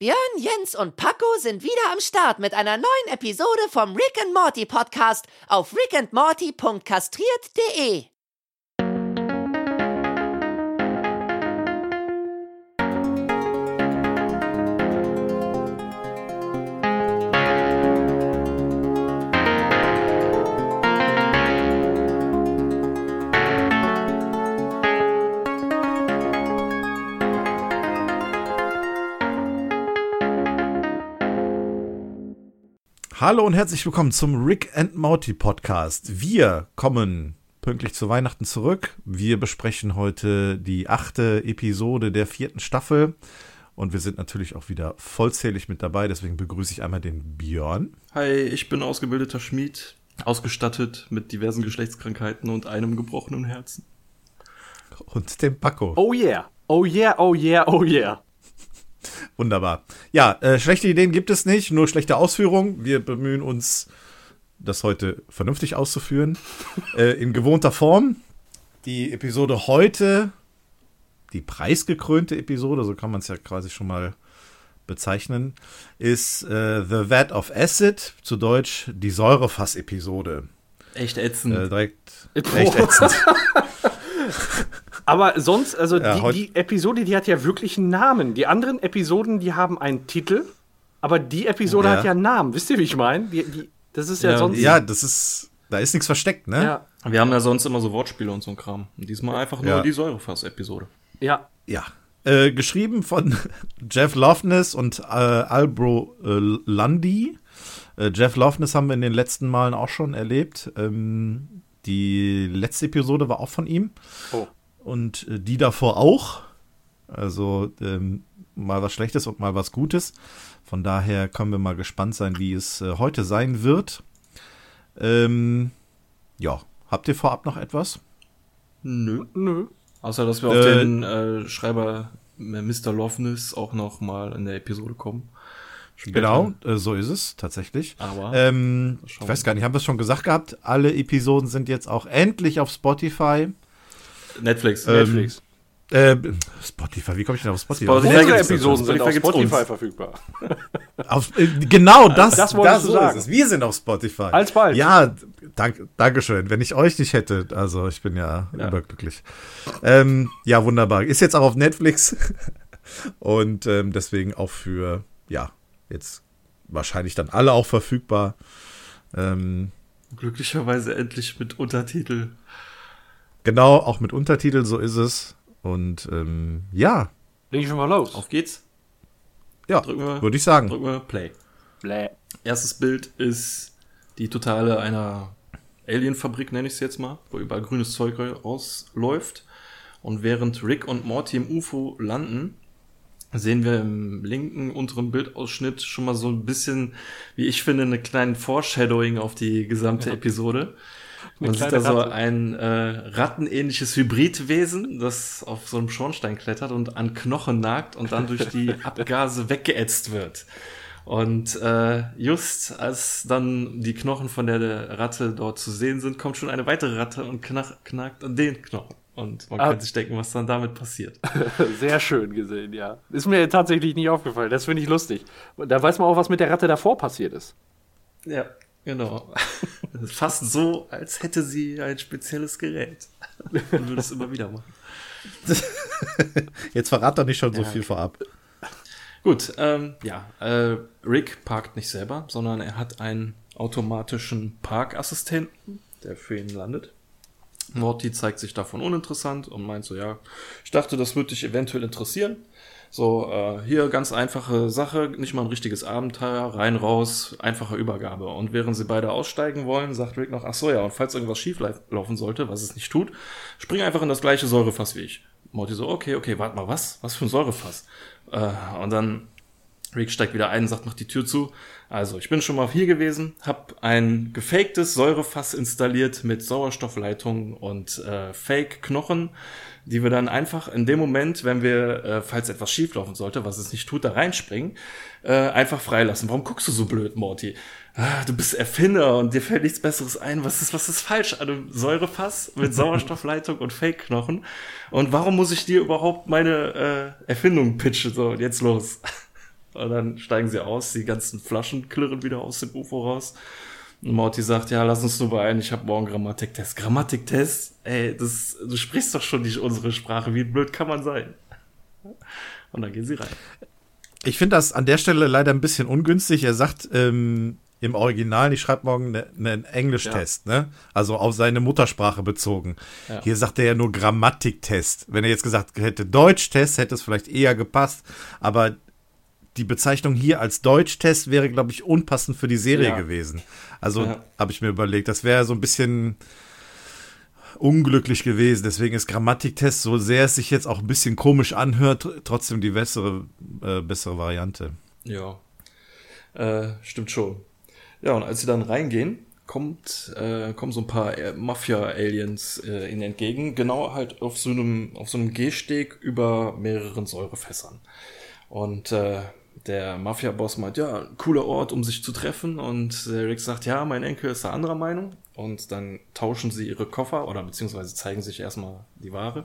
Björn, Jens und Paco sind wieder am Start mit einer neuen Episode vom Rick and Morty Podcast auf rickandmorty.kastriert.de. Hallo und herzlich willkommen zum Rick and Morty Podcast. Wir kommen pünktlich zu Weihnachten zurück. Wir besprechen heute die achte Episode der vierten Staffel. Und wir sind natürlich auch wieder vollzählig mit dabei. Deswegen begrüße ich einmal den Björn. Hi, ich bin ausgebildeter Schmied, ausgestattet mit diversen Geschlechtskrankheiten und einem gebrochenen Herzen. Und den Paco. Oh yeah. Oh yeah, oh yeah, oh yeah. Wunderbar. Ja, äh, schlechte Ideen gibt es nicht, nur schlechte Ausführung. Wir bemühen uns, das heute vernünftig auszuführen. äh, in gewohnter Form. Die Episode heute, die preisgekrönte Episode, so kann man es ja quasi schon mal bezeichnen, ist äh, The Vat of Acid, zu Deutsch die Säurefass-Episode. Echt ätzend. Äh, direkt echt ätzend. Aber sonst, also Ja, die, die Episode, die hat ja wirklich einen Namen. Die anderen Episoden, die haben einen Titel, aber die Episode Ja. hat ja einen Namen. Wisst ihr, wie ich meine? Die, die, das ist ja, Ja, sonst. ja, das ist, da ist nichts versteckt, ne? ja. Wir haben ja sonst immer so Wortspiele und so ein Kram. Und diesmal einfach nur Ja. die Säurefass-Episode. ja. Ja. Äh, geschrieben von Jeff Loveness und äh, Albro äh, Lundy. Äh, Jeff Loveness haben wir in den letzten Malen auch schon erlebt. Ähm, die letzte Episode war auch von ihm. Oh. Und äh, die davor auch. Also ähm, mal was Schlechtes und mal was Gutes. Von daher können wir mal gespannt sein, wie es äh, heute sein wird. Ähm, ja, habt ihr vorab noch etwas? Nö. Nö. Außer, dass wir auf Äh, den äh, Schreiber äh, Mr. Loveness auch noch mal in der Episode kommen. Später. Genau, äh, so ist es tatsächlich. Aber Ähm, ich weiß gar nicht, haben wir es schon gesagt gehabt? Alle Episoden sind jetzt auch endlich auf Spotify. Netflix. Ähm, Netflix. Äh, Spotify, wie komme ich denn auf Spotify? Spotify Unsere Episoden sind auf Spotify uns. verfügbar. Auf, äh, genau, das, das wolltest du so sagen. Ist es. Wir sind auf Spotify. Alsbald. Ja, dank, Dankeschön. Wenn ich euch nicht hätte, also ich bin ja, Ja. überglücklich. Ähm, ja, wunderbar. Ist jetzt auch auf Netflix und ähm, deswegen auch für, ja, jetzt wahrscheinlich dann alle auch verfügbar. Ähm, Glücklicherweise endlich mit Untertitel. genau, auch mit Untertitel, so ist es. Und ähm, ja, Leg ich schon mal los. Auf geht's. ja, wir. würde ich sagen. Drücken wir Play. Bläh. Erstes Bild ist die totale einer Alienfabrik, nenne ich es jetzt mal, wo überall grünes Zeug rausläuft. Und während Rick und Morty im UFO landen, sehen wir im linken unteren Bildausschnitt schon mal so ein bisschen, wie ich finde, eine kleine Foreshadowing auf die gesamte Episode. Man sieht da so Ratte. ein äh, rattenähnliches Hybridwesen, das auf so einem Schornstein klettert und an Knochen nagt und dann durch die Abgase weggeätzt wird. Und äh, just als dann die Knochen von der Ratte dort zu sehen sind, kommt schon eine weitere Ratte und knach, knackt an den Knochen. Und man Ah. kann sich denken, was dann damit passiert. Sehr schön gesehen, ja. Ist mir tatsächlich nicht aufgefallen. Das finde ich lustig. Da weiß man auch, was mit der Ratte davor passiert ist. Ja, genau. Fast so, als hätte sie ein spezielles Gerät. Und würde es immer wieder machen. Jetzt verrat doch nicht schon so viel vorab. Gut, ähm, ja, äh, Rick parkt nicht selber, sondern er hat einen automatischen Parkassistenten, der für ihn landet. Morty zeigt sich davon uninteressant und meint so, ja, ich dachte, das würde dich eventuell interessieren. So, äh, hier ganz einfache Sache, nicht mal ein richtiges Abenteuer, rein, raus, einfache Übergabe. Und während sie beide aussteigen wollen, sagt Rick noch, ach so, ja, und falls irgendwas schief lauf- laufen sollte, was es nicht tut, spring einfach in das gleiche Säurefass wie ich. Morty so, okay, okay, warte mal, was? Was für ein Säurefass? Äh, und dann Rick steigt wieder ein, sagt, macht die Tür zu. Also, ich bin schon mal hier gewesen, hab ein gefaktes Säurefass installiert mit Sauerstoffleitungen und äh, Fake-Knochen, die wir dann einfach in dem Moment, wenn wir, äh, falls etwas schieflaufen sollte, was es nicht tut, da reinspringen, äh, einfach freilassen. Warum guckst du so blöd, Morty? Ah, du bist Erfinder und dir fällt nichts Besseres ein. Was ist, was ist falsch an einem Säurefass mit Sauerstoffleitung und Fake-Knochen? Und warum muss ich dir überhaupt meine äh, Erfindung pitchen? So, und jetzt los. Und dann steigen sie aus, die ganzen Flaschen klirren wieder aus dem UFO raus. Und Morty sagt, ja, lass uns nur beeilen, ich habe morgen Grammatiktest. Grammatiktest? Ey, das, du sprichst doch schon nicht unsere Sprache, wie blöd kann man sein? Und dann gehen sie rein. Ich finde das an der Stelle leider ein bisschen ungünstig. Er sagt ähm, im Original, ich schreibe morgen ne, einen Englischtest, ne? Also auf seine Muttersprache bezogen. Ja. Hier sagt er ja nur Grammatiktest. Wenn er jetzt gesagt hätte Deutschtest, hätte es vielleicht eher gepasst. Aber die Bezeichnung hier als Deutschtest wäre, glaube ich, unpassend für die Serie Ja. gewesen. Also Ja. habe ich mir überlegt, das wäre so ein bisschen unglücklich gewesen. Deswegen ist Grammatiktest, so sehr es sich jetzt auch ein bisschen komisch anhört, tr- trotzdem die bessere, äh, bessere Variante. Ja, äh, stimmt schon. Ja, und als sie dann reingehen, kommt, äh, kommen so ein paar äh, Mafia-Aliens äh, ihnen entgegen, genau halt auf so einem, auf so einem Gehsteg über mehreren Säurefässern. Und äh, der Mafia-Boss meint, ja, cooler Ort, um sich zu treffen. Und der Rick sagt, ja, mein Enkel ist da anderer Meinung. Und dann tauschen sie ihre Koffer oder beziehungsweise zeigen sich erstmal die Ware.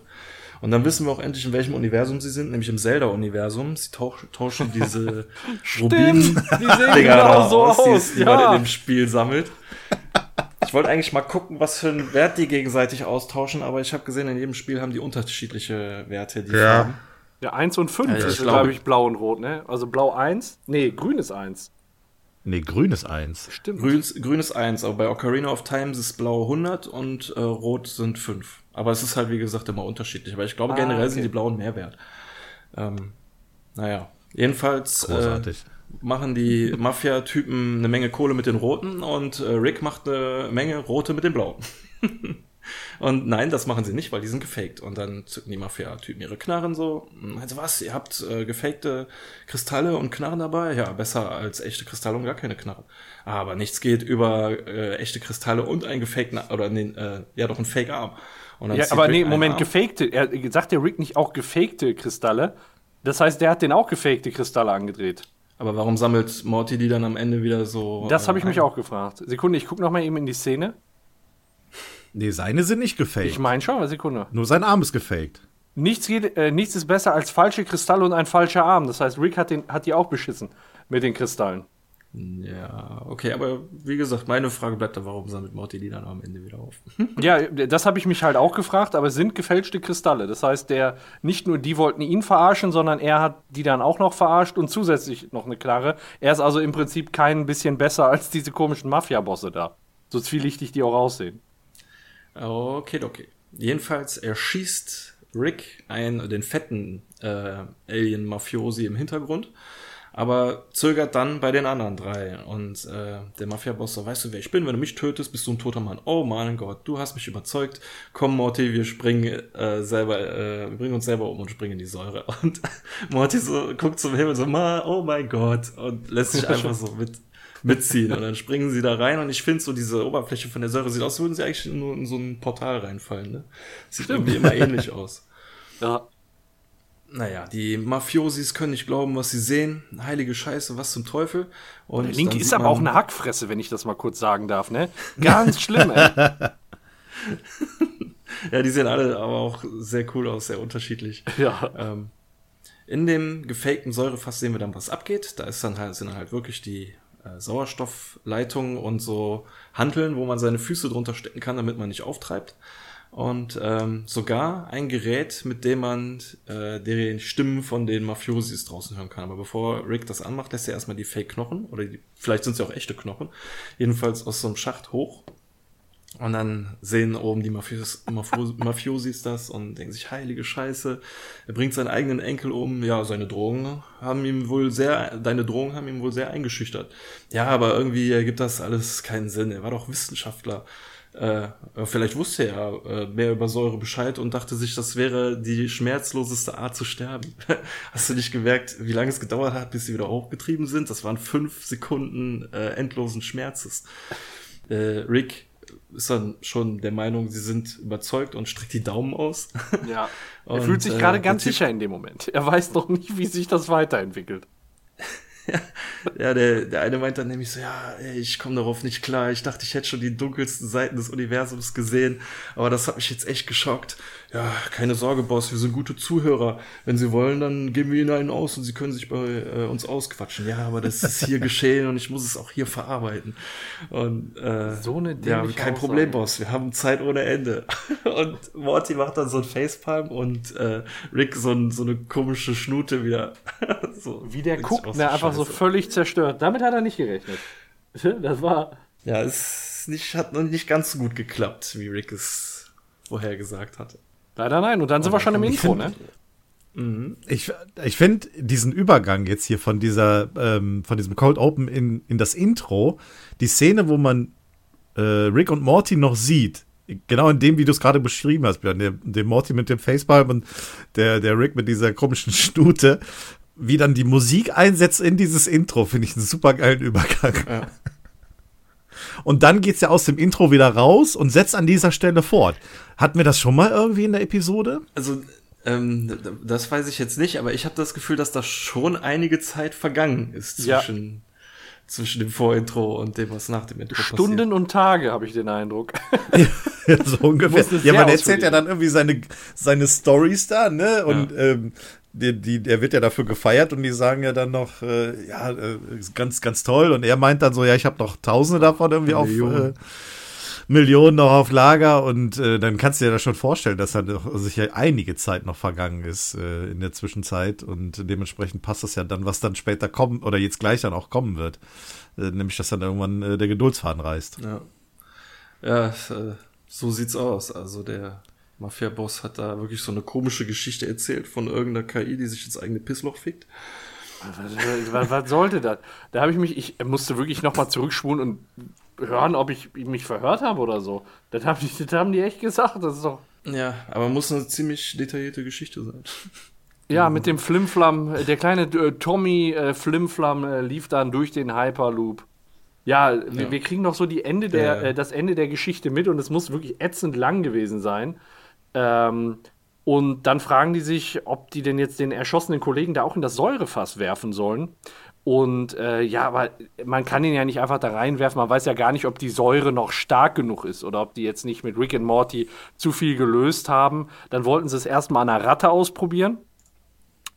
Und dann wissen wir auch endlich, in welchem Universum sie sind, nämlich im Zelda-Universum. Sie tausch, tauschen diese Rubin die sehen Dinger genau so aus, die, aus. die man Ja. in dem Spiel sammelt. Ich wollte eigentlich mal gucken, was für einen Wert die gegenseitig austauschen, aber ich habe gesehen, in jedem Spiel haben die unterschiedliche Werte, die Ja. Farben. Ja, 1 und 5 Ja, ich ist, glaube- ich, blau und rot, ne? Also blau 1. Nee, grün ist 1. Nee, grün ist eins. Stimmt. Grün, ist- grün ist 1, aber bei Ocarina of Time ist blau 100 und äh, rot sind 5. Aber es ist halt, wie gesagt, immer unterschiedlich. Aber ich glaube, Ah, generell okay. sind die blauen mehr wert. Ähm, naja, jedenfalls äh, machen die Mafia-Typen eine Menge Kohle mit den Roten und äh, Rick macht eine Menge Rote mit den Blauen. und nein, das machen sie nicht, weil die sind gefaked. Und dann zücken die Mafia-Typen ihre Knarren so. Also was, ihr habt äh, gefakte Kristalle und Knarren dabei? Ja, besser als echte Kristalle und gar keine Knarren. Aber nichts geht über äh, echte Kristalle und einen gefakten, oder nee, äh, ja doch, einen Fake-Arm. Ja, aber Rick nee, Moment, gefakte. Er sagt der Rick nicht auch gefakte Kristalle? Das heißt, der hat den auch gefakte Kristalle angedreht. Aber warum sammelt Morty die dann am Ende wieder so? Das äh, habe ich mich ein? auch gefragt. Sekunde, ich gucke noch mal eben in die Szene. Nee, seine sind nicht gefaked. Ich meine schon, Sekunde. Nur sein Arm ist gefaked. Nichts, geht, äh, nichts ist besser als falsche Kristalle und ein falscher Arm. Das heißt, Rick hat, den, hat die auch beschissen mit den Kristallen. Ja, okay, aber wie gesagt, meine Frage bleibt da, warum sammelt Morty die dann am Ende wieder auf? Ja, das habe ich mich halt auch gefragt, aber es sind gefälschte Kristalle. Das heißt, der nicht nur die wollten ihn verarschen, sondern er hat die dann auch noch verarscht und zusätzlich noch eine Knarre. Er ist also im Prinzip kein bisschen besser als diese komischen Mafia-Bosse da. So zwielichtig die auch aussehen. Okay, okay. Jedenfalls erschießt Rick einen, den fetten äh, Alien-Mafiosi im Hintergrund, aber zögert dann bei den anderen drei. Und äh, der Mafia-Boss so, weißt du, wer ich bin? Wenn du mich tötest, bist du ein toter Mann. Oh mein Gott, du hast mich überzeugt. Komm, Morty, wir springen äh, selber, äh, wir bringen uns selber um und springen in die Säure. Und Morty so guckt zum Himmel so, Ma, oh mein Gott, und lässt sich einfach so mit mitziehen. Und dann springen sie da rein und ich finde so diese Oberfläche von der Säure sieht aus, als würden sie eigentlich nur in so ein Portal reinfallen. Ne? Sieht irgendwie immer ähnlich aus. Ja. Naja, die Mafiosis können nicht glauben, was sie sehen. Heilige Scheiße, was zum Teufel. Und Der Link dann ist aber auch eine Hackfresse, wenn ich das mal kurz sagen darf, ne? Ganz schlimm, ey. Ja, die sehen alle aber auch sehr cool aus, sehr unterschiedlich. Ja. Ähm, in dem gefakten Säurefass sehen wir dann, was abgeht. Da ist dann halt, sind dann halt wirklich die Sauerstoffleitungen und so Hanteln, wo man seine Füße drunter stecken kann, damit man nicht auftreibt. Und ähm, sogar ein Gerät, mit dem man äh, die Stimmen von den Mafiosis draußen hören kann. Aber bevor Rick das anmacht, lässt er erstmal die Fake-Knochen, oder die, vielleicht sind sie auch echte Knochen, jedenfalls aus so einem Schacht hoch. Und dann sehen oben die Mafios, Mafio, Mafiosis das und denken sich, heilige Scheiße, er bringt seinen eigenen Enkel um. Ja, seine Drohungen haben ihm wohl sehr, deine Drohungen haben ihm wohl sehr eingeschüchtert. Ja, aber irgendwie ergibt das alles keinen Sinn. Er war doch Wissenschaftler. Äh, vielleicht wusste er äh, mehr über Säure Bescheid und dachte sich, das wäre die schmerzloseste Art zu sterben. Hast du nicht gemerkt, wie lange es gedauert hat, bis sie wieder hochgetrieben sind? Das waren fünf Sekunden äh, endlosen Schmerzes. Äh, Rick ist dann schon der Meinung, sie sind überzeugt und streckt die Daumen aus. Ja. Er fühlt sich äh, gerade der ganz sicher in dem Moment. Er weiß noch nicht, wie sich das weiterentwickelt. ja, der, der eine meint dann nämlich so, ja, ey, ich komme darauf nicht klar. Ich dachte, ich hätte schon die dunkelsten Seiten des Universums gesehen, aber das hat mich jetzt echt geschockt. Ja, keine Sorge, Boss, wir sind gute Zuhörer. Wenn Sie wollen, dann geben wir Ihnen einen aus und Sie können sich bei äh, uns ausquatschen. Ja, aber das ist hier geschehen und ich muss es auch hier verarbeiten. Und äh, So eine ja, kein Aussage. Problem, Boss. Wir haben Zeit ohne Ende. Und Morty macht dann so ein Facepalm und äh, Rick so, ein, so eine komische Schnute wieder. so, Wie der guckt, ne, einfach so völlig zerstört. Damit hat er nicht gerechnet. Das war. Ja, es nicht, hat noch nicht ganz so gut geklappt, wie Rick es vorher gesagt hatte. Leider nein. Und dann sind wir schon im Intro, find- ne? Ich, ich finde diesen Übergang jetzt hier von dieser, ähm, von diesem Cold Open in, in das Intro, die Szene, wo man äh, Rick und Morty noch sieht, genau in dem, wie du es gerade beschrieben hast, Björn, der, der Morty mit dem Facepalm und der, der Rick mit dieser komischen Stute, wie dann die Musik einsetzt in dieses Intro, finde ich einen super geilen Übergang. Ja. Und dann geht's ja aus dem Intro wieder raus und setzt an dieser Stelle fort. Hatten wir das schon mal irgendwie in der Episode? Also, ähm, das weiß ich jetzt nicht, aber ich habe das Gefühl, dass da schon einige Zeit vergangen ist Ja. zwischen, zwischen dem Vorintro und dem, was nach dem Intro Stunden und Tage, habe ich den Eindruck. Ja, so ungefähr. Ja, man erzählt ja dann irgendwie seine, seine Stories da, ne? Und ähm, die, die, der wird ja dafür gefeiert und die sagen ja dann noch, äh, ja, äh, ganz, ganz toll. Und er meint dann so, ja, ich habe noch Tausende davon irgendwie auf Millionen. äh, Millionen noch auf Lager. Und äh, dann kannst du dir das schon vorstellen, dass dann doch sicher einige Zeit noch vergangen ist äh, in der Zwischenzeit. Und dementsprechend passt das ja dann, was dann später kommen oder jetzt gleich dann auch kommen wird. Nämlich, dass dann irgendwann der Geduldsfaden reißt. Ja, ja so sieht's aus. Also der Mafia-Boss hat da wirklich so eine komische Geschichte erzählt von irgendeiner KI, die sich ins eigene Pissloch fickt. was, was, was sollte das? Da habe ich mich, ich musste wirklich nochmal zurückspulen und hören, ob ich mich verhört habe oder so. Das haben die, das haben die echt gesagt. Das ist doch. Ja, aber muss eine ziemlich detaillierte Geschichte sein. Ja, mit dem Flimflam, äh, der kleine äh, Tommy äh, Flimflam äh, lief dann durch den Hyperloop. Ja, wir, Ja. wir kriegen noch so die Ende der, Ja, ja. Äh, das Ende der Geschichte mit und es muss wirklich ätzend lang gewesen sein. Ähm, und dann fragen die sich, ob die denn jetzt den erschossenen Kollegen da auch in das Säurefass werfen sollen. Und äh, ja, aber man kann ihn ja nicht einfach da reinwerfen. Man weiß ja gar nicht, ob die Säure noch stark genug ist oder ob die jetzt nicht mit Rick and Morty zu viel gelöst haben. Dann wollten sie es erstmal an einer Ratte ausprobieren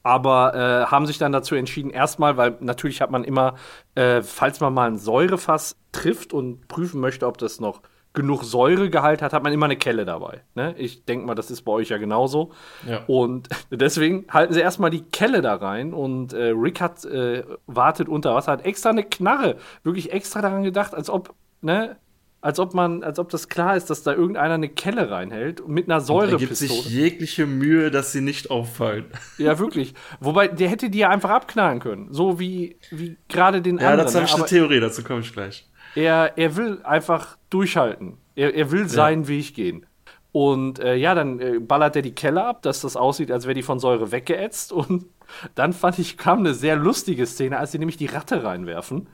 aber äh, haben sich dann dazu entschieden, erstmal, weil natürlich hat man immer, äh, falls man mal ein Säurefass trifft und prüfen möchte, ob das noch genug Säuregehalt hat, hat man immer eine Kelle dabei. Ne? Ich denke mal, das ist bei euch ja genauso. Ja. Und deswegen halten sie erstmal die Kelle da rein und äh, Rick hat äh, wartet unter Wasser, hat extra eine Knarre, wirklich extra daran gedacht, als ob, ne, als ob man, als ob das klar ist, dass da irgendeiner eine Kelle reinhält mit einer Er gibt Säurepistole. sich jegliche Mühe, dass sie nicht auffallen. Ja, wirklich. Wobei, der hätte die ja einfach abknallen können. So wie, wie gerade den Ja, anderen. dazu habe ne? ich eine Theorie, dazu komme ich gleich. Er, er will einfach durchhalten. Er, er will seinen Weg gehen. Und äh, ja, dann äh, ballert er die Kelle ab, dass das aussieht, als wäre die von Säure weggeätzt. Und dann fand ich, kam eine sehr lustige Szene, als sie nämlich die Ratte reinwerfen.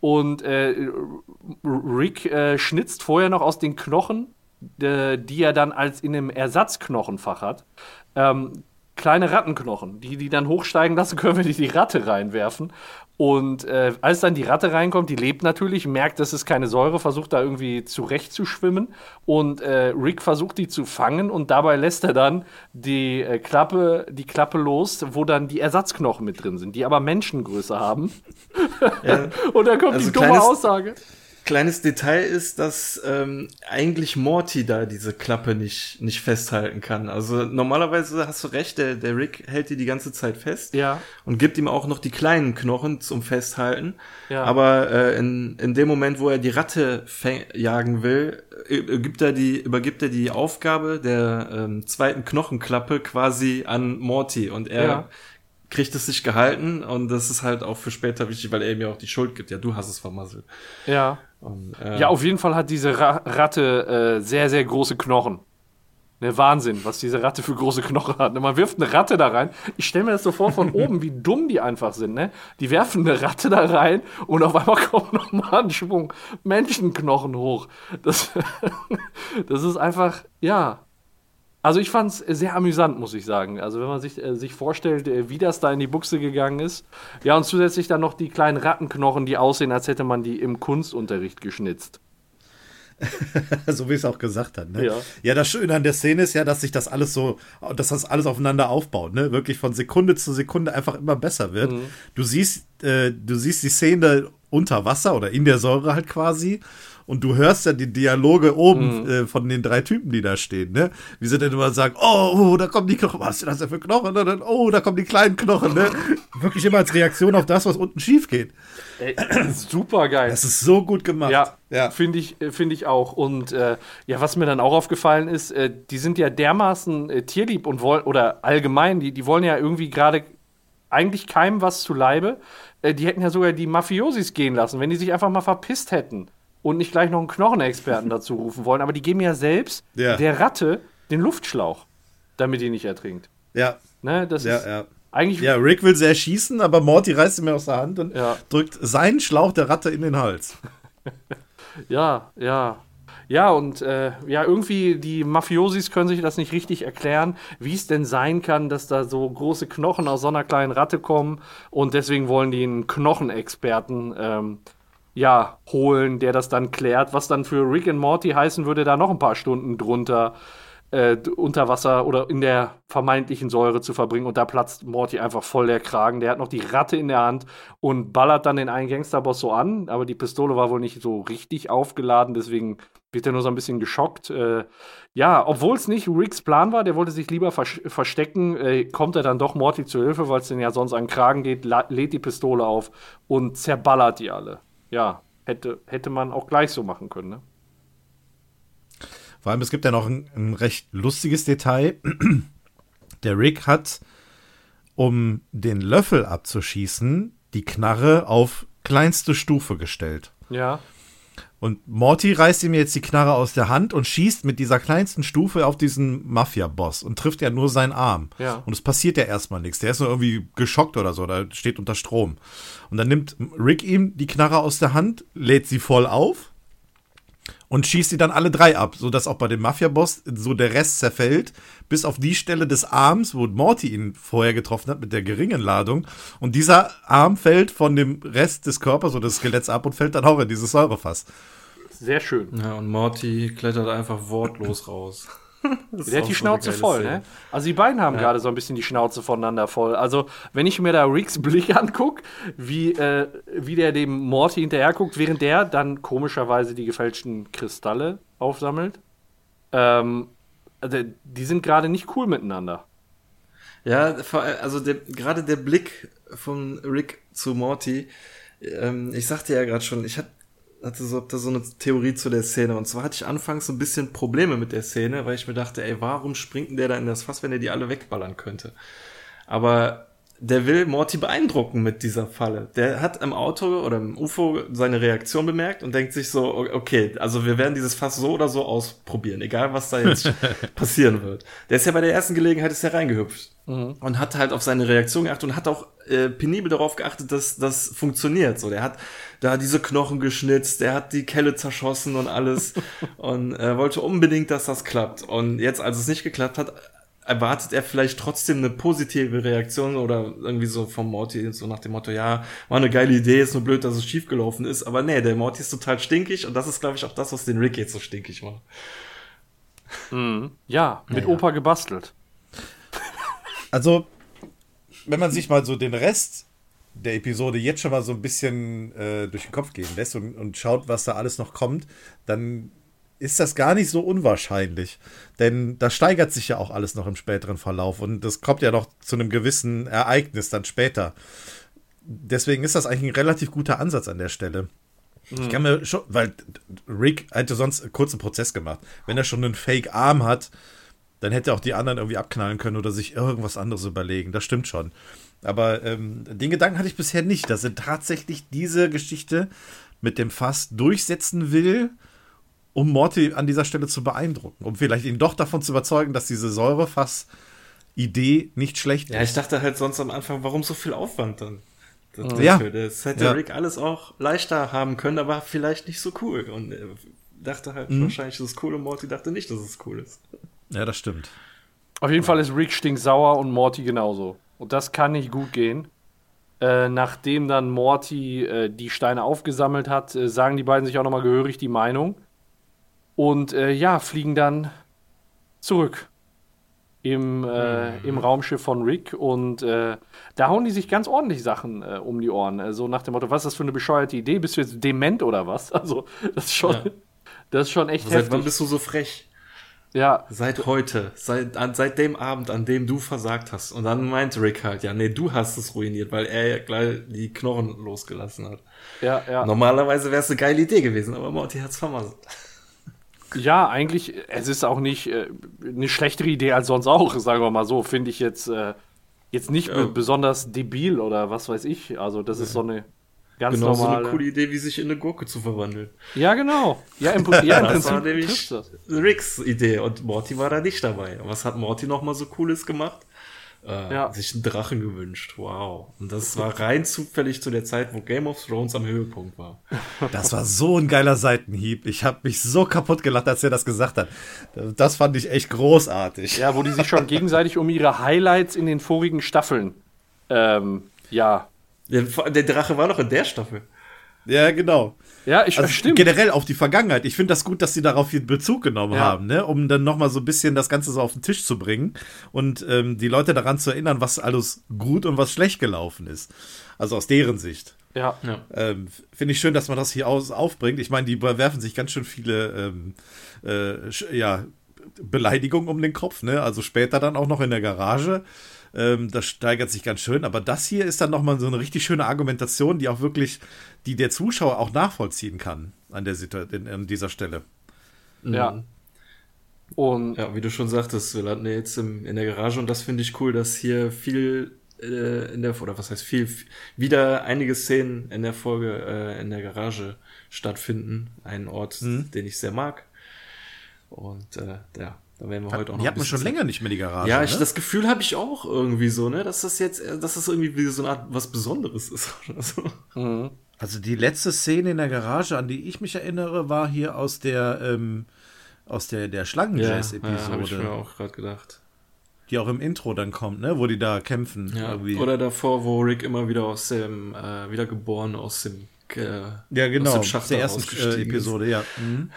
Und äh, Rick äh, schnitzt vorher noch aus den Knochen, äh, die er dann als in einem Ersatzknochenfach hat, ähm, kleine Rattenknochen, die die dann hochsteigen lassen können, wenn die die Ratte reinwerfen. Und äh, als dann die Ratte reinkommt, die lebt natürlich, merkt, das ist keine Säure, versucht da irgendwie zurechtzuschwimmen. Und äh, Rick versucht die zu fangen und dabei lässt er dann die äh, Klappe, die Klappe los, wo dann die Ersatzknochen mit drin sind, die aber Menschengröße haben. und dann kommt Also die dumme Aussage. Kleines Detail ist, dass ähm, eigentlich Morty da diese Klappe nicht, nicht festhalten kann. Also normalerweise hast du recht, der, der Rick hält die die ganze Zeit fest Ja. und gibt ihm auch noch die kleinen Knochen zum Festhalten. Ja. Aber äh, in, in dem Moment, wo er die Ratte jagen will, äh, gibt er die, übergibt er die Aufgabe der ähm, zweiten Knochenklappe quasi an Morty und er Ja. kriegt es nicht gehalten und das ist halt auch für später wichtig, weil er ihm ja auch die Schuld gibt. Ja, du hast es vermasselt. Ja. Und, äh, Ja, auf jeden Fall hat diese Ra Ratte äh, sehr, sehr große Knochen. Ne, Wahnsinn, was diese Ratte für große Knochen hat. Ne, man wirft eine Ratte da rein. Ich stelle mir das so vor von oben, wie dumm die einfach sind. Ne? Die werfen eine Ratte da rein und auf einmal kommt nochmal ein Schwung Menschenknochen hoch. Das, das ist einfach, ja. Also ich fand es sehr amüsant, muss ich sagen. Also wenn man sich, äh, sich vorstellt, äh, wie das da in die Buchse gegangen ist. Ja, und zusätzlich dann noch die kleinen Rattenknochen, die aussehen, als hätte man die im Kunstunterricht geschnitzt. so wie es auch gesagt hat. Ne? Ja. ja, das Schöne an der Szene ist ja, dass sich das alles so, dass das alles aufeinander aufbaut, ne? Wirklich von Sekunde zu Sekunde einfach immer besser wird. Mhm. Du siehst, äh, du siehst die Szene unter Wasser oder in der Säure halt quasi. Und du hörst ja die Dialoge oben Mhm. äh, von den drei Typen, die da stehen, ne? Wie sie denn immer sagen, oh, oh, da kommen die Knochen, was ist das denn für Knochen? Und dann, oh, da kommen die kleinen Knochen, ne? Wirklich immer als Reaktion auf das, was unten schief geht. Super geil. Das ist so gut gemacht. Ja, ja. finde ich, äh, finde ich auch. Und äh, ja, was mir dann auch aufgefallen ist, äh, die sind ja dermaßen äh, tierlieb und wollen, oder allgemein, die, die wollen ja irgendwie gerade eigentlich keinem was zu Leibe. Äh, die hätten ja sogar die Mafiosis gehen lassen, wenn die sich einfach mal verpisst hätten und nicht gleich noch einen Knochenexperten dazu rufen wollen. Aber die geben ja selbst Ja. der Ratte den Luftschlauch, damit die nicht ertrinkt. Ja, Ne, das ja, ist ja. eigentlich Ja, Rick will sehr schießen, aber Morty reißt ihm aus der Hand und Ja. drückt seinen Schlauch der Ratte in den Hals. Ja, ja. Ja, und äh, ja, irgendwie die Mafiosis können sich das nicht richtig erklären, wie es denn sein kann, dass da so große Knochen aus so einer kleinen Ratte kommen. Und deswegen wollen die einen Knochenexperten ähm, ja, holen, der das dann klärt, was dann für Rick und Morty heißen würde, da noch ein paar Stunden drunter äh, unter Wasser oder in der vermeintlichen Säure zu verbringen. Und da platzt Morty einfach voll der Kragen. Der hat noch die Ratte in der Hand und ballert dann den einen Gangsterboss so an. Aber die Pistole war wohl nicht so richtig aufgeladen, deswegen wird er nur so ein bisschen geschockt. Äh, ja, obwohl es nicht Ricks Plan war, der wollte sich lieber versch- verstecken, äh, kommt er dann doch Morty zu Hilfe, weil es den ja sonst an den Kragen geht, lädt die Pistole auf und zerballert die alle. Ja, hätte, hätte man auch gleich so machen können, ne? Vor allem, es gibt ja noch ein, ein recht lustiges Detail. Der Rick hat, um den Löffel abzuschießen, die Knarre auf kleinste Stufe gestellt. Ja. Und Morty reißt ihm jetzt die Knarre aus der Hand und schießt mit dieser kleinsten Stufe auf diesen Mafia-Boss und trifft ja nur seinen Arm. Ja. Und es passiert ja erstmal nichts. Der ist nur irgendwie geschockt oder so, oder steht unter Strom. Und dann nimmt Rick ihm die Knarre aus der Hand, lädt sie voll auf und schießt sie dann alle drei ab, sodass auch bei dem Mafia-Boss so der Rest zerfällt, bis auf die Stelle des Arms, wo Morty ihn vorher getroffen hat mit der geringen Ladung. Und dieser Arm fällt von dem Rest des Körpers oder des Skeletts ab und fällt dann auch in dieses Säurefass. Sehr schön. Ja, und Morty klettert einfach wortlos raus. Der hat die so Schnauze voll, Szene. ne? Also die beiden haben gerade so ein bisschen die Schnauze voneinander voll. Also wenn ich mir da Ricks Blick angucke, wie, äh, wie der dem Morty hinterher guckt, während der dann komischerweise die gefälschten Kristalle aufsammelt. Ähm, also die sind gerade nicht cool miteinander. Ja, also der, gerade der Blick von Rick zu Morty, ähm, ich sagte ja gerade schon, ich hat, hatte so, da so eine Theorie zu der Szene. Und zwar hatte ich anfangs so ein bisschen Probleme mit der Szene, weil ich mir dachte, ey, warum springt denn der da in das Fass, wenn er die alle wegballern könnte? Aber der will Morty beeindrucken mit dieser Falle. Der hat im Auto oder im UFO seine Reaktion bemerkt und denkt sich so, okay, also wir werden dieses Fass so oder so ausprobieren, egal was da jetzt passieren wird. Der ist ja bei der ersten Gelegenheit ist er reingehüpft und hat halt auf seine Reaktion geachtet und hat auch äh, penibel darauf geachtet, dass das funktioniert. So, der hat da diese Knochen geschnitzt, der hat die Kelle zerschossen und alles und äh, wollte unbedingt, dass das klappt. Und jetzt, als es nicht geklappt hat, erwartet er vielleicht trotzdem eine positive Reaktion oder irgendwie so vom Morty, so nach dem Motto, ja, war eine geile Idee, ist nur blöd, dass es schiefgelaufen ist. Aber nee, der Morty ist total stinkig und das ist, glaube ich, auch das, was den Rick jetzt so stinkig macht. Ja, mit Opa gebastelt. Also, wenn man sich mal so den Rest der Episode jetzt schon mal so ein bisschen äh, durch den Kopf gehen lässt und, und schaut, was da alles noch kommt, dann ist das gar nicht so unwahrscheinlich. Denn da steigert sich ja auch alles noch im späteren Verlauf und das kommt ja noch zu einem gewissen Ereignis dann später. Deswegen ist das eigentlich ein relativ guter Ansatz an der Stelle. Ich kann mir schon, weil Rick hätte sonst einen kurzen Prozess gemacht. Wenn er schon einen Fake-Arm hat, dann hätte er auch die anderen irgendwie abknallen können oder sich irgendwas anderes überlegen. Das stimmt schon. Aber ähm, den Gedanken hatte ich bisher nicht, dass er tatsächlich diese Geschichte mit dem Fass durchsetzen will, um Morty an dieser Stelle zu beeindrucken. Um vielleicht ihn doch davon zu überzeugen, dass diese Säurefass-Idee nicht schlecht Ja, ich dachte halt sonst am Anfang, warum so viel Aufwand dann? Das, Ja. das hätte Ja. Rick alles auch leichter haben können, aber vielleicht nicht so cool. Und er dachte halt Mhm. wahrscheinlich, das ist cool und Morty dachte nicht, dass es cool ist. Ja, das stimmt. Auf jeden Fall ist Rick stinksauer und Morty genauso. Und das kann nicht gut gehen. Äh, nachdem dann Morty äh, die Steine aufgesammelt hat, äh, sagen die beiden sich auch nochmal gehörig die Meinung. Und äh, ja, fliegen dann zurück im, äh, Mhm. im Raumschiff von Rick. Und äh, da hauen die sich ganz ordentlich Sachen äh, um die Ohren. So nach dem Motto, was ist das für eine bescheuerte Idee? Bist du jetzt dement oder was? Also, das ist schon, Ja. das ist schon echt Seit wann heftig. bist du so frech? Ja, Seit heute, seit, an, seit dem Abend, an dem du versagt hast. Und dann meinte Rick halt, ja, nee, du hast es ruiniert, weil er ja gleich die Knochen losgelassen hat. ja, ja. Normalerweise wäre es eine geile Idee gewesen, aber Morty hat's vermasselt. Ja, eigentlich, es ist auch nicht äh, eine schlechtere Idee als sonst auch, sagen wir mal so. Finde ich jetzt, äh, jetzt nicht Ja. be- besonders debil oder was weiß ich. Also, das ist so eine ganz Genau so normale. eine coole Idee, wie sich in eine Gurke zu verwandeln. Ja, genau. Ja, im, ja, im Das war Prinzip nämlich das. Ricks Idee und Morty war da nicht dabei. Was hat Morty noch mal so Cooles gemacht? Äh, Ja. Sich einen Drachen gewünscht. Wow. Und das war rein zufällig zu der Zeit, wo Game of Thrones am Höhepunkt war. Das war so ein geiler Seitenhieb. Ich habe mich so kaputt gelacht, als er das gesagt hat. Das fand ich echt großartig. Ja, wo die sich schon gegenseitig um ihre Highlights in den vorigen Staffeln, ähm, ja. Der, der Drache war noch in der Staffel. Ja, genau. Ja, ich, Also stimmt. generell auf die Vergangenheit. Ich finde das gut, dass sie darauf hier Bezug genommen Ja. haben, ne? um dann nochmal so ein bisschen das Ganze so auf den Tisch zu bringen und ähm, die Leute daran zu erinnern, was alles gut und was schlecht gelaufen ist. Also aus deren Sicht. Ja. Ja. Ähm, Finde ich schön, dass man das hier aus, aufbringt. Ich meine, die werfen sich ganz schön viele ähm, äh, ja, Beleidigungen um den Kopf, ne? Also später dann auch noch in der Garage. Ähm, das steigert sich ganz schön, aber das hier ist dann nochmal so eine richtig schöne Argumentation, die auch wirklich, die der Zuschauer auch nachvollziehen kann an, der Situ an dieser Stelle. Ja. Und Ja, wie du schon sagtest, wir landen ja jetzt im, in der Garage und das finde ich cool, dass hier viel äh, in der, oder was heißt viel, wieder einige Szenen in der Folge äh, in der Garage stattfinden. Ein Ort, Mhm. den ich sehr mag. Und äh, ja, da werden wir heute auch noch Die ein hat man schon länger nicht mehr, die Garage. Ja, ich, ne? das Gefühl habe ich auch irgendwie so, ne, dass das jetzt, äh, dass das irgendwie wie so eine Art was Besonderes ist oder so. mhm. Also die letzte Szene in der Garage, an die ich mich erinnere, war hier aus der ähm, aus der, der ja, Schlangenjazz-Episode, habe ich mir auch gerade gedacht. die auch im Intro dann kommt, ne? Wo die da kämpfen. Ja. irgendwie. Oder davor, wo Rick immer wieder aus dem, äh, wiedergeboren aus dem, äh, ja, genau. aus dem Aus Schacht der ersten äh, ist. Episode, ja. Mhm.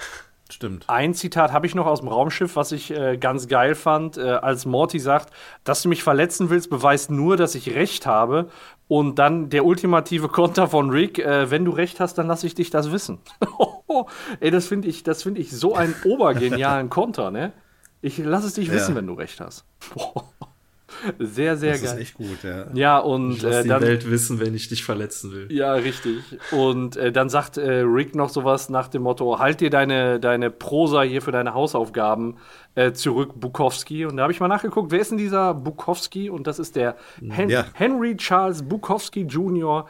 Stimmt. Ein Zitat habe ich noch aus dem Raumschiff, was ich äh, ganz geil fand, äh, als Morty sagt, dass du mich verletzen willst, beweist nur, dass ich recht habe. Und dann der ultimative Konter von Rick, äh, wenn du recht hast, dann lasse ich dich das wissen. Ey, das finde ich, das finde ich so einen obergenialen Konter, ne? Ich lass es dich Ja. wissen, wenn du recht hast. Sehr, sehr Das ist geil. echt gut, ja. Ja, und Ich lass äh, die dann. Welt wissen, wenn ich dich verletzen will. Ja, richtig. Und äh, dann sagt äh, Rick noch sowas nach dem Motto: Halt dir deine, deine Prosa hier für deine Hausaufgaben äh, zurück, Bukowski. Und da habe ich mal nachgeguckt, wer ist denn dieser Bukowski? Und das ist der Hen Ja. Henry Charles Bukowski Jr.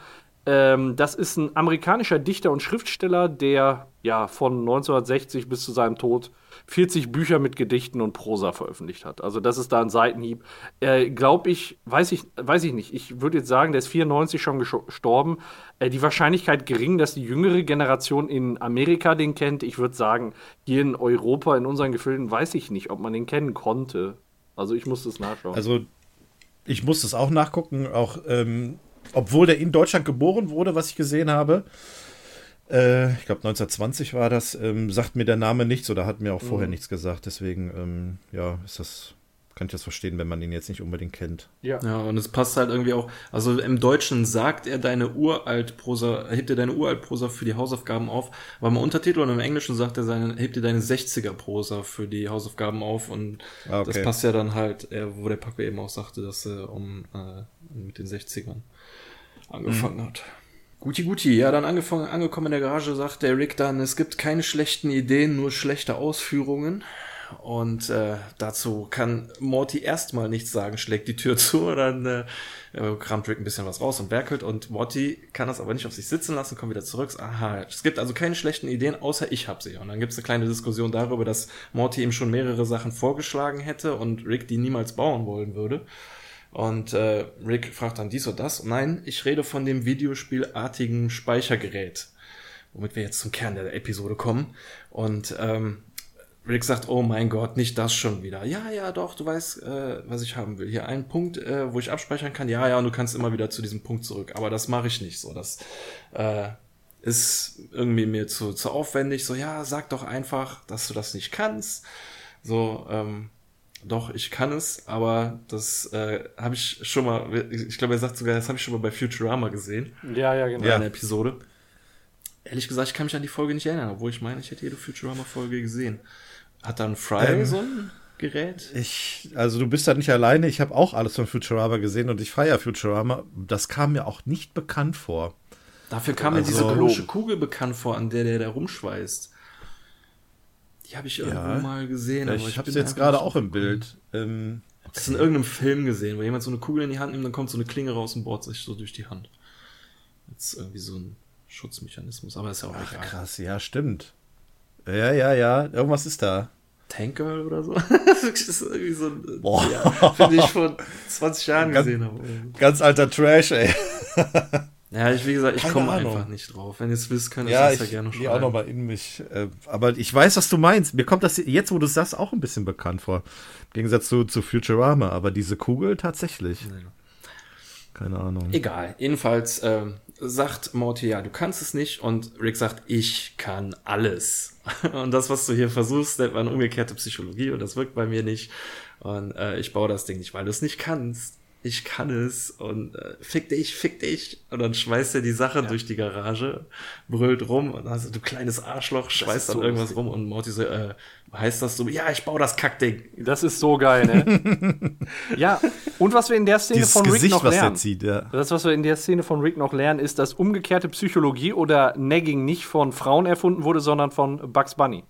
Ähm, das ist ein amerikanischer Dichter und Schriftsteller, der ja von 1960 bis zu seinem Tod 40 Bücher mit Gedichten und Prosa veröffentlicht hat. Also das ist da ein Seitenhieb. Äh, Glaube ich, weiß ich, weiß ich nicht. Ich würde jetzt sagen, der ist 94 schon gestorben. Äh, die Wahrscheinlichkeit gering, dass die jüngere Generation in Amerika den kennt. Ich würde sagen, hier in Europa, in unseren Gefilden, weiß ich nicht, ob man den kennen konnte. Also ich muss das nachschauen. Also, ich muss das auch nachgucken, auch ähm, obwohl der in Deutschland geboren wurde, was ich gesehen habe. Äh, ich glaube 1920 war das, ähm, sagt mir der Name nichts oder hat mir auch vorher nichts gesagt. Deswegen, ähm, ja, ist das, kann ich das verstehen, wenn man ihn jetzt nicht unbedingt kennt. ja. Ja, und es passt halt irgendwie auch, also im Deutschen sagt er deine Uraltprosa, hebt er deine Uraltprosa für die Hausaufgaben auf, aber im Untertitel und im Englischen sagt er seine, hebt er deine 60er Prosa für die Hausaufgaben auf und Ah, okay. das passt ja dann halt, wo der Paco eben auch sagte, dass er um, äh, mit den 60ern angefangen hat. Guti, guti, ja, dann angefangen, angekommen in der Garage sagt der Rick dann, es gibt keine schlechten Ideen, nur schlechte Ausführungen. Und äh, dazu kann Morty erstmal nichts sagen, schlägt die Tür zu, dann äh, äh, kramt Rick ein bisschen was raus und werkelt und Morty kann das aber nicht auf sich sitzen lassen, kommt wieder zurück. Aha, es gibt also keine schlechten Ideen, außer ich hab sie. Und dann gibt es eine kleine Diskussion darüber, dass Morty ihm schon mehrere Sachen vorgeschlagen hätte und Rick die niemals bauen wollen würde. Und äh, Rick fragt dann dies oder das. Nein, ich rede von dem Rick sagt, oh mein Gott, nicht das schon wieder. Ja, ja, doch, du weißt, äh, was ich haben will. Hier ein Punkt, äh, wo ich abspeichern kann. Ja, ja, und du kannst immer wieder zu diesem Punkt zurück. Aber das mache ich nicht so. Das äh, ist irgendwie mir zu, zu aufwendig. So, ja, sag doch einfach, dass du das nicht kannst. So, ähm, doch, ich kann es, aber das äh, habe ich schon mal, ich glaube, er sagt sogar, das habe ich schon mal bei Futurama gesehen. Ja, ja, genau. In einer Episode. Ehrlich gesagt, ich kann mich an die Folge nicht erinnern, obwohl ich meine, ich hätte jede Futurama-Folge gesehen. Hat dann Fry Ähm, so ein Gerät? Ich, also du bist da nicht alleine. Ich habe auch alles von Futurama gesehen und ich feiere Futurama. Das kam mir auch nicht bekannt vor. Dafür kam mir Also- diese komische Kugel bekannt vor, an der der da rumschweißt. Die habe ich irgendwo Ja. mal gesehen. aber ich habe bin es jetzt gerade auch im. Bild. Ähm, Das ist in irgendeinem Film gesehen, wo jemand so eine Kugel in die Hand nimmt, dann kommt so eine Klinge raus und bohrt sich so durch die Hand. Jetzt irgendwie so ein Schutzmechanismus, aber ist ja auch ach, egal. krass, ja, stimmt. Ja, ja, ja, irgendwas ist da. Tank Girl oder so? das ist irgendwie so ein, Boah. ja, finde ich vor 20 Jahren Ganz- gesehen habe. Ganz alter Trash, ey. Ja, ich, wie gesagt, ich komme einfach nicht drauf. Wenn ihr es wisst, könnt ihr Ja, ich ja gerne gehe auch schreiben. nochmal in mich. Äh, aber ich weiß, was du meinst. Mir kommt das jetzt, wo du es sagst, auch ein bisschen bekannt vor. Im Gegensatz zu, zu Futurama. Aber diese Kugel tatsächlich. Keine Ahnung. Egal. Jedenfalls ähm, sagt Morty, ja, du kannst es nicht. Und Rick sagt, ich kann alles. Und das, was du hier versuchst, nennt man umgekehrte Psychologie. Und das wirkt bei mir nicht. Und äh, ich baue das Ding nicht, weil du es nicht kannst. Ich kann es. Und äh, fick dich, fick dich. Und dann schmeißt er die Sache durch die Garage, brüllt rum. Und dann so, du kleines Arschloch, schmeißt dann so irgendwas rum. Und Morty so, äh, heißt das so, ja, ich baue das Kackding. Das ist so geil, ne? ja, und was wir in der Szene Dieses von Rick Gesicht, noch was er lernen. zieht, ja. Das, was wir in der Szene von Rick noch lernen, ist, dass umgekehrte Psychologie oder Nagging nicht von Frauen erfunden wurde, sondern von Bugs Bunny.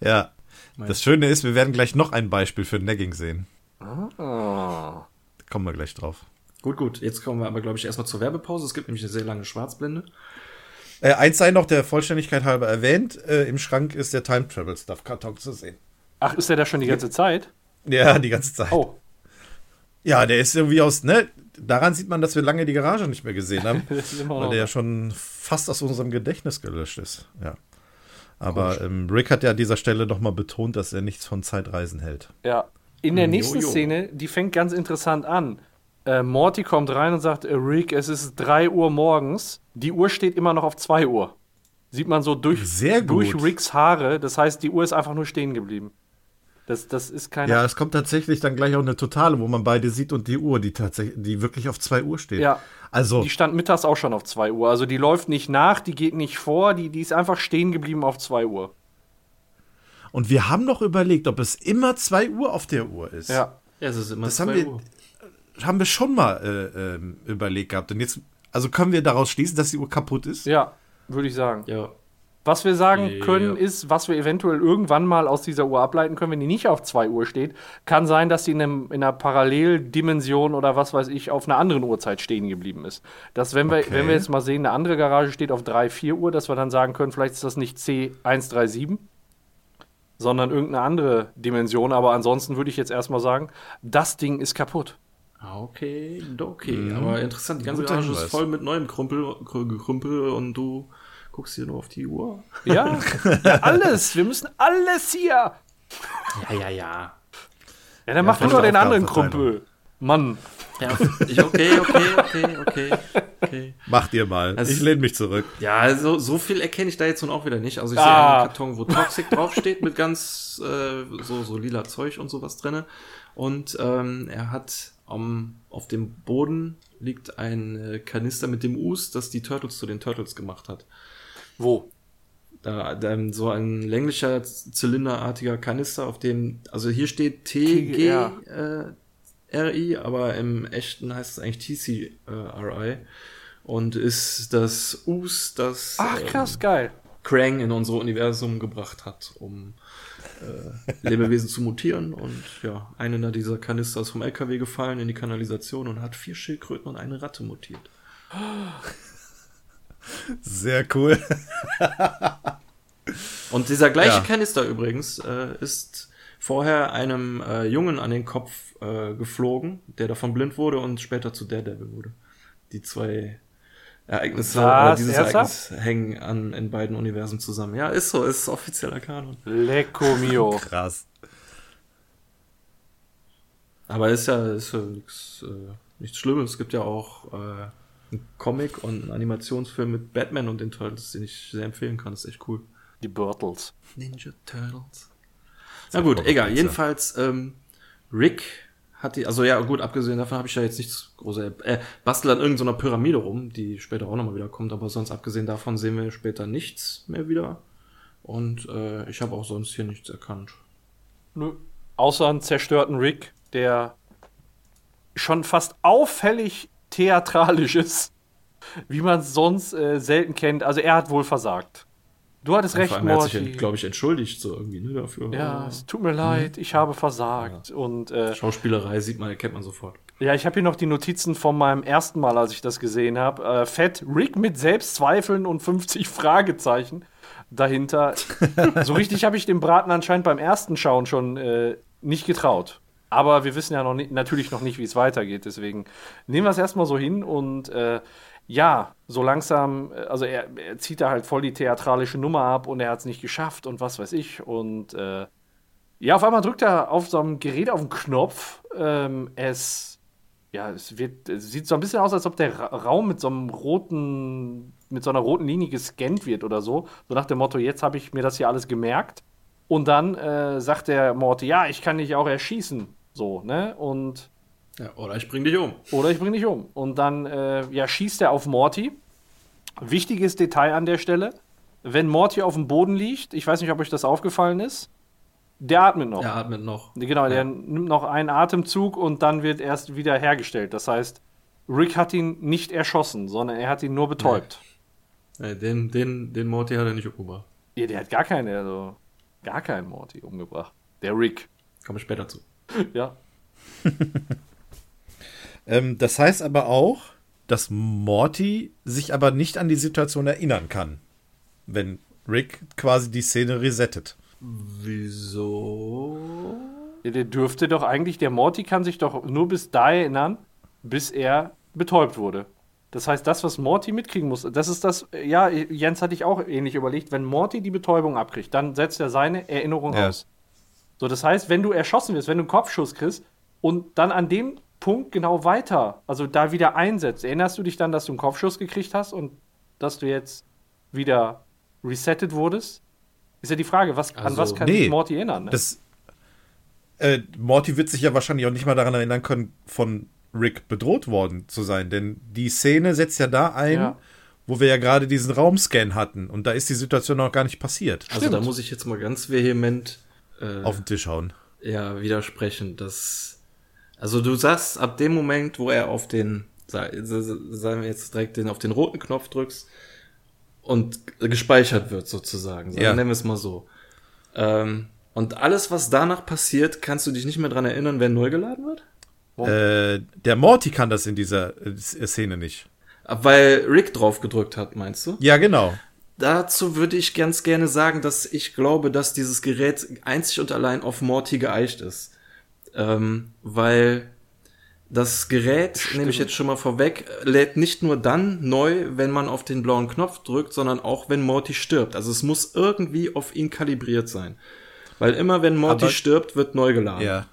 Ja. Das Schöne ist, wir werden gleich noch ein Beispiel für Nagging sehen. Ah. Kommen wir gleich drauf. Gut, gut. Jetzt kommen wir aber, glaube ich, erstmal zur Werbepause. Es gibt nämlich eine sehr lange Schwarzblende. Äh, eins sei noch der Vollständigkeit halber erwähnt: äh, Im Schrank ist der Time Travel Stuff Karton zu sehen. Ach, ist der da schon die ganze Zeit? Ja, die ganze Zeit. Oh, Ja, der ist irgendwie aus, ne? Daran sieht man, dass wir lange die Garage nicht mehr gesehen haben. weil noch. der ja schon fast aus unserem Gedächtnis gelöscht ist. Ja. Aber ähm, Rick hat ja an dieser Stelle nochmal betont, dass er nichts von Zeitreisen hält. Ja. In der nächsten jo. Szene, die fängt ganz interessant an. Äh, Morty kommt rein und sagt, äh, Rick, es ist 3 Uhr morgens. Die Uhr steht immer noch auf 2 Uhr. Sieht man so durch, durch Ricks Haare. Das heißt, die Uhr ist einfach nur stehen geblieben. Das, das ist keine. Ja, es kommt tatsächlich dann gleich auch eine Totale, wo man beide sieht und die Uhr, die tatsächlich, die wirklich auf 2 Uhr steht. Ja. Also, Die stand mittags auch schon auf 2 Uhr. Also die läuft nicht nach, die geht nicht vor, die, die ist einfach stehen geblieben auf 2 Uhr. Und wir haben noch überlegt, ob es immer 2 Uhr auf der Uhr ist. Ja. Ja, es ist immer Das haben 2 wir- Uhr. Haben wir schon mal äh, ähm, überlegt gehabt. Und jetzt, also können wir daraus schließen, dass die Uhr kaputt ist? Ja, würde ich sagen. Ja. Was wir sagen Ja. können, ist, was wir eventuell irgendwann mal aus dieser Uhr ableiten können, wenn die nicht auf 2 Uhr steht, kann sein, dass sie in, einem, in einer Paralleldimension oder was weiß ich auf einer anderen Uhrzeit stehen geblieben ist. Dass, wenn wir, Okay. wenn wir jetzt mal sehen, eine andere Garage steht auf 3, 4 Uhr, dass wir dann sagen können, vielleicht ist das nicht C137, sondern irgendeine andere Dimension. Aber ansonsten würde ich jetzt erstmal sagen, das Ding ist kaputt. Okay, okay. Aber interessant, die ganze Guter Garage ist voll mit neuem Krümpel, Krü- Krümpel und du guckst hier nur auf die Uhr. Ja, ja alles. Wir müssen alles hier. Ja, ja, ja. Ja, dann mach du falsche doch den anderen. Krümpel. Mann. Ja ich, okay, okay, okay, okay, okay. Macht ihr mal. Das- ich lehne mich zurück. Ja, so, so viel erkenne ich da jetzt nun auch wieder nicht. Also ich Ah. sehe einen Karton, wo Toxic draufsteht mit ganz äh, so, so lila Zeug und sowas drinne. Und ähm, er hat am auf dem Boden liegt ein äh, Kanister mit dem Us, das die Turtles zu den Turtles gemacht hat. Wo? Da, da so ein länglicher, zylinderartiger Kanister, auf dem, also hier steht TGR. TGRI, äh, RI, aber im echten heißt es eigentlich TCRI und ist das Us, das Ach, ähm, krass, geil. Krang in unser Universum gebracht hat, um äh, Lebewesen zu mutieren. Und ja, einer dieser Kanister ist vom LKW gefallen in die Kanalisation und hat vier Schildkröten und eine Ratte mutiert. Sehr cool. Und dieser gleiche Ja. Kanister übrigens äh, ist vorher einem äh, Jungen an den Kopf äh, geflogen, der davon blind wurde und später zu Daredevil wurde. Die zwei Ereignisse Was? oder dieses? Ereignis hängen an, in beiden Universen zusammen. Ja, ist so, ist offizieller Kanon. Lecco mio. Krass. Aber ist ja, ist ja nichts, äh, nichts Schlimmes. Es gibt ja auch äh, einen Comic und einen Animationsfilm mit Batman und den Turtles, den ich sehr empfehlen kann. Das ist echt cool. Die Birtles. Ninja Turtles. Na gut, egal. Jedenfalls, ähm, Rick hat die, also ja, gut, abgesehen davon habe ich ja jetzt nichts große, äh, bastelt an irgendeiner Pyramide rum, die später auch nochmal wieder kommt, aber sonst abgesehen davon sehen wir später nichts mehr wieder. Und äh, ich habe auch sonst hier nichts erkannt. Nö. Außer einen zerstörten Rick, der schon fast auffällig theatralisch ist, wie man es sonst äh, selten kennt. Also er hat wohl versagt. Du hattest Vor recht, allem, er hat sich, Morty. glaube ich, entschuldigt so irgendwie ne, dafür. Ja, es tut mir leid, ich habe versagt. Und äh, Schauspielerei sieht man, erkennt man sofort. ja, ich habe hier noch die Notizen von meinem ersten Mal, als ich das gesehen habe. Äh, Fett, Rick mit Selbstzweifeln und 50 Fragezeichen dahinter. so richtig habe ich dem Braten anscheinend beim ersten Schauen schon äh, nicht getraut. Aber wir wissen ja noch nicht, natürlich noch nicht, wie es weitergeht. Deswegen nehmen wir es erstmal so hin und äh, ja, so langsam, äh, also er, er zieht da halt voll die theatralische Nummer ab und er hat es nicht geschafft und was weiß ich. Und äh, ja, auf einmal drückt er auf so einem Gerät auf den Knopf. Ähm, es, ja, es wird, es sieht so ein bisschen aus, als ob der Ra Raum mit so einem roten, mit so einer roten Linie gescannt wird oder so. So nach dem Motto, jetzt habe ich mir das hier alles gemerkt. Und dann äh, sagt der Morty, ja, ich kann dich auch erschießen. So, ne? Und Ja, oder ich bring dich um. oder ich bringe dich um. Und dann äh, ja, schießt er auf Morty. Wichtiges Detail an der Stelle. Wenn Morty auf dem Boden liegt, ich weiß nicht, ob euch das aufgefallen ist, der atmet noch. Er atmet noch. Genau, der Ja. nimmt noch einen Atemzug und dann wird erst wieder hergestellt. Das heißt, Rick hat ihn nicht erschossen, sondern er hat ihn nur betäubt. Äh, den, den, den Morty hat er nicht umgebracht. Ja, der hat gar keine, also gar keinen Morty umgebracht. Der Rick. Kommen wir später zu. Ja. Ähm, das heißt aber auch, dass Morty sich aber nicht an die Situation erinnern kann, wenn Rick quasi die Szene resettet. Wieso? ja. Der dürfte doch eigentlich, der Morty kann sich doch nur bis da erinnern, bis er betäubt wurde. Das heißt, das, was Morty mitkriegen muss, das ist das, ja, Jens hatte ich auch ähnlich überlegt, wenn Morty die Betäubung abkriegt, dann setzt er seine Erinnerung Ja. aus. So, das heißt, wenn du erschossen wirst, wenn du einen Kopfschuss kriegst und dann an dem Punkt genau weiter, also da wieder einsetzt, erinnerst du dich dann, dass du einen Kopfschuss gekriegt hast und dass du jetzt wieder resettet wurdest? Ist ja die Frage, was, an Also, was kann nee, sich Morty erinnern? Ne? Das, äh, Morty wird sich ja wahrscheinlich auch nicht mal daran erinnern können, von Rick bedroht worden zu sein, denn die Szene setzt ja da ein, Ja. wo wir ja gerade diesen Raumscan hatten und da ist die Situation noch gar nicht passiert. Also Stimmt. da muss ich jetzt mal ganz vehement äh, Auf den Tisch hauen. ja, widersprechen, dass also du sagst, ab dem Moment, wo er auf den, sa- sa- sagen wir jetzt direkt den auf den roten Knopf drückst und gespeichert wird sozusagen, so, Ja. nennen wir es mal so. Ähm, und alles, was danach passiert, kannst du dich nicht mehr dran erinnern, wenn neu geladen wird? Äh, der Morty kann das in dieser äh, Szene nicht. Weil Rick drauf gedrückt hat, meinst du? Ja, genau. Dazu würde ich ganz gerne sagen, dass ich glaube, dass dieses Gerät einzig und allein auf Morty geeicht ist. Ähm, weil das Gerät, nehme ich jetzt schon mal vorweg, lädt nicht nur dann neu, wenn man auf den blauen Knopf drückt, sondern auch, wenn Morty stirbt. Also es muss irgendwie auf ihn kalibriert sein. Weil immer, wenn Morty Aber- stirbt, wird neu geladen. Ja.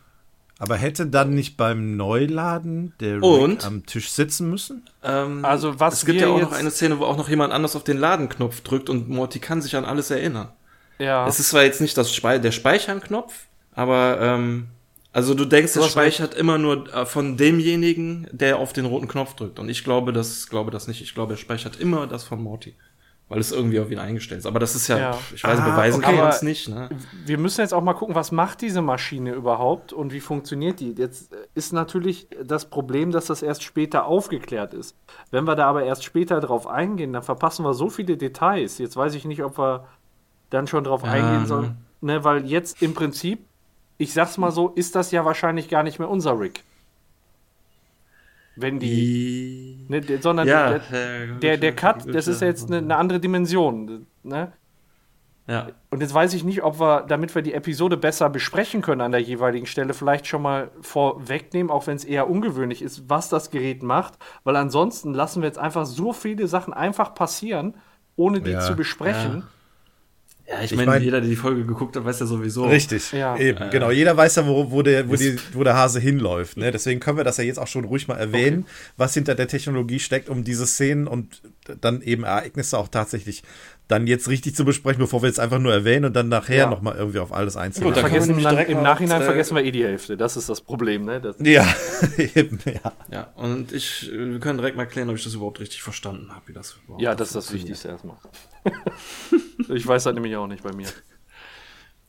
Aber hätte dann nicht beim Neuladen der Rick Und? am Tisch sitzen müssen? Ähm, Also, was es gibt ja auch noch eine Szene, wo auch noch jemand anders auf den Ladenknopf drückt und Morty kann sich an alles erinnern. ja. Es ist zwar jetzt nicht das Spei der Speichern-Knopf, aber ähm, also du denkst, hast speichert immer nur äh, von demjenigen, der auf den roten Knopf drückt. Und ich glaube das, glaube das nicht. Ich glaube, er speichert immer das von Morty. Weil es irgendwie auf ihn eingestellt ist. Aber das ist ja, Ja. ich weiß, Ah, beweisen okay. kann man es nicht. Ne? wir müssen jetzt auch mal gucken, was macht diese Maschine überhaupt und wie funktioniert die. Jetzt äh, ist natürlich das Problem, dass das erst später aufgeklärt ist. Wenn wir da aber erst später drauf eingehen, dann verpassen wir so viele Details. Jetzt weiß ich nicht, ob wir dann schon drauf Ja, eingehen sollen. Ne, weil jetzt im Prinzip, ich sag's mal so, ist das ja wahrscheinlich gar nicht mehr unser Rick. Wenn die. Ne, der, sondern ja, der, der, der Cut, das ist ja. jetzt eine, eine andere Dimension. Ne? Ja. Und jetzt weiß ich nicht, ob wir, damit wir die Episode besser besprechen können an der jeweiligen Stelle, vielleicht schon mal vorwegnehmen, auch wenn es eher ungewöhnlich ist, was das Gerät macht. Weil ansonsten lassen wir jetzt einfach so viele Sachen einfach passieren, ohne die Ja. zu besprechen. Ja, ich, Ich meine, mein- jeder, der die Folge geguckt hat, weiß ja sowieso. Richtig, Ja. eben, genau. Jeder weiß ja, wo, wo, der, wo, die, wo der Hase hinläuft. Ne? Deswegen können wir das ja jetzt auch schon ruhig mal erwähnen, was hinter der Technologie steckt, um diese Szenen und dann eben Ereignisse auch tatsächlich dann jetzt richtig zu besprechen, bevor wir jetzt einfach nur erwähnen und dann nachher Ja. nochmal irgendwie auf alles einzeln. Gut, dann können wir Vergessen dann, Im Nachhinein äh, vergessen wir eh die Hälfte. Das ist das Problem, ne? Das, ja, eben, ja. Ja, und ich, wir können direkt mal klären, ob ich das überhaupt richtig verstanden habe, wie das überhaupt ja, das ist das. Wichtigste erstmal. ich weiß das nämlich auch nicht bei mir.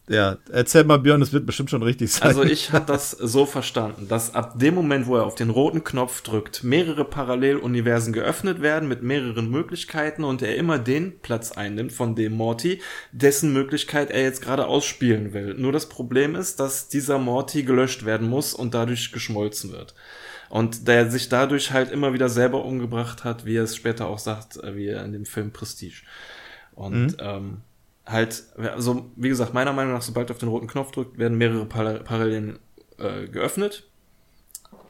Ja, erzähl mal, Björn, es wird bestimmt schon richtig sein. Also ich habe das so verstanden, dass ab dem Moment, wo er auf den roten Knopf drückt, mehrere Paralleluniversen geöffnet werden mit mehreren Möglichkeiten und er immer den Platz einnimmt von dem Morty, dessen Möglichkeit er jetzt gerade ausspielen will. Nur das Problem ist, dass dieser Morty gelöscht werden muss und dadurch geschmolzen wird. Und der sich dadurch halt immer wieder selber umgebracht hat, wie er es später auch sagt, äh, wie er in dem Film Prestige. Und ähm, halt, also wie gesagt, meiner Meinung nach, sobald er auf den roten Knopf drückt, werden mehrere Par Parallelen äh, geöffnet.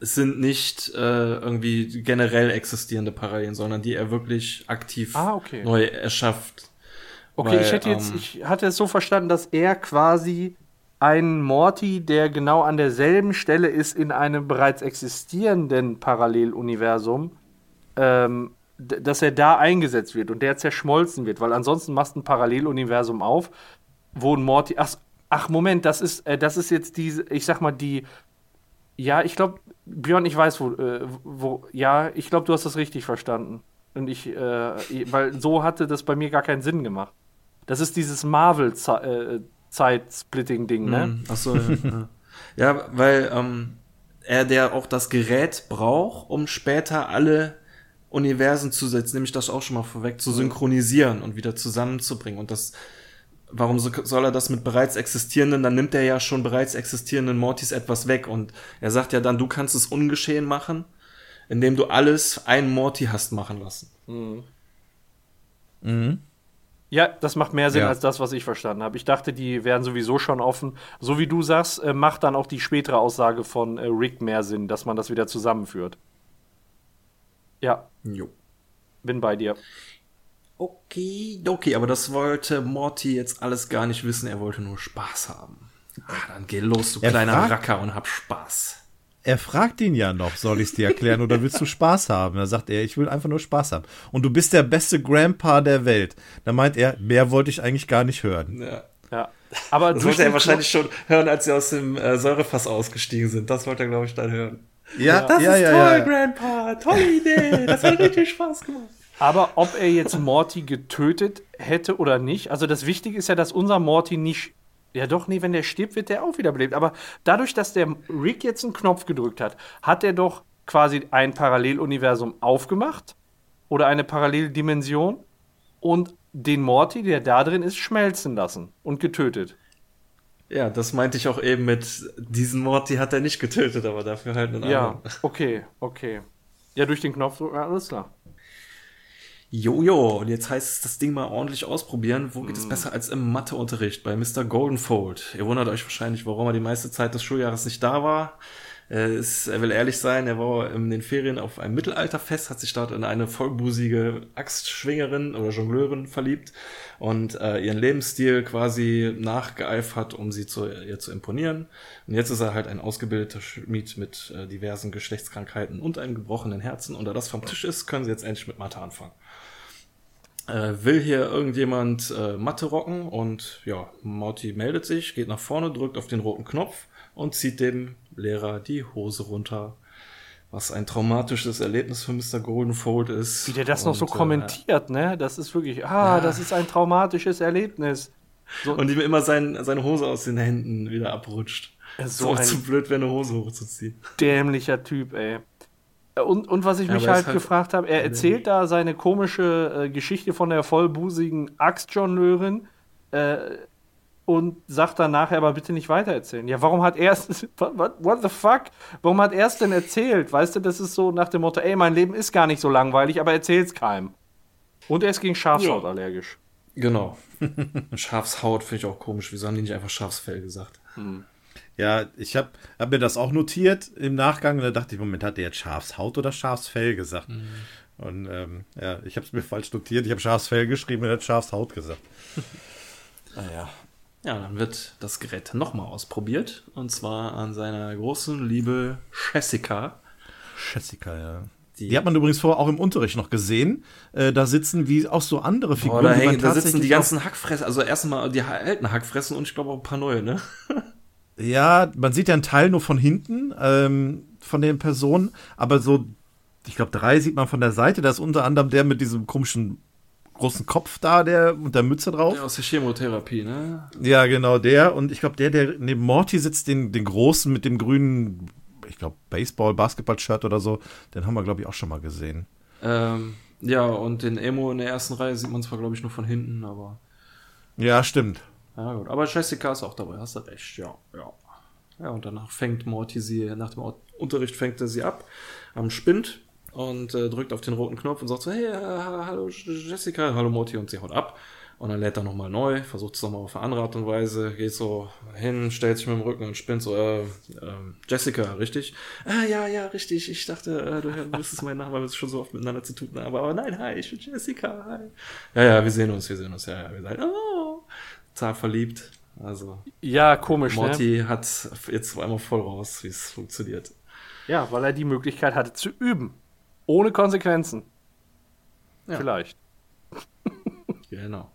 Es sind nicht äh, irgendwie generell existierende Parallelen, sondern die er wirklich aktiv Ah, okay. neu erschafft. Okay, Weil, ich hätte jetzt, ähm, ich hatte es so verstanden, dass er quasi einen Morty, der genau an derselben Stelle ist in einem bereits existierenden Paralleluniversum, ähm, dass er da eingesetzt wird und der zerschmolzen wird, weil ansonsten machst du ein Paralleluniversum auf, wo ein Morty. Ach, ach Moment, das ist, äh, das ist jetzt diese, ich sag mal, die. Ja, ich glaube, Björn, ich weiß, wo, äh, wo ja, ich glaube, du hast das richtig verstanden. Und ich, äh, weil so hatte das bei mir gar keinen Sinn gemacht. Das ist dieses Marvel-Zeit-Splitting-Ding, ne? Mhm. Ach so, ja. ja. ja, weil ähm, er der auch das Gerät braucht, um später alle Universen zu setzen, nämlich das auch schon mal vorweg, zu synchronisieren und wieder zusammenzubringen. Und das, warum so, soll er das mit bereits existierenden, dann nimmt er ja schon bereits existierenden Mortys etwas weg. Und er sagt ja dann, du kannst es ungeschehen machen, indem du alles einen Morty hast machen lassen. Ja, das macht mehr Sinn Ja. als das, was ich verstanden habe. Ich dachte, die wären sowieso schon offen. So wie du sagst, äh, macht dann auch die spätere Aussage von äh, Rick mehr Sinn, dass man das wieder zusammenführt. Ja, Jo. bin bei dir. Okay, okay, aber das wollte Morty jetzt alles gar nicht wissen, er wollte nur Spaß haben. Ah, dann geh los, du Er kleiner fragt- Racker, und hab Spaß. Er fragt ihn ja noch, soll ich es dir erklären oder willst du Spaß haben? Da sagt er, ich will einfach nur Spaß haben. Und du bist der beste Grandpa der Welt. Da meint er, mehr wollte ich eigentlich gar nicht hören. Ja. Ja. Aber Das wollte er wahrscheinlich schon hören, als sie aus dem äh, Säurefass ausgestiegen sind. Das wollte er, glaube ich, dann hören. Ja, Das ja, ist ja, toll, ja. Grandpa, tolle Idee, das hat richtig Spaß gemacht. Aber ob er jetzt Morty getötet hätte oder nicht, also das Wichtige ist ja, dass unser Morty nicht. Ja, doch, nee, wenn der stirbt, wird der auch wiederbelebt. Aber dadurch, dass der Rick jetzt einen Knopf gedrückt hat, hat er doch quasi ein Paralleluniversum aufgemacht oder eine Paralleldimension und den Morty, der da drin ist, schmelzen lassen und getötet. Ja, das meinte ich auch eben mit, diesen Morty hat er nicht getötet, aber dafür halt einen Ja, anderen. okay, okay. Ja, durch den Knopfdruck, ja, alles klar. Jojo, und jetzt heißt es, das Ding mal ordentlich ausprobieren. Wo geht es besser als im Matheunterricht bei Mr. Goldenfold? Ihr wundert euch wahrscheinlich, warum er die meiste Zeit des Schuljahres nicht da war. Er, ist, er will ehrlich sein, er war in den Ferien auf einem Mittelalterfest, hat sich dort in eine vollbusige Axtschwingerin oder Jongleurin verliebt und äh, ihren Lebensstil quasi nachgeeifert, um sie zu, ihr zu imponieren. Und jetzt ist er halt ein ausgebildeter Schmied mit äh, diversen Geschlechtskrankheiten und einem gebrochenen Herzen. Und da das vom Tisch ist, können sie jetzt endlich mit Mathe anfangen äh, will hier irgendjemand äh, Mathe rocken und ja, Morty meldet sich, geht nach vorne, drückt auf den roten Knopf und zieht dem Lehrer die Hose runter. Was ein traumatisches Erlebnis für Mr. Goldenfold ist. Wie der das noch so Und, äh, kommentiert, ne? Das ist wirklich, ah, das ist ein traumatisches Erlebnis. und ihm immer sein, seine Hose aus den Händen wieder abrutscht. So So, ein- zu blöd, wäre eine Hose hochzuziehen. dämlicher Typ, ey. Und, und was ich Ja, mich halt, ist halt- gefragt habe, er erzählt da seine komische äh, Geschichte von der vollbusigen Axtjongleurin äh, und sagt dann nachher aber bitte nicht weitererzählen. Ja, warum hat er es, what, what the fuck? Warum hat er es denn erzählt? Weißt du, das ist so nach dem Motto, ey, mein Leben ist gar nicht so langweilig, aber erzähl's keinem. Und er ist gegen Schafshaut Ja. allergisch. Genau. Schafshaut finde ich auch komisch. Wieso haben die nicht einfach Schafsfell gesagt? Ja, ich habe hab mir das auch notiert im Nachgang und da dachte ich, Moment, hat der jetzt Schafshaut oder Schafsfell gesagt? Und ähm, ja, ich habe es mir falsch notiert. Ich habe Schafsfell geschrieben und er hat Schafshaut gesagt. naja. Ja, dann wird das Gerät nochmal ausprobiert. Und zwar an seiner großen Liebe Jessica. Jessica, ja. Die, Die- hat man übrigens vorher auch im Unterricht noch gesehen. Äh, da sitzen wie auch so andere Figuren. Boah, da, hängen, da sitzen die ganzen Hackfressen, also erstmal die alten Hackfressen und ich glaube auch ein paar neue, ne? Ja, man sieht ja einen Teil nur von hinten ähm, von den Personen, aber so, ich glaube, drei sieht man von der Seite. Da ist unter anderem der mit diesem komischen großen Kopf da, der mit der Mütze drauf. Ja, aus der Chemotherapie, ne? Ja, genau, der. Und ich glaube, der, der neben Morty sitzt, den, den großen mit dem grünen, ich glaube, Baseball, Basketball-Shirt oder so, den haben wir, glaube ich, auch schon mal gesehen. Ähm, ja, und den Emo in der ersten Reihe sieht man zwar, glaube ich, nur von hinten, aber. Ja, stimmt. Ja, gut. Aber Jessica ist auch dabei, hast du recht, ja, ja. Ja, und danach fängt Morty sie, nach dem Unterricht fängt er sie ab am Spind und äh, drückt auf den roten Knopf und sagt so, hey, äh, hallo Jessica, hallo Morty und sie haut ab. Und dann lädt er nochmal neu, versucht es nochmal auf eine andere Art und Weise, geht so hin, stellt sich mit dem Rücken und spinnt so, äh, ähm, Jessica, richtig? Ah, ja, ja, richtig. Ich dachte, äh, du wüsstest meinen Namen, weil wir es schon so oft miteinander zu tun haben. Aber nein, hi, ich bin Jessica, hi. Ja, ja, wir sehen uns, wir sehen uns, ja, ja, wir sind, oh, zart verliebt. Also, Ja, komisch, ne? Morty hat jetzt einmal voll raus, wie es funktioniert. Ja, weil er die Möglichkeit hatte zu üben. Ohne Konsequenzen. Ja. Vielleicht. Genau.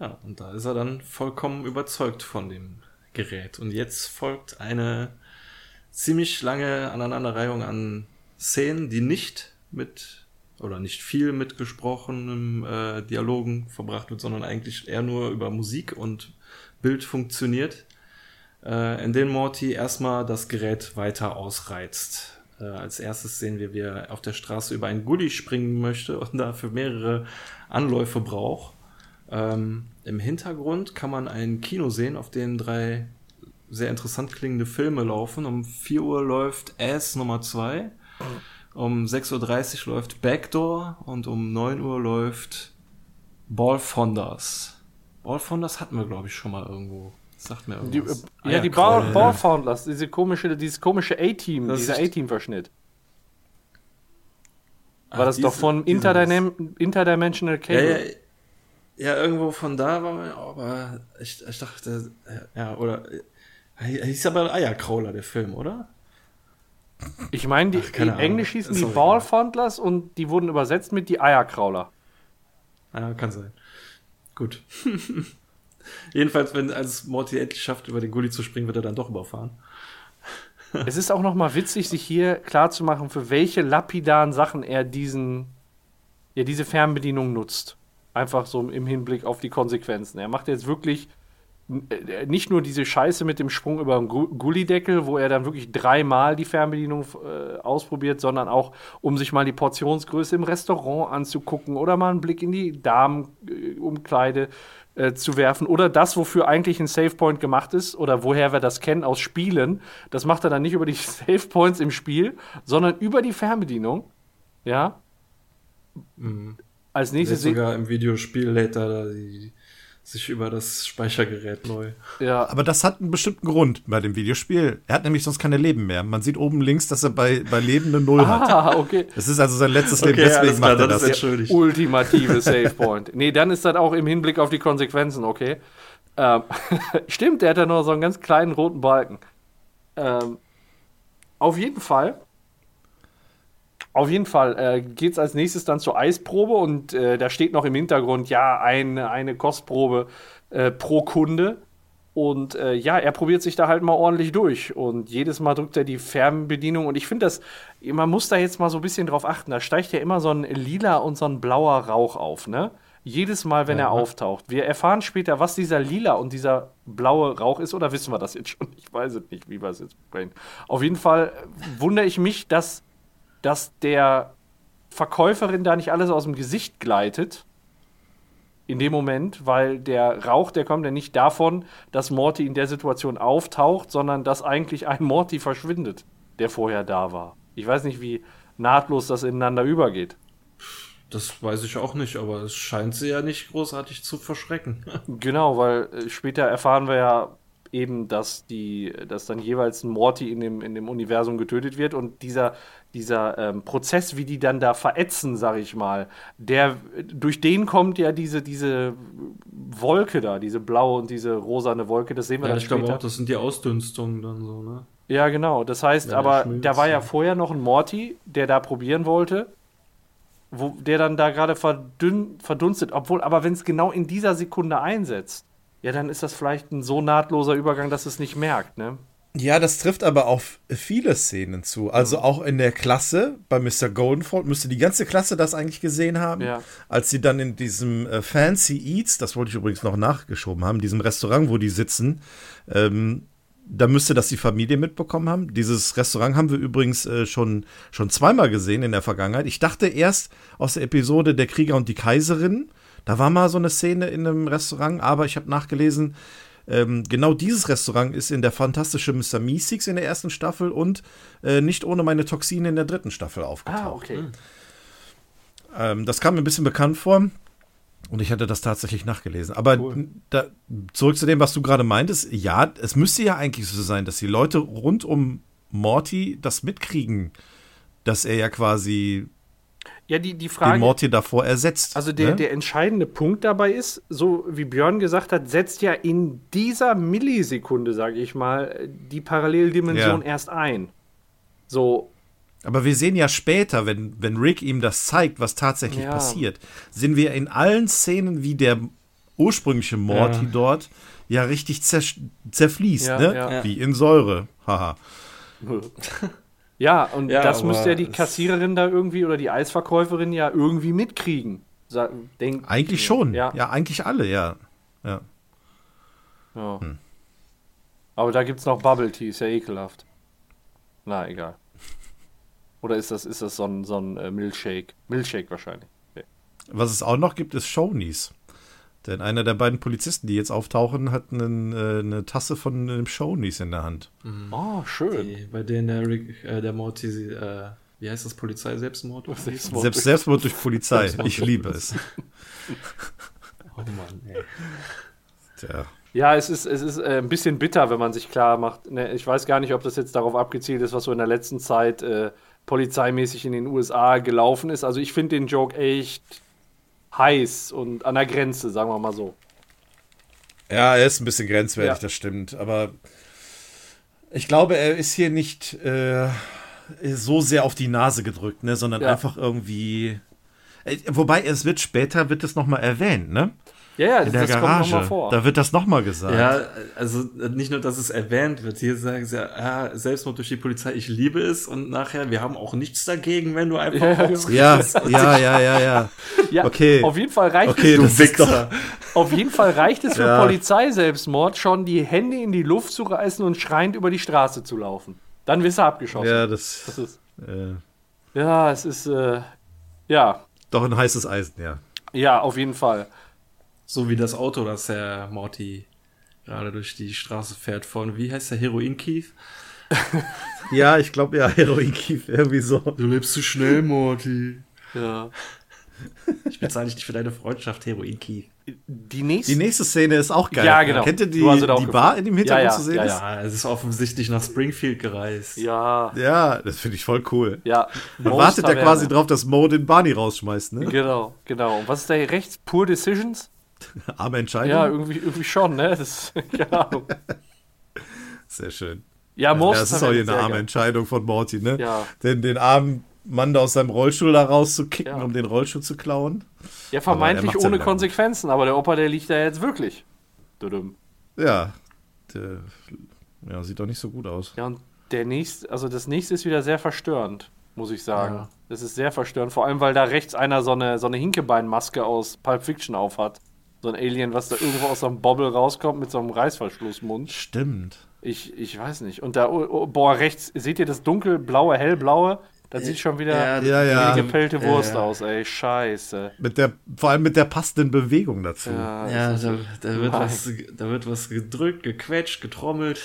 Ja, und da ist er dann vollkommen überzeugt von dem Gerät. Und jetzt folgt eine ziemlich lange Aneinanderreihung an Szenen, die nicht mit oder nicht viel mit gesprochenem äh, Dialogen verbracht wird, sondern eigentlich eher nur über Musik und Bild funktioniert, äh, in denen Morty erstmal das Gerät weiter ausreizt. Äh, als erstes sehen wir, wie er auf der Straße über einen Gully springen möchte und dafür mehrere Anläufe braucht. Ähm, Im Hintergrund kann man ein Kino sehen, auf dem drei sehr interessant klingende Filme laufen. Um 4 Uhr läuft Ass Nummer 2, um 6.30 Uhr läuft Backdoor und um 9 Uhr läuft Ball Fonders. Ball Fonders hatten wir, glaube ich, schon mal irgendwo. Sagt mir Die, irgendwas. äh, ja, die Eierkraul. Ball, Ballfoundlers, diese komische, dieses komische A-Team, dieser A-Team-Verschnitt. Ah, War das doch diese- von diese Interdynam Interdimensional Ja, Cable? ja, ja, irgendwo von da war man, aber ich, ich dachte, ja, oder, äh, hieß aber Eierkrauler, der Film, oder? Ich meine, die Ach, in. Englisch hießen Ist die. Ballfondlers und die wurden übersetzt mit die Eierkrauler. Ja, kann sein. Gut. Jedenfalls, wenn als Morty endlich schafft, über den Gully zu springen, wird er dann doch überfahren. es ist auch noch mal witzig, sich hier klarzumachen, für welche lapidaren Sachen er diesen, ja, diese Fernbedienung nutzt. Einfach so im Hinblick auf die Konsequenzen. Er macht jetzt wirklich äh, nicht nur diese Scheiße mit dem Sprung über den Gu- Gullideckel, wo er dann wirklich dreimal die Fernbedienung äh, ausprobiert, sondern auch, um sich mal die Portionsgröße im Restaurant anzugucken oder mal einen Blick in die Damenumkleide äh, zu werfen oder das, wofür eigentlich ein Savepoint gemacht ist oder woher wir das kennen aus Spielen. Das macht er dann nicht über die Savepoints im Spiel, sondern über die Fernbedienung. Ja. Als nächstes sogar im Videospiel lädt er da die, sich über das Speichergerät neu. ja, Aber das hat einen bestimmten Grund bei dem Videospiel. Er hat nämlich sonst keine Leben mehr. Man sieht oben links, dass er bei, bei Leben eine Null hat. Ah, okay. Das ist also sein letztes Leben, alles deswegen klar, macht er das das. ist. Ultimative Save Point. Nee, dann ist das auch im Hinblick auf die Konsequenzen, okay? Ähm, stimmt, der hat ja nur so einen ganz kleinen roten Balken. Ähm, auf jeden Fall. Auf jeden Fall äh, geht es als nächstes dann zur Eisprobe und äh, da steht noch im Hintergrund, ja, eine, eine Kostprobe äh, pro Kunde. Und äh, ja, er probiert sich da halt mal ordentlich durch. Und jedes Mal drückt er die Fernbedienung. Und ich finde das, man muss da jetzt mal so ein bisschen drauf achten. Da steigt ja immer so ein lila und so ein blauer Rauch auf, ne? Jedes Mal, wenn er auftaucht. Wir erfahren später, was dieser lila und dieser blaue Rauch ist, oder wissen wir das jetzt schon? Ich weiß es nicht, wie wir es jetzt bringen. Auf jeden Fall äh, wundere ich mich, dass, dass der Verkäuferin da nicht alles aus dem Gesicht gleitet in dem Moment, weil der Rauch, der kommt ja nicht davon, dass Morty in der Situation auftaucht, sondern dass eigentlich ein Morty verschwindet, der vorher da war. Ich weiß nicht, wie nahtlos das ineinander übergeht. Das weiß ich auch nicht, aber es scheint sie ja nicht großartig zu verschrecken. Genau, weil äh, später erfahren wir ja eben, dass die, dass dann jeweils ein Morty in dem, in dem Universum getötet wird und dieser, dieser ähm, Prozess, wie die dann da verätzen, sag ich mal, der durch den kommt ja diese, diese Wolke da, diese blaue und diese rosane Wolke, das sehen wir Ja, dann ich glaube später. auch, das sind die Ausdünstungen dann so, ne? Ja, genau. Das heißt er aber, da war ja vorher noch ein Morty, der da probieren wollte, wo, der dann da gerade verdunstet. Obwohl, aber wenn es genau in dieser Sekunde einsetzt, ja, dann ist das vielleicht ein so nahtloser Übergang, dass es nicht merkt, ne? Ja, das trifft aber auf viele Szenen zu. Also auch in der Klasse bei Mr. Goldenfold müsste die ganze Klasse das eigentlich gesehen haben, Ja. als sie dann in diesem äh, Fancy Eats, das wollte ich übrigens noch nachgeschoben haben, diesem Restaurant, wo die sitzen, ähm, da müsste das die Familie mitbekommen haben. Dieses Restaurant haben wir übrigens äh, schon, schon zweimal gesehen in der Vergangenheit. Ich dachte erst aus der Episode Der Krieger und die Kaiserin, da war mal so eine Szene in einem Restaurant, aber ich habe nachgelesen, ähm, genau dieses Restaurant ist in der fantastische Mr. Meeseeks in der ersten Staffel und äh, nicht ohne meine Toxine in der dritten Staffel aufgetaucht. Ah, okay. Ähm, das kam mir ein bisschen bekannt vor und ich hatte das tatsächlich nachgelesen. Aber da, zurück zu dem, was du gerade meintest. Ja, es müsste ja eigentlich so sein, dass die Leute rund um Morty das mitkriegen, dass er ja quasi Ja, die, die den Frage. Morty davor ersetzt. Also der, ne? der entscheidende Punkt dabei ist, so wie Björn gesagt hat, setzt ja in dieser Millisekunde, sage ich mal, die Paralleldimension Ja. erst ein. So, Aber wir sehen ja später, wenn, wenn Rick ihm das zeigt, was tatsächlich Ja. passiert, sehen wir in allen Szenen, wie der ursprüngliche Morty Ja. dort ja richtig zer zerfließt, Ja, ne? ja. Wie in Säure. Haha. ja, und Ja, das müsste ja die Kassiererin da irgendwie oder die Eisverkäuferin ja irgendwie mitkriegen. Denk, Eigentlich schon. Ja. Ja. eigentlich alle, ja. ja. Ja. Hm. Aber da gibt es noch Bubble Tea, ist ja ekelhaft. Na, egal. Oder ist das, ist das so ein, so ein äh, Milkshake? Milkshake wahrscheinlich. Okay. Was es auch noch gibt, ist Shonies. Denn einer der beiden Polizisten, die jetzt auftauchen, hat einen, äh, eine Tasse von einem Shonies in der Hand. Oh, schön. Die, bei denen der, Rick, äh, der Morty, äh, wie heißt das, Polizei Selbstmord? Selbstmord. Selbst Selbstmord durch Polizei. Ich liebe es. Oh Mann, ey. Tja. Ja, es ist, es ist äh, ein bisschen bitter, wenn man sich klar macht. Ne, ich weiß gar nicht, ob das jetzt darauf abgezielt ist, was so in der letzten Zeit äh, polizeimäßig in den USA gelaufen ist. Also ich finde den Joke echt heiß und an der Grenze, sagen wir mal so. Ja, er ist ein bisschen grenzwertig, Ja. das stimmt. Aber ich glaube, er ist hier nicht äh, so sehr auf die Nase gedrückt, ne, sondern Ja. einfach irgendwie. Äh, Wobei, es wird später, wird es nochmal erwähnt, ne? Ja, ja, In der das kommt Garage. mal vor. Da wird das nochmal gesagt. Ja, also nicht nur, dass es erwähnt wird, hier sagen sie ja, ah, Selbstmord durch die Polizei, ich liebe es und nachher, wir haben auch nichts dagegen, wenn du einfach Ja. Ja, ja, ja, ja, ja. ja, okay. Auf jeden Fall reicht Okay, es, ist doch. auf jeden Fall reicht es für Ja. Polizeiselbstmord schon, die Hände in die Luft zu reißen und schreiend über die Straße zu laufen. Dann wirst du abgeschossen. Ja, das. Das ist, Äh, ja, es ist, äh, ja, doch ein heißes Eisen, ja. ja, auf jeden Fall. So wie das Auto, das der Morty gerade durch die Straße fährt von, wie heißt der, Heroin Keith? Ja, ich glaube ja, Heroin Kief, irgendwie so. Du lebst zu schnell, Morty. Ja. Ich bezahle dich nicht für deine Freundschaft, Heroin Keith. Die nächste. Die nächste Szene ist auch geil. Ja, genau. Kennt ihr die, die Bar in dem Hintergrund Ja, ja, zu sehen? ja, ist? Ja, es ist offensichtlich nach Springfield gereist. ja, Ja, das finde ich voll cool. ja. Man wartet ja quasi drauf, dass Mo den Barney rausschmeißt, ne? Genau, genau. Und was ist da hier rechts? Poor Decisions? Arme Entscheidung. Ja, irgendwie, irgendwie schon, ne? Das, keine Ahnung. Sehr schön. Ja, Ja, Moe's das ist auch hier eine arme geil. Entscheidung von Morty, ne? Ja. Den, den armen Mann da aus seinem Rollstuhl da rauszukicken, Ja. um den Rollstuhl zu klauen. Ja, vermeintlich er ja ohne wieder. Konsequenzen, aber der Opa, der liegt da jetzt wirklich. Dudum. Ja. Der, ja, sieht doch nicht so gut aus. Ja, und der nächste, also das nächste ist wieder sehr verstörend, muss ich sagen. Ja. Das ist sehr verstörend, vor allem weil da rechts einer so eine, so eine Hinkebeinmaske aus Pulp Fiction aufhat. So ein Alien, was da irgendwo aus so einem Bobble rauskommt mit so einem Reißverschlussmund. Stimmt. Ich, ich weiß nicht. Und da, oh, oh, boah, rechts, seht ihr das dunkelblaue, hellblaue? Das sieht schon wieder Ja, ja. wie gepellte Wurst ja. aus, ey. Scheiße. Mit der, vor allem mit der passenden Bewegung dazu. Ja, Ja, da, da, wird was, da wird was gedrückt, gequetscht, getrommelt.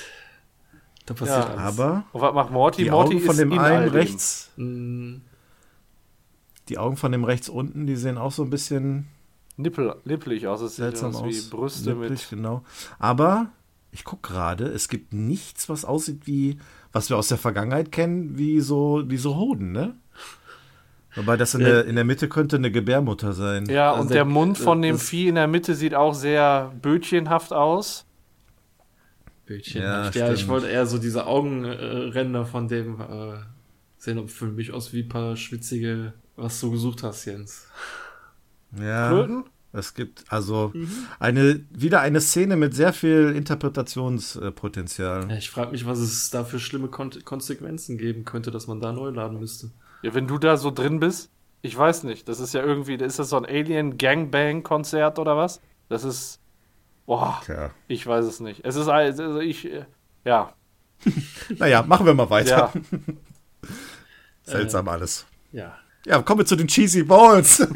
Da passiert Ja. alles. Aber Und was macht Morty? die Morty Augen von ist dem einen dem. rechts. Mm, die Augen von dem rechts unten, die sehen auch so ein bisschen Nippel, nippelig aus. Es sieht seltsam aus aus. wie Brüste Lipplich, mit. genau. Aber ich gucke gerade, es gibt nichts, was aussieht wie, was wir aus der Vergangenheit kennen, wie so, wie so Hoden, ne? Wobei das in, Ja. der, in der Mitte könnte eine Gebärmutter sein. Ja, Also und der- der Mund von dem Vieh in der Mitte sieht auch sehr bötchenhaft aus. Bildchen. Ja, Ja, ich wollte eher so diese Augenränder von dem äh, sehen, ob für mich aus wie ein paar schwitzige, was du gesucht hast, Jens. Ja. Klöten? Es gibt also Mhm. eine, wieder eine Szene mit sehr viel Interpretationspotenzial. Ja, ich frage mich, was es da für schlimme Kon Konsequenzen geben könnte, dass man da neu laden müsste. Ja, wenn du da so drin bist, ich weiß nicht. Das ist ja irgendwie, ist das so ein Alien-Gangbang-Konzert oder was? Das ist. Boah, Tja. ich weiß es nicht. Es ist also ich. äh, Ja. Naja, machen wir mal weiter. Ja. Seltsam alles. Ja. Ja, kommen wir zu den Cheesy Balls.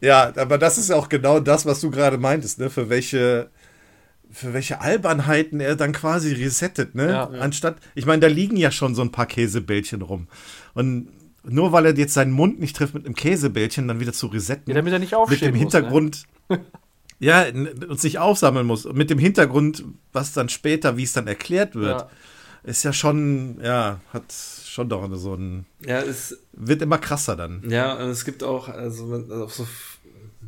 ja, aber das ist ja auch genau das, was du gerade meintest, ne? Für welche, für welche Albernheiten er dann quasi resettet, ne? Ja. Anstatt, ich meine, da liegen ja schon so ein paar Käsebällchen rum. Und nur weil er jetzt seinen Mund nicht trifft mit einem Käsebällchen, dann wieder zu resetten. Ja, damit er nicht mit aufstehen dem muss, ne? Hintergrund. Ja, n- uns nicht aufsammeln muss. Mit dem Hintergrund, was dann später, wie es dann erklärt wird, Ja. Ist ja schon, ja, hat schon doch so ein, Ja, es, wird immer krasser dann. ja, und es gibt auch, also, man- auch so,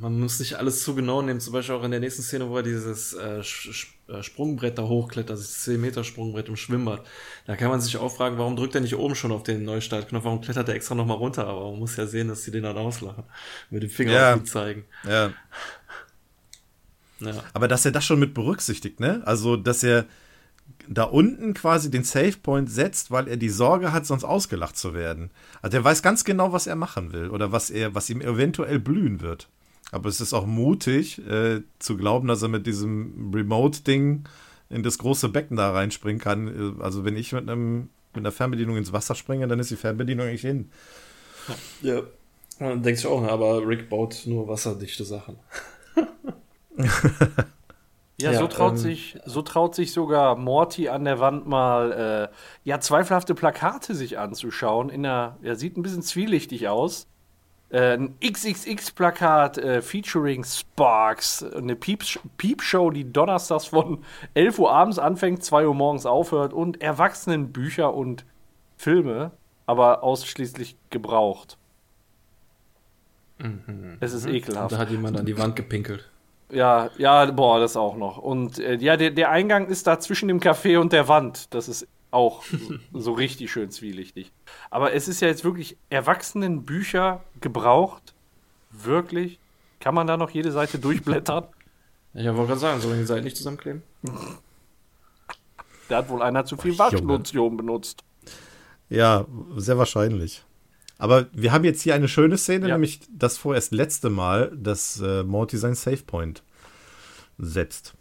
man muss nicht alles zu genau nehmen, zum Beispiel auch in der nächsten Szene, wo er dieses äh, äh, Sprungbrett da hochklettert, das 10 Meter Sprungbrett im Schwimmbad. Da kann man sich auch fragen, warum drückt er nicht oben schon auf den Neustartknopf, warum klettert er extra nochmal runter, aber man muss ja sehen, dass sie den dann auslachen, mit dem Finger Ja. auf ihn zeigen. Ja. Ja. Aber dass er das schon mit berücksichtigt, ne? Also, dass er da unten quasi den Save Point setzt, weil er die Sorge hat, sonst ausgelacht zu werden. Also er weiß ganz genau, was er machen will oder was er, was ihm eventuell blühen wird. Aber es ist auch mutig, äh, zu glauben, dass er mit diesem Remote-Ding in das große Becken da reinspringen kann. Äh, Also wenn ich mit einem mit einer Fernbedienung ins Wasser springe, dann ist die Fernbedienung eigentlich hin. Ja. Und dann denkst du auch, aber Rick baut nur wasserdichte Sachen. Ja, Ja, so, traut ähm, sich, so traut sich sogar Morty an der Wand mal äh, ja, zweifelhafte Plakate sich anzuschauen. In der, ja, sieht ein bisschen zwielichtig aus. Äh, ein XXX-Plakat äh, featuring Sparks. Eine Pieps Piepshow, die donnerstags von 11 Uhr abends anfängt, 2 Uhr morgens aufhört. Und Erwachsenenbücher und Filme, aber ausschließlich gebraucht. Es ist Und ekelhaft. da hat jemand an die Wand gepinkelt. Ja, ja, boah, das auch noch. Und äh, ja, der, der Eingang ist da zwischen dem Café und der Wand. Das ist auch so, so richtig schön zwielichtig. Aber es ist ja jetzt wirklich Erwachsenenbücher gebraucht. Wirklich? Kann man da noch jede Seite durchblättern? Ich wollte gerade sagen, sollen die Seiten nicht zusammenkleben? Da hat wohl einer zu viel. Waschlotion benutzt. Ja, sehr wahrscheinlich. Aber wir haben jetzt hier eine schöne Szene, Ja. nämlich das vorerst letzte Mal, dass äh, Morty sein Save Point setzt.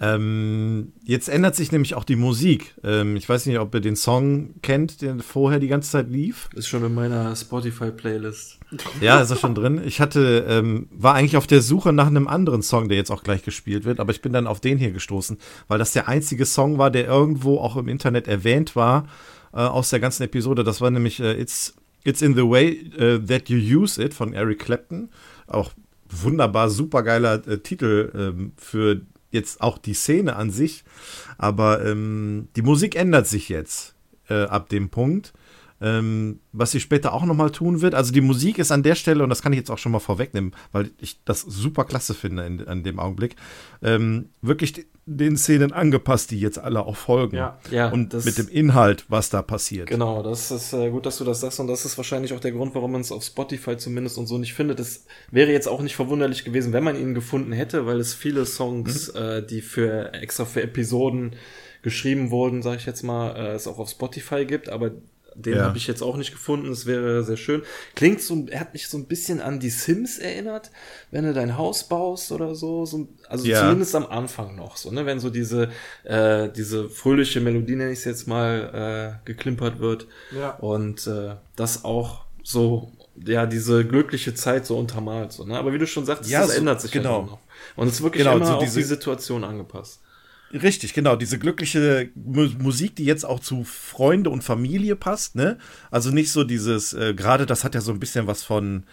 Ähm, jetzt ändert sich nämlich auch die Musik. Ähm, ich weiß nicht, ob ihr den Song kennt, der vorher die ganze Zeit lief. Ist schon in meiner Spotify-Playlist. Ja, ist er schon drin. Ich hatte, ähm, war eigentlich auf der Suche nach einem anderen Song, der jetzt auch gleich gespielt wird, aber ich bin dann auf den hier gestoßen, weil das der einzige Song war, der irgendwo auch im Internet erwähnt war äh, aus der ganzen Episode. Das war nämlich äh, It's, It's in the Way äh, That You Use It von Eric Clapton. Auch wunderbar, supergeiler äh, Titel ähm, für jetzt auch die Szene an sich. Aber ähm, die Musik ändert sich jetzt äh, ab dem Punkt ähm, was sie später auch nochmal tun wird. Also die Musik ist an der Stelle, und das kann ich jetzt auch schon mal vorwegnehmen, weil ich das super klasse finde in, an dem Augenblick, ähm, wirklich de- den Szenen angepasst, die jetzt alle auch folgen. Ja. Ja, und mit dem Inhalt, was da passiert. Genau, das ist äh, gut, dass du das sagst und das ist wahrscheinlich auch der Grund, warum man es auf Spotify zumindest und so nicht findet. Es wäre jetzt auch nicht verwunderlich gewesen, wenn man ihn gefunden hätte, weil es viele Songs, äh, die für extra für Episoden geschrieben wurden, sage ich jetzt mal, äh, es auch auf Spotify gibt, aber den Ja. habe ich jetzt auch nicht gefunden. Es wäre sehr schön. Klingt so, er hat mich so ein bisschen an die Sims erinnert, wenn du dein Haus baust oder so. so also Ja. zumindest am Anfang noch so, ne? Wenn so diese, äh, diese fröhliche Melodie, nenne ich es jetzt mal, äh, geklimpert wird. Ja. Und äh, das auch so, ja, diese glückliche Zeit so untermalt. So, ne? Aber wie du schon sagst, Ja, das so- ändert sich genau. dann noch. Und es ist wirklich Genau, immer so auf diese- die Situation angepasst. Richtig, genau. Diese glückliche Mu Musik, die jetzt auch zu Freunde und Familie passt, ne? Also nicht so dieses, äh, gerade das hat ja so ein bisschen was von,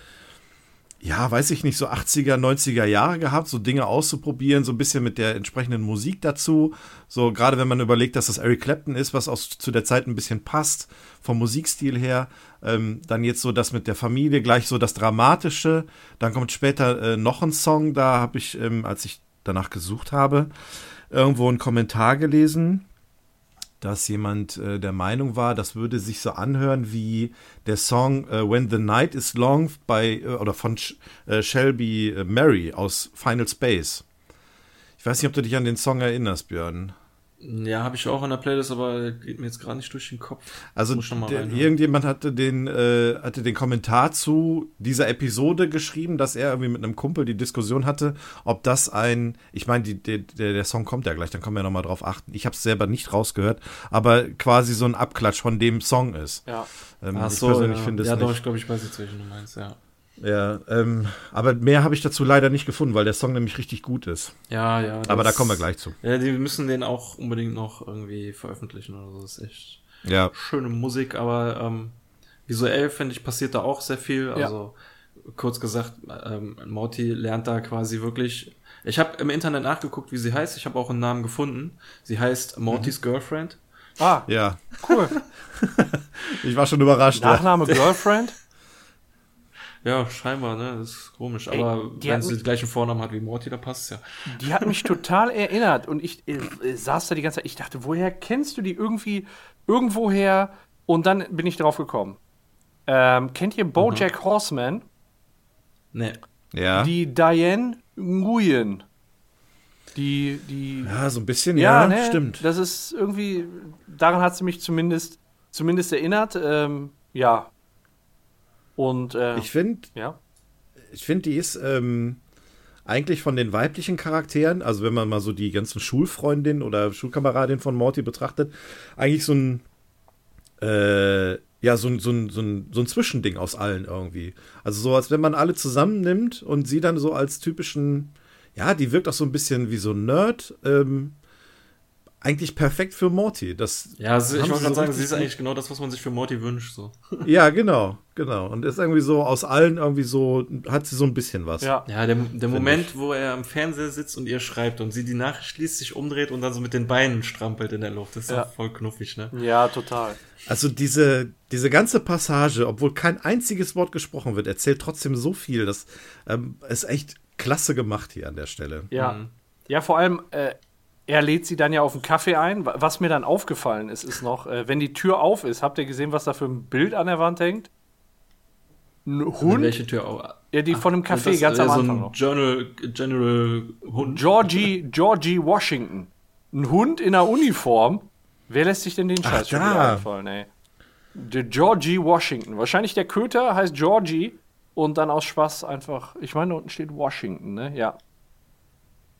ja, weiß ich nicht, so 80er, 90er Jahre gehabt, so Dinge auszuprobieren, so ein bisschen mit der entsprechenden Musik dazu. So, gerade wenn man überlegt, dass das Eric Clapton ist, was auch zu der Zeit ein bisschen passt, vom Musikstil her. Ähm, dann jetzt so das mit der Familie, gleich so das Dramatische. Dann kommt später äh, noch ein Song, da habe ich, ähm, als ich danach gesucht habe, irgendwo einen Kommentar gelesen, dass jemand äh, der Meinung war, das würde sich so anhören wie der Song äh, When the Night is Long bei äh, oder von Sh äh, Shelby äh, Mary aus Final Space. Ich weiß nicht, ob du dich an den Song erinnerst, Björn. Ja, habe ich auch in der Playlist, aber geht mir jetzt gerade nicht durch den Kopf. Also der, irgendjemand hatte den, äh, hatte den Kommentar zu dieser Episode geschrieben, dass er irgendwie mit einem Kumpel die Diskussion hatte, ob das ein, ich meine, der, der Song kommt ja gleich, dann können wir nochmal drauf achten. Ich habe es selber nicht rausgehört, aber quasi so ein Abklatsch von dem Song ist. Ja. Ähm, Ach so, ich persönlich ja. finde es Ja, doch, ich glaube, ich weiß jetzt, welchen du meinst, ja. Ja, ähm, aber mehr habe ich dazu leider nicht gefunden, weil der Song nämlich richtig gut ist. Ja, ja. Aber da kommen wir gleich zu. Ja, die müssen den auch unbedingt noch irgendwie veröffentlichen oder so. Das ist echt ja. schöne Musik, aber ähm, visuell, finde ich, passiert da auch sehr viel. Also ja. kurz gesagt, ähm, Morty lernt da quasi wirklich. Ich habe im Internet nachgeguckt, wie sie heißt. Ich habe auch einen Namen gefunden. Sie heißt Mortys mhm. Girlfriend. Ah, ja. Cool. ich war schon überrascht. Nachname ja. Girlfriend? Ja, scheinbar, ne? Das ist komisch. Aber Ey, wenn sie den gleichen Vornamen hat wie Morty, dann passt es ja. Die hat mich total erinnert und ich äh, saß da die ganze Zeit. Ich dachte, woher kennst du die irgendwie irgendwoher? Und dann bin ich drauf gekommen. Ähm, kennt ihr Bojack mhm. Horseman? Nee. Ja. Die Diane Nguyen. Die, die. Ja, so ein bisschen, ja, ja ne, stimmt. Das ist irgendwie, daran hat sie mich zumindest, zumindest erinnert. Ähm, ja, und äh, ich finde, ja. ich finde, die ist ähm, eigentlich von den weiblichen Charakteren, also wenn man mal so die ganzen Schulfreundinnen oder Schulkameradinnen von Morty betrachtet, eigentlich so ein äh, ja, so so, so, ein, so ein Zwischending aus allen irgendwie. Also so, als wenn man alle zusammennimmt und sie dann so als typischen, ja, die wirkt auch so ein bisschen wie so ein Nerd, ähm, eigentlich perfekt für Morty. Das ja, also ich wollte gerade sagen, sie ist eigentlich genau das, was man sich für Morty wünscht. So. Ja, genau, genau. Und ist irgendwie so aus allen irgendwie so, hat sie so ein bisschen was. Ja, ja der, der Moment, ich. wo er am Fernseher sitzt und ihr schreibt und sie die Nachricht schließt, sich umdreht und dann so mit den Beinen strampelt in der Luft, das ist ja. voll knuffig, ne? Ja, total. Also diese, diese ganze Passage, obwohl kein einziges Wort gesprochen wird, erzählt trotzdem so viel. Das ähm, ist echt klasse gemacht hier an der Stelle. Ja. Mhm. Ja, vor allem, äh, er lädt sie dann ja auf einen Kaffee ein. Was mir dann aufgefallen ist, ist noch, äh, wenn die Tür auf ist, habt ihr gesehen, was da für ein Bild an der Wand hängt? Ein Hund. Welche Tür auf? Ja, die Ach, von dem Café ganz am Anfang so noch. Journal, General Hund. Georgie, Georgie Washington. Ein Hund in der Uniform. Wer lässt sich denn den Scheiß Ach, schon wieder einfallen, ey? Der Georgie Washington. Wahrscheinlich der Köter heißt Georgie und dann aus Spaß einfach. Ich meine, da unten steht Washington, ne? Ja.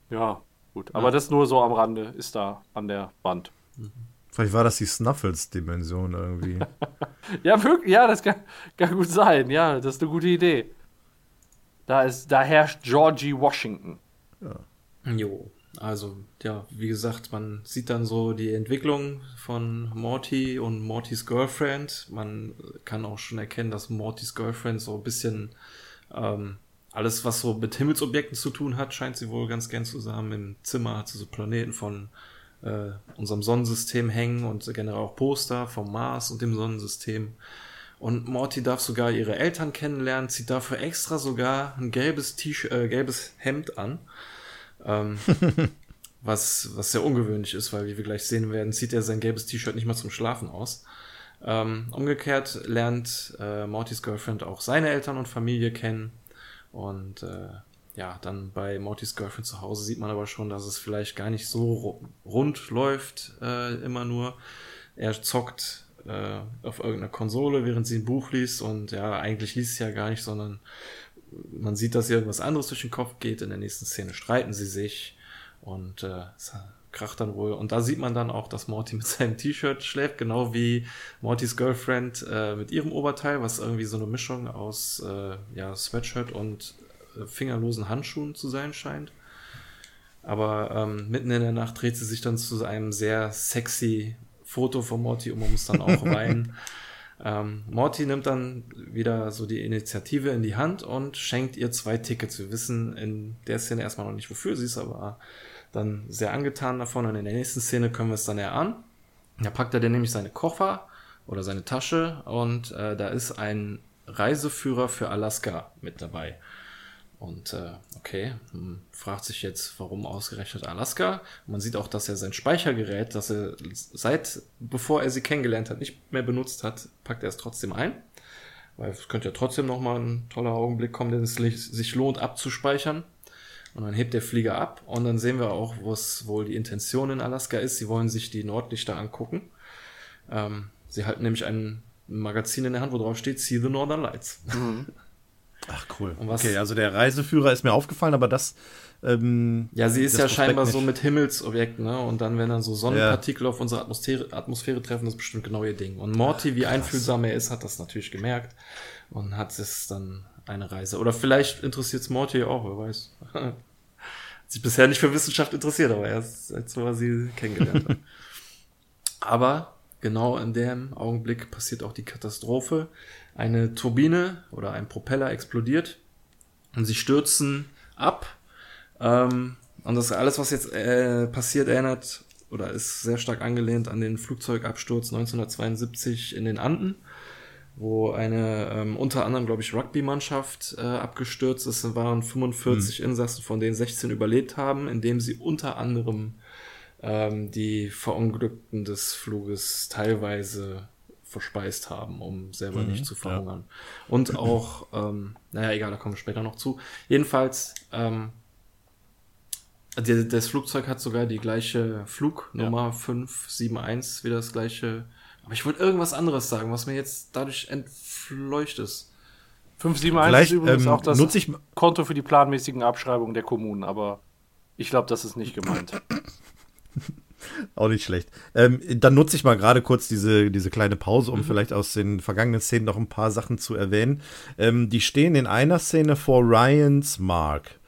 Ja. Gut, aber ja. das nur so am Rande ist da an der Wand. Vielleicht war das die Snuffles-Dimension irgendwie. ja, wirklich, ja, das kann, kann, gut sein. Ja, das ist eine gute Idee. Da, ist, da herrscht Georgie Washington. Ja. Jo, also, ja, wie gesagt, man sieht dann so die Entwicklung von Morty und Mortys Girlfriend. Man kann auch schon erkennen, dass Mortys Girlfriend so ein bisschen ähm, alles, was so mit Himmelsobjekten zu tun hat, scheint sie wohl ganz gern zu haben. Im Zimmer hat sie so Planeten von äh, unserem Sonnensystem hängen und generell auch Poster vom Mars und dem Sonnensystem. Und Morty darf sogar ihre Eltern kennenlernen, zieht dafür extra sogar ein gelbes T-Shirt, äh, gelbes Hemd an. Ähm, was, was sehr ungewöhnlich ist, weil wie wir gleich sehen werden, zieht er sein gelbes T-Shirt nicht mal zum Schlafen aus. Ähm, umgekehrt lernt äh, Mortys Girlfriend auch seine Eltern und Familie kennen und äh, ja, dann bei Mortys Girlfriend zu Hause sieht man aber schon, dass es vielleicht gar nicht so rund läuft, äh, immer nur. Er zockt äh, auf irgendeiner Konsole, während sie ein Buch liest und ja, eigentlich liest sie ja gar nicht, sondern man sieht, dass ihr irgendwas anderes durch den Kopf geht. In der nächsten Szene streiten sie sich und äh, kracht dann wohl. Und da sieht man dann auch, dass Morty mit seinem T-Shirt schläft, genau wie Mortys Girlfriend äh, mit ihrem Oberteil, was irgendwie so eine Mischung aus äh, ja, Sweatshirt und äh, fingerlosen Handschuhen zu sein scheint. Aber ähm, mitten in der Nacht dreht sie sich dann zu einem sehr sexy Foto von Morty um und muss dann auch weinen. Ähm, Morty nimmt dann wieder so die Initiative in die Hand und schenkt ihr zwei Tickets. Wir wissen in der Szene erstmal noch nicht, wofür sie ist, aber dann sehr angetan davon. Und in der nächsten Szene können wir es dann erahnen. Da packt er dann nämlich seine Koffer oder seine Tasche und äh, da ist ein Reiseführer für Alaska mit dabei. Und äh, okay, hm, fragt sich jetzt, warum ausgerechnet Alaska? Man sieht auch, dass er sein Speichergerät, das er seit bevor er sie kennengelernt hat, nicht mehr benutzt hat, packt er es trotzdem ein. Weil es könnte ja trotzdem nochmal ein toller Augenblick kommen, den es sich lohnt abzuspeichern. Und dann hebt der Flieger ab und dann sehen wir auch, was wohl die Intention in Alaska ist. Sie wollen sich die Nordlichter angucken. Ähm, sie halten nämlich ein Magazin in der Hand, wo drauf steht See the Northern Lights. Mhm. Ach cool. okay, also der Reiseführer ist mir aufgefallen, aber das. Ähm, ja, sie ist ja scheinbar nicht. so mit Himmelsobjekten, ne? Und dann, wenn dann so Sonnenpartikel ja. auf unsere Atmosphäre, Atmosphäre treffen, das ist bestimmt genau ihr Ding. Und Morty, wie Krass. einfühlsam er ist, hat das natürlich gemerkt und hat es dann eine Reise. Oder vielleicht interessiert es Morty auch, wer weiß. hat sich bisher nicht für Wissenschaft interessiert, aber erst als wir sie kennengelernt hat. aber genau in dem Augenblick passiert auch die Katastrophe eine Turbine oder ein Propeller explodiert und sie stürzen ab. Ähm, und das alles, was jetzt äh, passiert, erinnert oder ist sehr stark angelehnt an den Flugzeugabsturz 1972 in den Anden, wo eine ähm, unter anderem, glaube ich, Rugby-Mannschaft äh, abgestürzt ist. Es waren 45 mhm. Insassen, von denen 16 überlebt haben, indem sie unter anderem ähm, die Verunglückten des Fluges teilweise verspeist haben, um selber mhm, nicht zu verhungern. Ja. Und auch, ähm, naja, egal, da kommen wir später noch zu. Jedenfalls, ähm, die, das Flugzeug hat sogar die gleiche Flugnummer ja. 571, wieder das gleiche. Aber ich wollte irgendwas anderes sagen, was mir jetzt dadurch entfleucht ist. 571 Vielleicht, ist übrigens ähm, auch das Konto für die planmäßigen Abschreibungen der Kommunen, aber ich glaube, das ist nicht gemeint. Auch nicht schlecht. Ähm, dann nutze ich mal gerade kurz diese, diese kleine Pause, um mhm. vielleicht aus den vergangenen Szenen noch ein paar Sachen zu erwähnen. Ähm, die stehen in einer Szene vor Ryan's Mark.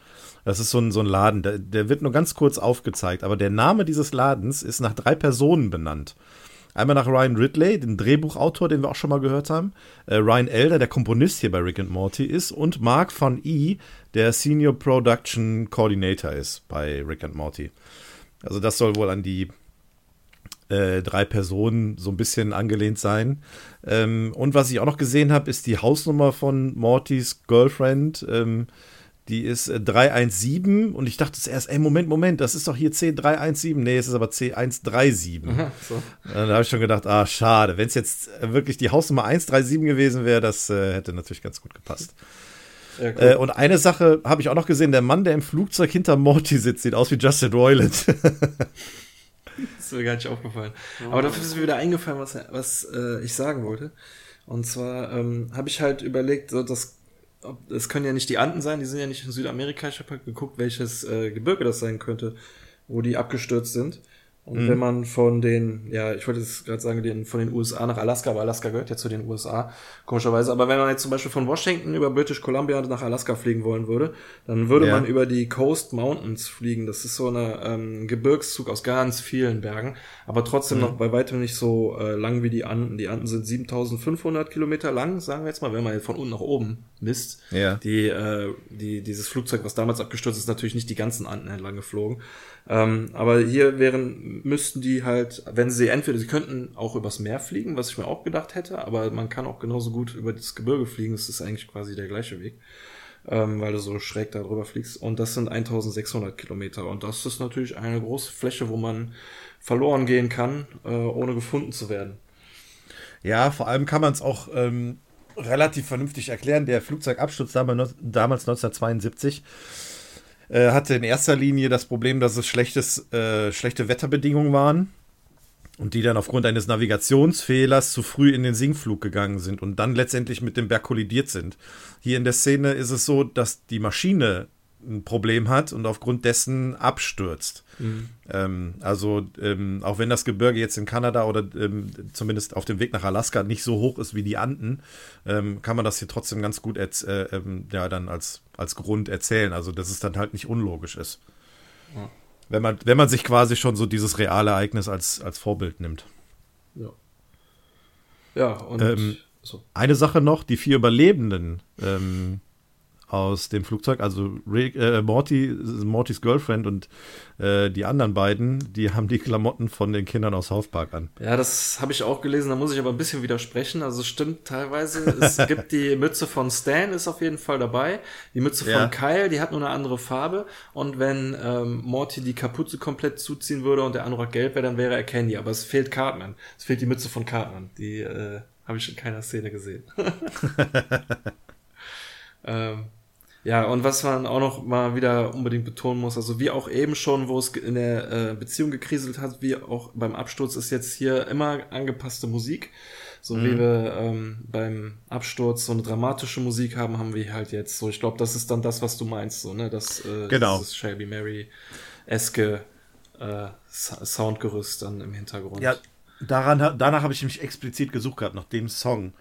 Das ist so ein, so ein Laden, der, der wird nur ganz kurz aufgezeigt, aber der Name dieses Ladens ist nach drei Personen benannt. Einmal nach Ryan Ridley, dem Drehbuchautor, den wir auch schon mal gehört haben. Äh, Ryan Elder, der Komponist hier bei Rick and Morty ist. Und Mark van E., der Senior Production Coordinator ist bei Rick and Morty. Also das soll wohl an die äh, drei Personen so ein bisschen angelehnt sein. Ähm, und was ich auch noch gesehen habe, ist die Hausnummer von Mortys Girlfriend. Ähm, die ist äh, 317 und ich dachte zuerst, ey, Moment, Moment, das ist doch hier C317. Nee, es ist aber C137. Aha, so. Da habe ich schon gedacht, ah, schade. Wenn es jetzt wirklich die Hausnummer 137 gewesen wäre, das äh, hätte natürlich ganz gut gepasst. Ja, cool. äh, und eine Sache habe ich auch noch gesehen: der Mann, der im Flugzeug hinter Morty sitzt, sieht aus wie Justin Roiland. das ist mir gar nicht aufgefallen. Aber dafür ist mir wieder eingefallen, was, was äh, ich sagen wollte. Und zwar ähm, habe ich halt überlegt, so dass es können ja nicht die Anden sein, die sind ja nicht in Südamerika. Ich habe halt geguckt, welches äh, Gebirge das sein könnte, wo die abgestürzt sind. Und mhm. wenn man von den, ja, ich wollte jetzt gerade sagen, den, von den USA nach Alaska, aber Alaska gehört ja zu den USA, komischerweise. Aber wenn man jetzt zum Beispiel von Washington über British Columbia nach Alaska fliegen wollen würde, dann würde ja. man über die Coast Mountains fliegen. Das ist so eine ähm, Gebirgszug aus ganz vielen Bergen, aber trotzdem mhm. noch bei weitem nicht so äh, lang wie die Anden. Die Anden sind 7500 Kilometer lang, sagen wir jetzt mal, wenn man jetzt von unten nach oben misst. Ja. Die, äh, die, dieses Flugzeug, was damals abgestürzt ist, natürlich nicht die ganzen Anden entlang geflogen. Ähm, aber hier wären, müssten die halt, wenn sie entweder, sie könnten auch übers Meer fliegen, was ich mir auch gedacht hätte, aber man kann auch genauso gut über das Gebirge fliegen, das ist eigentlich quasi der gleiche Weg, ähm, weil du so schräg da drüber fliegst. Und das sind 1600 Kilometer. Und das ist natürlich eine große Fläche, wo man verloren gehen kann, äh, ohne gefunden zu werden. Ja, vor allem kann man es auch ähm, relativ vernünftig erklären. Der Flugzeugabsturz damals, damals 1972 äh, hatte in erster Linie das Problem, dass es schlechtes, äh, schlechte Wetterbedingungen waren und die dann aufgrund eines Navigationsfehlers zu früh in den Sinkflug gegangen sind und dann letztendlich mit dem Berg kollidiert sind. Hier in der Szene ist es so, dass die Maschine ein Problem hat und aufgrund dessen abstürzt. Mhm. Ähm, also ähm, auch wenn das Gebirge jetzt in Kanada oder ähm, zumindest auf dem Weg nach Alaska nicht so hoch ist wie die Anden, ähm, kann man das hier trotzdem ganz gut äh, ähm, ja, dann als, als Grund erzählen. Also dass es dann halt nicht unlogisch ist. Wenn man, wenn man sich quasi schon so dieses reale Ereignis als, als Vorbild nimmt. Ja. Ja, und Ähm, so. Eine Sache noch, die vier Überlebenden ähm, aus dem Flugzeug, also Rick, äh, Morty, Mortys Girlfriend und äh, die anderen beiden, die haben die Klamotten von den Kindern aus South Park an. Ja, das habe ich auch gelesen, da muss ich aber ein bisschen widersprechen. Also stimmt teilweise. Es gibt die Mütze von Stan, ist auf jeden Fall dabei. Die Mütze Ja. von Kyle, die hat nur eine andere Farbe. Und wenn ähm, Morty die Kapuze komplett zuziehen würde und der Anorak gelb wäre, dann wäre er Candy. Aber es fehlt Cartman. Es fehlt die Mütze von Cartman. Die äh, habe ich in keiner Szene gesehen. ähm, ja, und was man auch noch mal wieder unbedingt betonen muss, also wie auch eben schon, wo es in der äh, Beziehung gekriselt hat, wie auch beim Absturz ist jetzt hier immer angepasste Musik. So wie wir ähm, beim Absturz so eine dramatische Musik haben, haben wir halt jetzt so. Ich glaube, das ist dann das, was du meinst, so, ne? Das äh, Genau. dieses Shelby Mary eske äh, Soundgerüst dann im Hintergrund. Ja, daran, danach habe ich mich explizit gesucht gehabt, nach dem Song.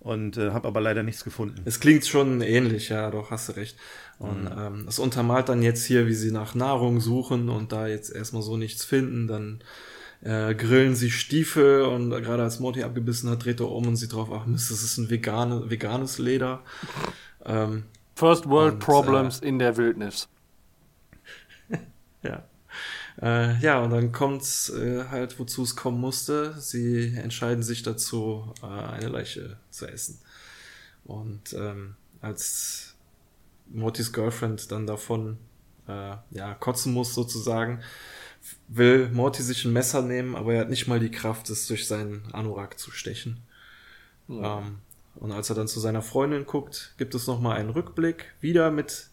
Und äh, habe aber leider nichts gefunden. Es klingt schon ähnlich, ja, doch, hast du recht. Und Mhm. ähm, es untermalt dann jetzt hier, wie sie nach Nahrung suchen und da jetzt erstmal so nichts finden, dann äh, grillen sie Stiefel und gerade als Morty abgebissen hat, dreht er um und sieht drauf, ach Mist, das ist ein vegane, veganes Leder. Ähm, First World Und, Problems in der Wildnis. Ja. Äh, ja, und dann kommt's äh, halt, wozu es kommen musste. Sie entscheiden sich dazu, äh, eine Leiche zu essen. Und ähm, als Mortys Girlfriend dann davon äh, ja, kotzen muss sozusagen, will Morty sich ein Messer nehmen, aber er hat nicht mal die Kraft, es durch seinen Anorak zu stechen. Ähm, und als er dann zu seiner Freundin guckt, gibt es nochmal einen Rückblick, wieder mit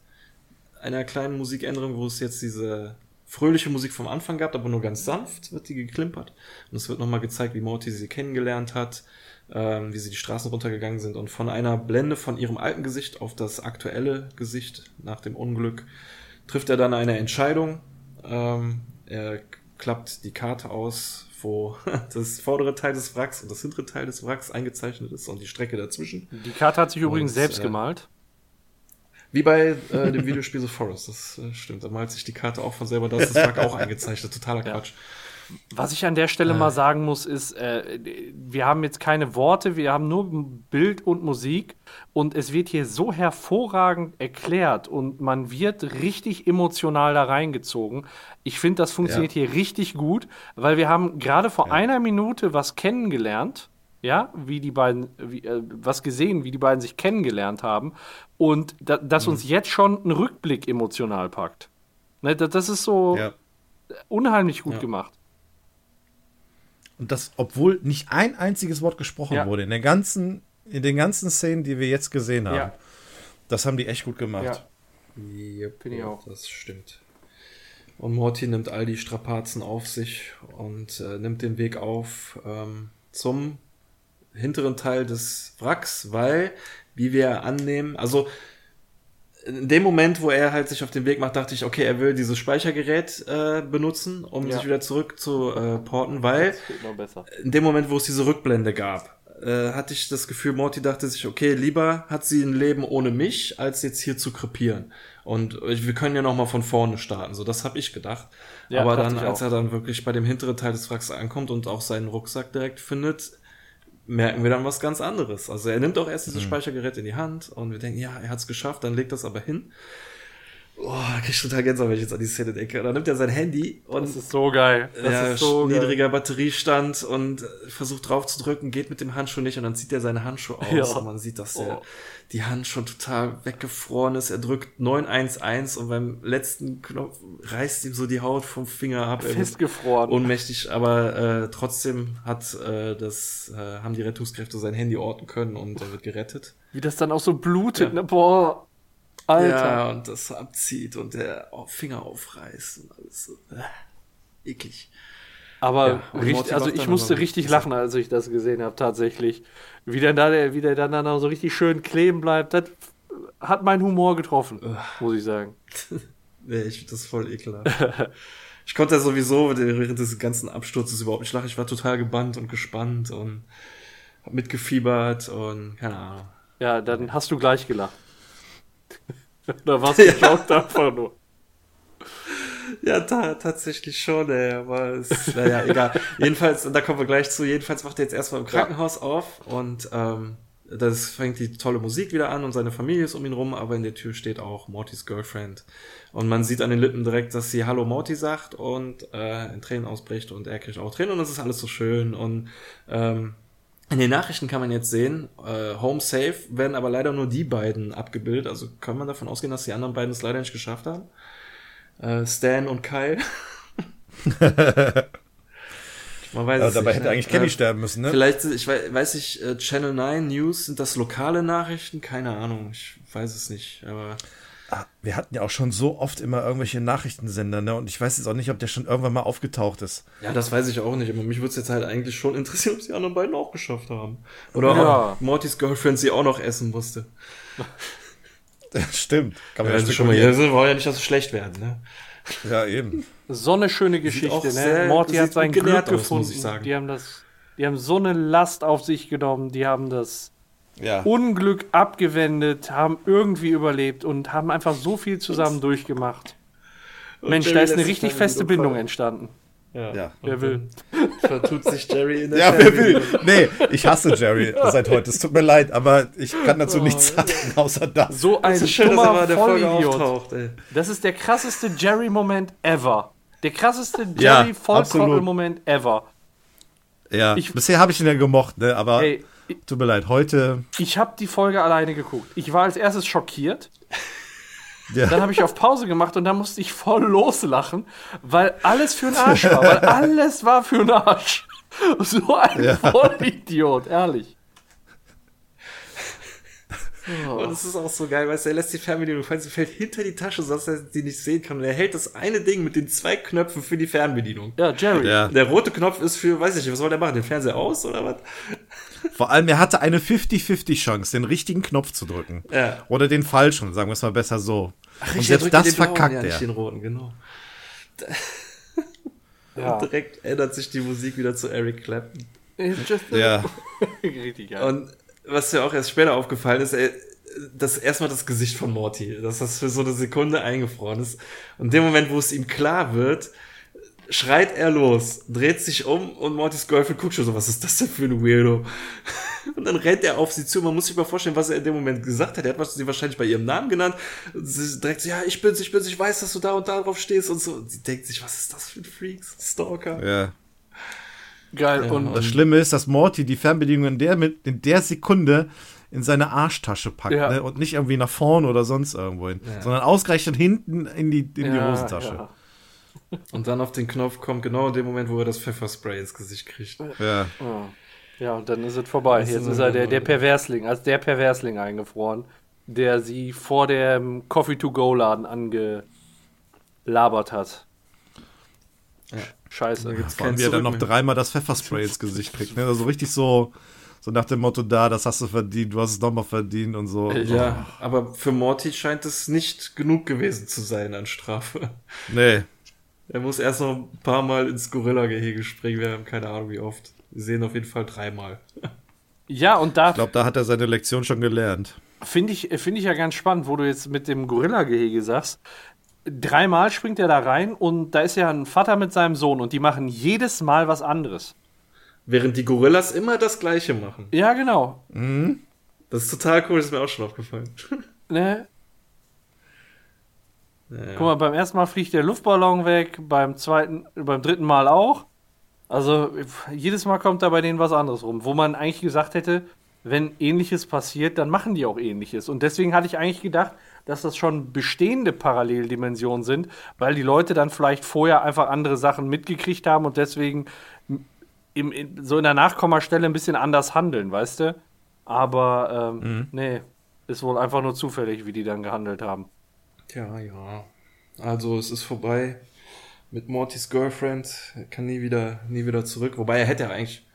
einer kleinen Musikänderung, wo es jetzt diese fröhliche Musik vom Anfang gab, aber nur ganz sanft wird die geklimpert. Und es wird nochmal gezeigt, wie Morty sie kennengelernt hat, ähm, wie sie die Straßen runtergegangen sind und von einer Blende von ihrem alten Gesicht auf das aktuelle Gesicht nach dem Unglück trifft er dann eine Entscheidung. Ähm, er klappt die Karte aus, wo das vordere Teil des Wracks und das hintere Teil des Wracks eingezeichnet ist und die Strecke dazwischen. Die Karte hat sich übrigens Und, selbst äh, gemalt. Wie bei äh, dem Videospiel The Forest, das äh, stimmt. Da malt sich die Karte auch von selber, da ist das Wrack auch eingezeichnet. Totaler Quatsch. Was ich an der Stelle mal sagen muss, ist, äh, wir haben jetzt keine Worte, wir haben nur Bild und Musik und es wird hier so hervorragend erklärt und man wird richtig emotional da reingezogen. Ich finde, das funktioniert hier richtig gut, weil wir haben gerade vor einer Minute was kennengelernt, ja, wie die beiden, wie, äh, was gesehen, wie die beiden sich kennengelernt haben und da, dass uns jetzt schon ein Rückblick emotional packt. Ne, das, das ist so Ja. unheimlich gut Ja. gemacht. Und das, obwohl nicht ein einziges Wort gesprochen Ja. wurde in der ganzen, in den ganzen Szenen, die wir jetzt gesehen haben. Ja. Das haben die echt gut gemacht. Ja. Finde ich auch. Das stimmt. Und Morty nimmt all die Strapazen auf sich und äh, nimmt den Weg auf ähm, zum hinteren Teil des Wracks, weil, wie wir annehmen, also in dem Moment, wo er halt sich auf den Weg macht, dachte ich, okay, er will dieses Speichergerät äh, benutzen, um Ja. sich wieder zurück zu äh, porten, weil in dem Moment, wo es diese Rückblende gab, äh, hatte ich das Gefühl, Morty dachte sich, okay, lieber hat sie ein Leben ohne mich, als jetzt hier zu krepieren. Und wir können ja noch mal von vorne starten. So, das habe ich gedacht. Ja, Aber dann, als er dann wirklich bei dem hinteren Teil des Wracks ankommt und auch seinen Rucksack direkt findet, merken wir dann was ganz anderes. Also er nimmt auch erst Mhm. dieses Speichergerät in die Hand und wir denken, ja, er hat's geschafft, dann legt das aber hin. Oh, da krieg ich total Gänsehaut, wenn ich jetzt an die Szene denke. Dann nimmt er sein Handy und Das ist so geil. Das ja, ist so geil. niedriger Batteriestand und äh, versucht drauf zu drücken, geht mit dem Handschuh nicht und dann zieht er seine Handschuhe aus Ja. und man sieht, dass der, Oh. die Hand schon total weggefroren ist. Er drückt 911 und beim letzten Knopf reißt ihm so die Haut vom Finger ab. Festgefroren. Ohnmächtig, aber äh, trotzdem hat äh, das, äh, haben die Rettungskräfte sein Handy orten können und er wird gerettet. Wie das dann auch so blutet, Ja. ne? Boah. Alter. Ja, und das abzieht und der Finger aufreißt und alles so. Äh, eklig. Aber Ja, richtig, also ich musste richtig lachen, als ich das gesehen habe, tatsächlich. Wie der, da, der, wie der dann, auch so richtig schön kleben bleibt, das hat meinen Humor getroffen, muss ich sagen. Nee, ich finde das voll ekelhaft. ich konnte ja sowieso während des ganzen Absturzes überhaupt nicht lachen. Ich war total gebannt und gespannt und hab mitgefiebert und keine Ahnung. Ja, dann hast du gleich gelacht. da warst du geschockt einfach nur. Ja, ta tatsächlich schon, ey, aber es, naja, egal. Jedenfalls, und da kommen wir gleich zu, jedenfalls wacht er jetzt erstmal im Krankenhaus auf und ähm, das fängt die tolle Musik wieder an und seine Familie ist um ihn rum, aber in der Tür steht auch Mortys Girlfriend. Und man sieht an den Lippen direkt, dass sie Hallo Morty sagt und äh, in Tränen ausbricht und er kriegt auch Tränen und es ist alles so schön. Und ähm, in den Nachrichten kann man jetzt sehen, äh, Home Safe werden aber leider nur die beiden abgebildet. Also kann man davon ausgehen, dass die anderen beiden es leider nicht geschafft haben. Äh, Stan und Kyle. Man weiß Aber es dabei nicht, hätte ne? eigentlich Kenny Äh, sterben müssen, ne? Vielleicht, ich weiß, weiß ich, äh, Channel 9 News, sind das lokale Nachrichten? Keine Ahnung, ich weiß es nicht, aber wir hatten ja auch schon so oft immer irgendwelche Nachrichtensender, ne? Und ich weiß jetzt auch nicht, ob der schon irgendwann mal aufgetaucht ist. ja, das weiß ich auch nicht, aber mich würde es jetzt halt eigentlich schon interessieren, ob die anderen beiden auch geschafft haben. Oder Ja. ob Mortys Girlfriend sie auch noch essen musste. Stimmt. Kann Ja, man also schon mal, hier wollen ja nicht, dass sie schlecht werden, ne? Ja, eben. So eine schöne Geschichte, sehr- ne? Morty hat sein gut genährt Glück aus, muss gefunden. ich sagen. Die haben das, die haben so eine Last auf sich genommen, die haben das Ja. Unglück abgewendet, haben irgendwie überlebt und haben einfach so viel zusammen durchgemacht. Mensch, Jerry da ist eine richtig feste Bindung entstanden. Ja. Wer will. Vertut sich Jerry in der Ja, wer will? Nee, ich hasse Jerry seit heute. Es tut mir leid, aber ich kann dazu nichts sagen, außer das. So ein ist schön, dass er mal dummer in der Folge Vollidiot. auftaucht, ey. Das ist der krasseste Jerry-Moment ever. Der krasseste Ja, Jerry-Volltrottel-Moment ever. Ja, Ich- bisher habe ich ihn ja gemocht, ne? Aber Ey, tut mir leid, heute. ich habe die Folge alleine geguckt. Ich war als erstes schockiert. Ja. Dann habe ich auf Pause gemacht und dann musste ich voll loslachen, weil alles für den Arsch war. Weil alles war für den Arsch. So ein Ja. Vollidiot, ehrlich. Und es ist auch so geil, weißt du, er lässt die Fernbedienung fallen, sie fällt hinter die Tasche, sodass er sie nicht sehen kann. Und er hält das eine Ding mit den zwei Knöpfen für die Fernbedienung. Ja, Jerry. Ja. Der rote Knopf ist für, weiß ich nicht, was soll der machen? Den Fernseher aus oder was? Vor allem, er hatte eine 50-50 Chance, den richtigen Knopf zu drücken. Ja. Oder den falschen, sagen wir es mal besser so. Und Richtig, er selbst das den blauen, verkackt ja, nicht er. den roten, genau. Ja. Und direkt ändert sich die Musik wieder zu Eric Clapton. Ja. Richtig geil. Und was mir auch erst später aufgefallen ist, ey, das erstmal das Gesicht von Morty, dass das für so eine Sekunde eingefroren ist. Und in dem Moment, wo es ihm klar wird, schreit er los, dreht sich um und Mortys Girlfriend guckt schon so, was ist das denn für ein Weirdo? Und dann rennt er auf sie zu. Man muss sich mal vorstellen, was er in dem Moment gesagt hat. Er hat sie wahrscheinlich bei ihrem Namen genannt. Und sie direkt so, ja, ich bin's, ich bin's, ich weiß, dass du da und da drauf stehst und so. Und sie denkt sich, was ist das für ein Freaks? Stalker. Ja. Geil. und Das Schlimme ist, dass Morty die Fernbedienung in der, mit, in der Sekunde in seine Arschtasche packt Ja. ne? und nicht irgendwie nach vorne oder sonst irgendwo hin, sondern ausgerechnet hinten in die, in die Ja, Hosentasche. ja. Und dann auf den Knopf kommt genau in dem Moment, wo er das Pfefferspray ins Gesicht kriegt. Ja. Ja, und dann ist es vorbei. Das Jetzt ist ist er der, der Perversling, als der Perversling eingefroren, der sie vor dem Coffee-to-Go-Laden angelabert hat. Scheiße. Vor allem, Kein wie er dann noch dreimal das Pfefferspray ins Gesicht kriegt. Ne? Also richtig so, so nach dem Motto, da, das hast du verdient, du hast es nochmal verdient und so. Ja, aber für Morty scheint es nicht genug gewesen zu sein an Strafe. Nee. Er muss erst noch ein paar Mal ins Gorilla-Gehege springen. Wir haben keine Ahnung, wie oft. Wir sehen auf jeden Fall dreimal. Ja, und da Ich glaube, da hat er seine Lektion schon gelernt. finde ich, finde ich ja ganz spannend, wo du jetzt mit dem Gorilla-Gehege sagst. Dreimal springt er da rein und da ist ja ein Vater mit seinem Sohn und die machen jedes Mal was anderes. Während die Gorillas immer das Gleiche machen. Ja, genau. Das ist total cool, das ist mir auch schon aufgefallen. Ne? Ja. Guck mal, beim ersten Mal fliegt der Luftballon weg, beim zweiten, beim dritten Mal auch. Also jedes Mal kommt da bei denen was anderes rum, wo man eigentlich gesagt hätte, wenn ähnliches passiert, dann machen die auch ähnliches. Und deswegen hatte ich eigentlich gedacht, dass das schon bestehende Paralleldimensionen sind, weil die Leute dann vielleicht vorher einfach andere Sachen mitgekriegt haben und deswegen im, in, so in der Nachkommastelle ein bisschen anders handeln, weißt du? Aber ähm, nee, ist wohl einfach nur zufällig, wie die dann gehandelt haben. Tja, ja. Also es ist vorbei mit Mortys Girlfriend. Er kann nie wieder, nie wieder zurück. Wobei er hätte eigentlich.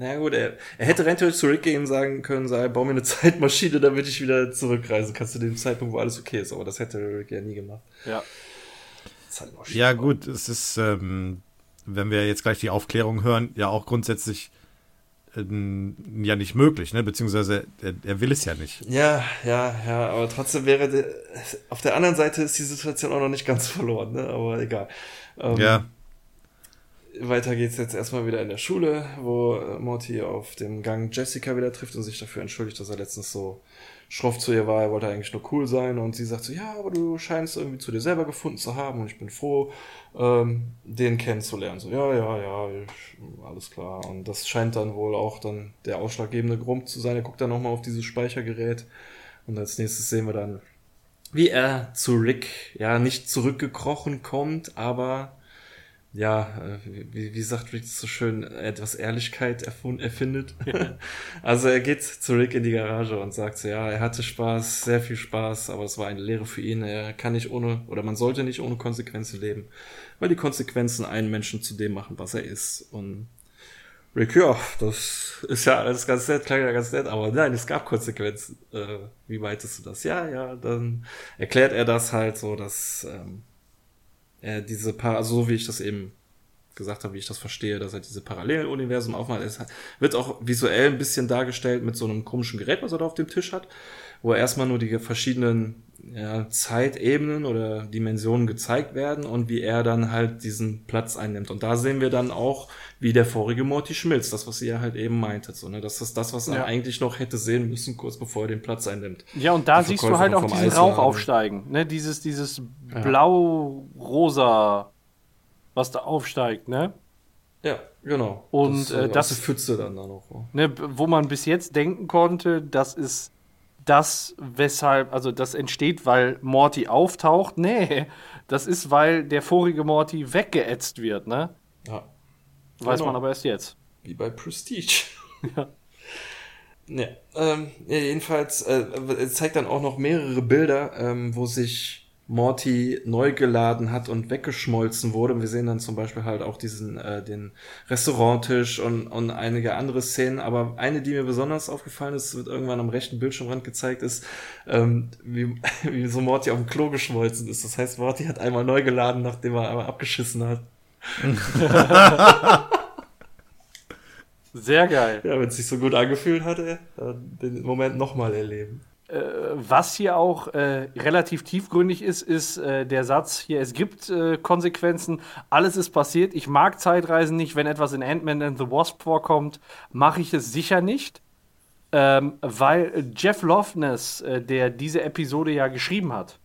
Na gut, er, er hätte rein theoretisch zurückgehen sagen können, sei, bau mir eine Zeitmaschine, damit ich wieder zurückreisen kann zu dem Zeitpunkt, wo alles okay ist. Aber das hätte Rick ja nie gemacht. Ja. Noch Ja, gut, es ist, ähm, wenn wir jetzt gleich die Aufklärung hören, ja auch grundsätzlich äh, ja nicht möglich, ne? Beziehungsweise er, er, will es ja nicht. Ja, ja, ja, aber trotzdem wäre de, auf der anderen Seite ist die Situation auch noch nicht ganz verloren, ne? Aber egal. Ähm, ja. Weiter geht's jetzt erstmal wieder in der Schule, wo Morty auf dem Gang Jessica wieder trifft und sich dafür entschuldigt, dass er letztens so schroff zu ihr war, er wollte eigentlich nur cool sein und sie sagt so, ja, aber du scheinst irgendwie zu dir selber gefunden zu haben und ich bin froh, ähm, den kennenzulernen. So, ja, ja, ja, ich, alles klar. Und das scheint dann wohl auch dann der ausschlaggebende Grund zu sein. Er guckt dann nochmal auf dieses Speichergerät und als nächstes sehen wir dann, wie er zu Rick, ja, nicht zurückgekrochen kommt, aber ja, äh, wie, wie sagt Rick so schön, etwas Ehrlichkeit erfindet. also er geht zu Rick in die Garage und sagt so, ja, er hatte Spaß, sehr viel Spaß, aber es war eine Lehre für ihn. Er kann nicht ohne, oder man sollte nicht ohne Konsequenzen leben, weil die Konsequenzen einen Menschen zu dem machen, was er ist. Und Rick, ja, das ist ja alles ganz nett, klar ja ganz nett, aber nein, es gab Konsequenzen. Äh, wie meintest du das? Ja, ja, dann erklärt er das halt so, dass ähm, er diese Paar, also so wie ich das eben gesagt habe, wie ich das verstehe, dass er diese Paralleluniversum aufmacht. Es wird auch visuell ein bisschen dargestellt mit so einem komischen Gerät, was er da auf dem Tisch hat, wo erstmal nur die verschiedenen ja, Zeitebenen oder Dimensionen gezeigt werden und wie er dann halt diesen Platz einnimmt. Und da sehen wir dann auch, wie der vorige Morty schmilzt, das, was ihr halt eben meintet. So, ne? Das ist das, was ja. er eigentlich noch hätte sehen müssen, kurz bevor er den Platz einnimmt. Ja, und da siehst du halt auch diesen Rauch aufsteigen. Ne? Dieses, dieses blau-rosa, was da aufsteigt, ne? Ja, genau. Und das, äh, das Pfütze dann da noch. Ne, wo man bis jetzt denken konnte, das ist das, weshalb, also das entsteht, weil Morty auftaucht. Nee, das ist, weil der vorige Morty weggeätzt wird, ne? Ja. Weiß genau. man aber erst jetzt. Wie bei Prestige. ja. Ja, ähm, ja, jedenfalls äh, es zeigt dann auch noch mehrere Bilder, ähm, wo sich Morty neu geladen hat und weggeschmolzen wurde. Wir sehen dann zum Beispiel halt auch diesen, äh, den Restauranttisch und, und einige andere Szenen. Aber eine, die mir besonders aufgefallen ist, wird irgendwann am rechten Bildschirmrand gezeigt, ist, ähm, wie, wie so Morty auf dem Klo geschmolzen ist. Das heißt, Morty hat einmal neu geladen, nachdem er einmal abgeschissen hat. Sehr geil. Ja, wenn es sich so gut angefühlt hatte, den Moment nochmal erleben. Äh, was hier auch äh, relativ tiefgründig ist, ist äh, der Satz hier, es gibt äh, Konsequenzen, alles ist passiert, ich mag Zeitreisen nicht, wenn etwas in Ant-Man and the Wasp vorkommt, mache ich es sicher nicht, ähm, weil Jeff Loveness, äh, der diese Episode ja geschrieben hat,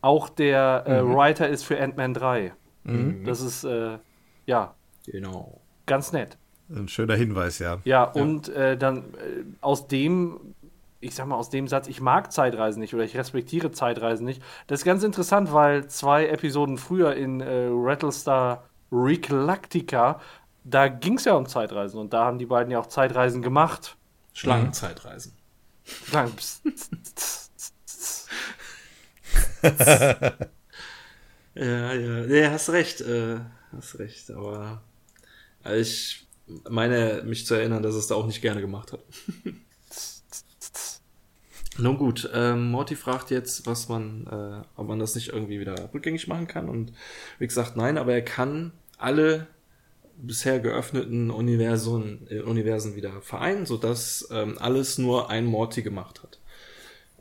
auch der äh, mhm. Writer ist für Ant-Man 3. Mhm. Das ist, ja, genau. ganz nett. Ein schöner Hinweis, ja. Ja, ja. und dann aus dem ich sag mal, aus dem Satz, ich mag Zeitreisen nicht oder ich respektiere Zeitreisen nicht. Das ist ganz interessant, weil zwei Episoden früher in äh, Rattlestar Reclactica, da ging es ja um Zeitreisen und da haben die beiden ja auch Zeitreisen gemacht. Schlangenzeitreisen. Schlangen. ja, ja, nee, hast recht, äh, hast recht, aber ich meine, mich zu erinnern, dass es da auch nicht gerne gemacht hat. Nun gut, ähm, Morty fragt jetzt, was man, äh, ob man das nicht irgendwie wieder rückgängig machen kann. Und wie gesagt, nein, aber er kann alle bisher geöffneten Universen, äh, Universen wieder vereinen, sodass ähm, alles nur ein Morty gemacht hat.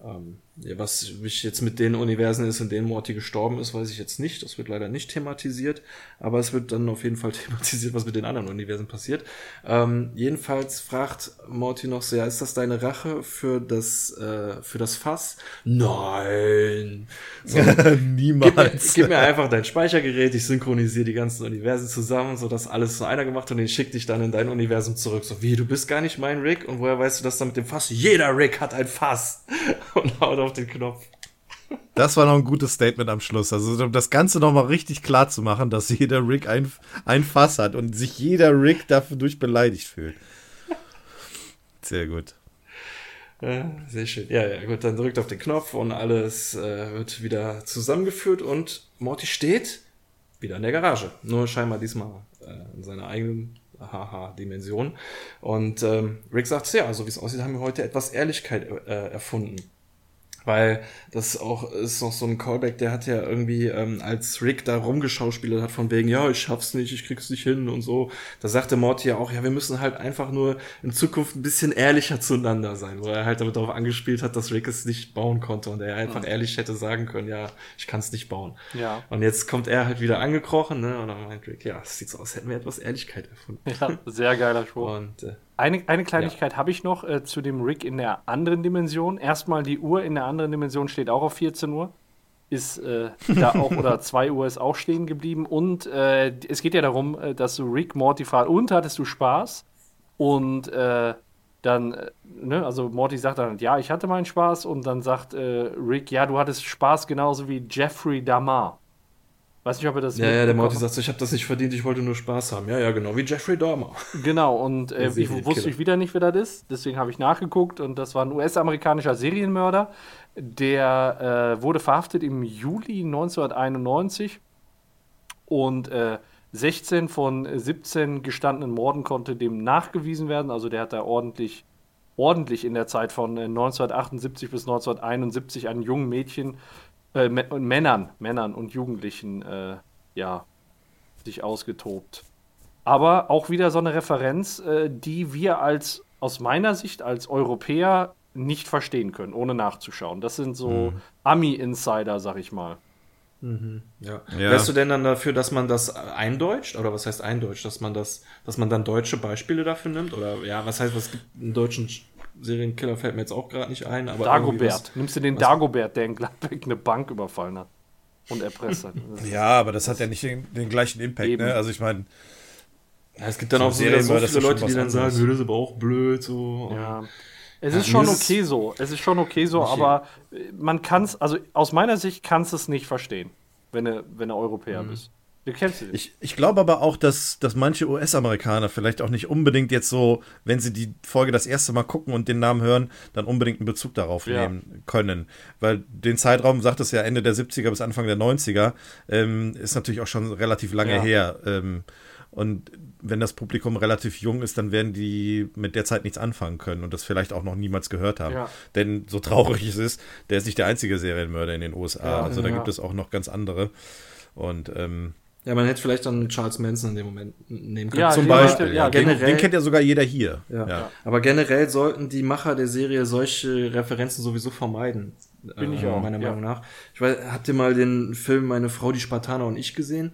Ähm, was jetzt mit den Universen ist, in denen Morty gestorben ist, weiß ich jetzt nicht. Das wird leider nicht thematisiert, aber es wird dann auf jeden Fall thematisiert, was mit den anderen Universen passiert. Ähm, jedenfalls fragt Morty noch so, ja, ist das deine Rache für das, äh, für das Fass? Nein! So, Niemals. Gib mir, gib mir, einfach dein Speichergerät, ich synchronisiere die ganzen Universen zusammen, so dass alles zu einer gemacht und den schickt dich dann in dein Universum zurück. So, wie, du bist gar nicht mein Rick? Und woher weißt du das dann mit dem Fass? Jeder Rick hat ein Fass! Und haut auf den Knopf. Das war noch ein gutes Statement am Schluss. Also, um das Ganze nochmal richtig klar zu machen, dass jeder Rick ein, ein Fass hat und sich jeder Rick dadurch beleidigt fühlt. Sehr gut. Ja, sehr schön. Ja, ja, gut, dann drückt auf den Knopf und alles äh, wird wieder zusammengeführt und Morty steht wieder in der Garage. Nur scheinbar diesmal äh, in seiner eigenen Haha-Dimension. Und ähm, Rick sagt, ja, so wie es aussieht, haben wir heute etwas Ehrlichkeit äh, erfunden. Weil das auch ist noch so ein Callback, der hat ja irgendwie, ähm, als Rick da rumgeschauspielert hat, von wegen, ja, ich schaff's nicht, ich krieg's nicht hin und so. Da sagte Morty ja auch, ja, wir müssen halt einfach nur in Zukunft ein bisschen ehrlicher zueinander sein, wo er halt damit darauf angespielt hat, dass Rick es nicht bauen konnte und er einfach ehrlich hätte sagen können, ja, ich kann's nicht bauen. Ja. Und jetzt kommt er halt wieder angekrochen, ne, und dann meint Rick, ja, es sieht so aus, hätten wir etwas Ehrlichkeit erfunden. ja, sehr geiler Spruch. Und, äh, Eine, eine Kleinigkeit habe ich noch äh, zu dem Rick in der anderen Dimension. Erstmal die Uhr in der anderen Dimension steht auch auf 14 Uhr. Ist äh, da auch, oder 2 Uhr ist auch stehen geblieben. Und äh, es geht ja darum, äh, dass du Rick Morty fragst, und hattest du Spaß? Und äh, dann, äh, ne, also Morty sagt dann, ja, ich hatte meinen Spaß. Und dann sagt Rick, ja, du hattest Spaß genauso wie Jeffrey Dahmer. Weiß nicht, ob er das ja, ja, der Morty sagt, ich habe das nicht verdient, ich wollte nur Spaß haben. Ja, ja, genau, wie Jeffrey Dahmer. Genau, und äh, ich wusste ich wieder nicht, wer das ist. Deswegen habe ich nachgeguckt und das war ein US-amerikanischer Serienmörder. Der äh, wurde verhaftet im Juli 1991 und äh, 16 von 17 gestandenen Morden konnte dem nachgewiesen werden. Also der hat da ordentlich, ordentlich in der Zeit von äh, 1978 bis 1971 an jungen Mädchen, äh, Männern, Männern und Jugendlichen, äh, ja, sich ausgetobt. Aber auch wieder so eine Referenz, äh, die wir als, aus meiner Sicht als Europäer nicht verstehen können, ohne nachzuschauen. Das sind so Ami-Insider, sag ich mal. Ja. Ja. Wärst du denn dann dafür, dass man das eindeutscht? Oder was heißt eindeutscht? Dass man das, dass man dann deutsche Beispiele dafür nimmt? Oder ja, was heißt, was gibt einen deutschen Serienkiller fällt mir jetzt auch gerade nicht ein, aber Dagobert. Nimmst du den Dagobert, der in Gladbeck eine Bank überfallen hat und erpresst hat. Ja, aber das hat ja nicht den, den gleichen Impact, ne? Also ich meine. Ja, es gibt dann So auch so, wieder so viele Leute, die dann sagen, anderes. "Nö, das ist aber auch blöd, so. Ja. Es Ja, ist schon okay so. Es ist schon okay so, aber äh, man kann es, also aus meiner Sicht kannst du es nicht verstehen, wenn du, wenn du Europäer bist. Du kennst nicht. ich, ich glaube aber auch, dass, dass manche US-Amerikaner vielleicht auch nicht unbedingt jetzt so, wenn sie die Folge das erste Mal gucken und den Namen hören, dann unbedingt einen Bezug darauf Ja. nehmen können. Weil den Zeitraum, sagt es ja Ende der 70er bis Anfang der 90er, ähm, ist natürlich auch schon relativ lange Ja. her. Ähm, und wenn das Publikum relativ jung ist, dann werden die mit der Zeit nichts anfangen können und das vielleicht auch noch niemals gehört haben. Ja. Denn so traurig es ist, der ist nicht der einzige Serienmörder in den USA. Ja, also da ja. gibt es auch noch ganz andere. Und ähm, Ja, man hätte vielleicht dann Charles Manson in dem Moment nehmen können. Ja, zum den Beispiel, hätte- ja, ja, den, generell- den kennt ja sogar jeder hier. Ja. Ja. Aber generell sollten die Macher der Serie solche Referenzen sowieso vermeiden. Bin ich äh, auch, Meiner ja. Meinung nach. Ich weiß, habt ihr mal den Film Meine Frau, die Spartaner und ich gesehen?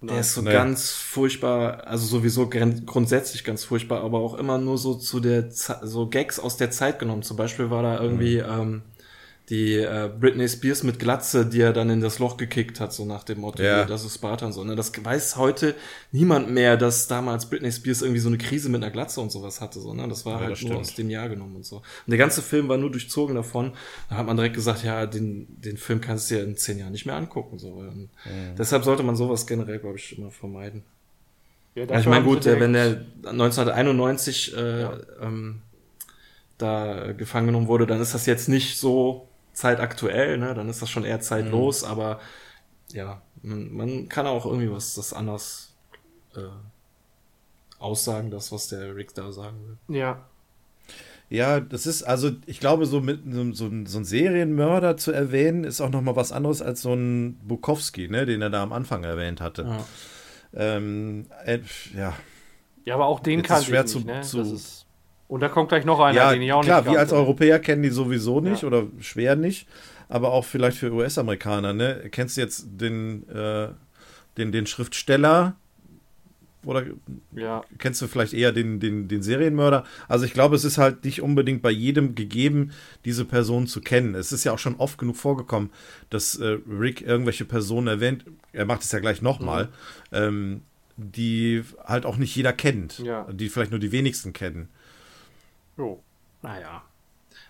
Der ist so Nee. ganz furchtbar, also sowieso gren- grundsätzlich ganz furchtbar, aber auch immer nur so zu der, Ze- so Gags aus der Zeit genommen. Zum Beispiel war da irgendwie, Mhm. ähm, die äh, Britney Spears mit Glatze, die er dann in das Loch gekickt hat, so nach dem Motto, Ja. das ist Spartan so. Ne? Das weiß heute niemand mehr, dass damals Britney Spears irgendwie so eine Krise mit einer Glatze und sowas hatte. So, ne? Das war Ja, halt das nur stimmt. aus dem Jahr genommen und so. Und der ganze Film war nur durchzogen davon. Da hat man direkt gesagt, ja, den, den Film kannst du dir in zehn Jahren nicht mehr angucken. So. Und Deshalb sollte man sowas generell, glaube ich, immer vermeiden. Ja, Ja, ich meine, gut, wenn der 1991 äh, Ja. ähm, da gefangen genommen wurde, dann ist das jetzt nicht so zeitaktuell, ne? dann ist das schon eher zeitlos, Mhm. aber ja, man, man kann auch irgendwie was das anders äh, aussagen, das, was der Rick da sagen will. Ja, Ja, das ist, also ich glaube, so mit so, so, so ein Serienmörder zu erwähnen, ist auch nochmal was anderes als so ein Bukowski, ne, den er da am Anfang erwähnt hatte. Ja. Ähm, äh, ja. ja, aber auch den Jetzt ist kann ich schwer nicht, zu- ne? zu- Das ist, und da kommt gleich noch einer, ja, den ich auch klar, nicht wir als. Europäer kennen die sowieso nicht Ja. oder schwer nicht, aber auch vielleicht für US-Amerikaner, ne? Kennst du jetzt den, äh, den, den Schriftsteller oder Ja, kennst du vielleicht eher den, den, den Serienmörder? Also ich glaube, es ist halt nicht unbedingt bei jedem gegeben, diese Person zu kennen. Es ist ja auch schon oft genug vorgekommen, dass äh, Rick irgendwelche Personen erwähnt, er macht es ja gleich nochmal, Mhm. ähm, die halt auch nicht jeder kennt, Ja. die vielleicht nur die wenigsten kennen. Jo. Naja.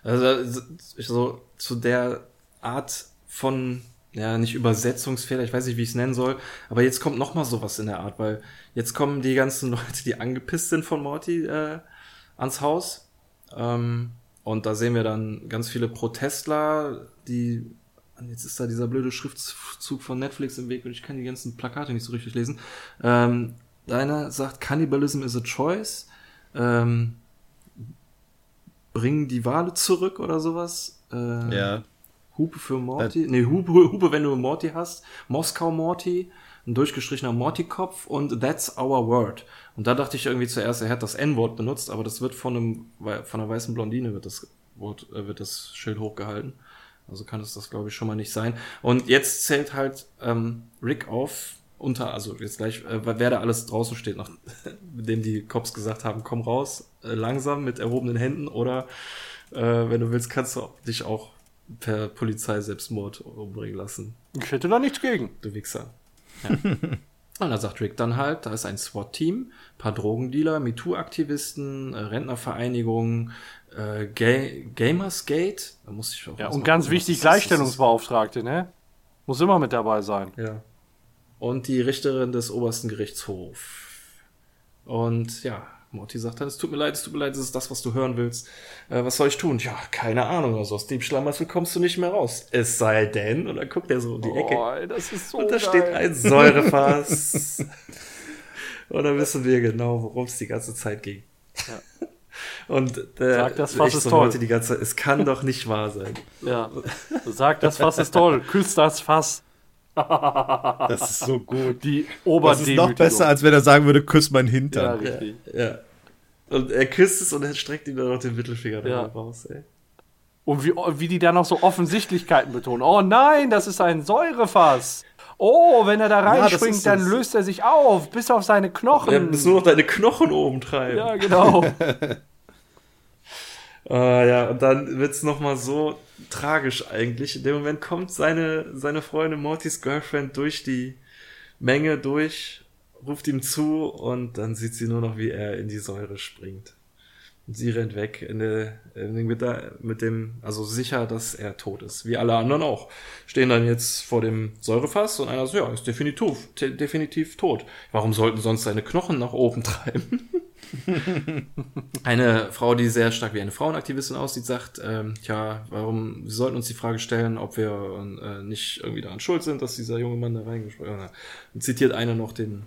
Also ich so zu der Art von ja nicht Übersetzungsfehler, ich weiß nicht, wie ich es nennen soll, aber jetzt kommt noch mal sowas in der Art, weil jetzt kommen die ganzen Leute, die angepisst sind von Morty äh, ans Haus ähm, und da sehen wir dann ganz viele Protestler, die jetzt ist da dieser blöde Schriftzug von Netflix im Weg und ich kann die ganzen Plakate nicht so richtig lesen. Ähm, deiner sagt Cannibalism is a choice. Ähm, bringen die Wale zurück oder sowas. Äh, Ja. Hupe für Morty. nee, Hupe, Hupe, wenn du Morty hast. Moskau Morty. Ein durchgestrichener Morty-Kopf und That's Our Word. Und da dachte ich irgendwie zuerst, er hat das N-Wort benutzt, aber das wird von einem, von einer weißen Blondine wird das Wort, äh, wird das Schild hochgehalten. Also kann es das, glaube ich, schon mal nicht sein. Und jetzt zählt halt ähm, Rick auf, unter, also jetzt gleich, äh, wer da alles draußen steht, nachdem die Cops gesagt haben, komm raus, äh, langsam mit erhobenen Händen oder äh, wenn du willst, kannst du dich auch per Polizei Selbstmord umbringen lassen. Ich hätte da nichts gegen. Du Wichser. Ja. Und da sagt Rick dann halt, da ist ein SWAT-Team, paar Drogendealer, MeToo-Aktivisten, äh, Rentnervereinigungen, äh, Ga Gamersgate, da muss ich auch Ja, und ganz wichtig, Gleichstellungsbeauftragte, ne? Muss immer mit dabei sein. Ja. Und die Richterin des obersten Gerichtshofs. Und ja, Morty sagt dann, es tut mir leid, es tut mir leid, das ist das, was du hören willst. Äh, was soll ich tun? Ja, keine Ahnung, also aus dem Schlamassel kommst du nicht mehr raus. Es sei denn, und dann guckt er so um die Ecke. Oh, das ist so und da geil. steht ein Säurefass. und dann wissen wir genau, worum es die ganze Zeit ging. Ja. Und der Sag, das Fass ist so toll. Die ganze Zeit, es kann doch nicht wahr sein. Ja. Sag, das Fass ist toll. Küsst das Fass. Das ist so gut. Die Das ist noch besser, als wenn er sagen würde, küss mein Ja, Hintern. richtig. Ja. Und er küsst es und er streckt ihm dann noch den Mittelfinger Ja. ja. raus, ey. Und wie, wie die da noch so Offensichtlichkeiten betonen. Oh nein, das ist ein Säurefass. Oh, wenn er da das reinspringt, ist dann es. löst er sich auf, bis auf seine Er Knochen. muss nur noch deine Knochen oben treiben. Ja, genau. Ah, ja, und dann wird's noch mal so tragisch eigentlich. In dem Moment kommt seine, seine Freundin Mortys Girlfriend durch die Menge durch, ruft ihm zu und dann sieht sie nur noch, wie er in die Säure springt. Und sie rennt weg in der, in den, mit, der, mit dem, also sicher, dass er tot ist. Wie alle anderen auch. Stehen dann jetzt vor dem Säurefass und einer so, ja, ist definitiv, definitiv tot. Warum sollten sonst seine Knochen nach oben treiben? Eine Frau, die sehr stark wie eine Frauenaktivistin aussieht, sagt, ähm, ja, warum, wir sollten uns die Frage stellen, ob wir äh, nicht irgendwie daran schuld sind, dass dieser junge Mann da reingesprungen hat. Zitiert einer noch den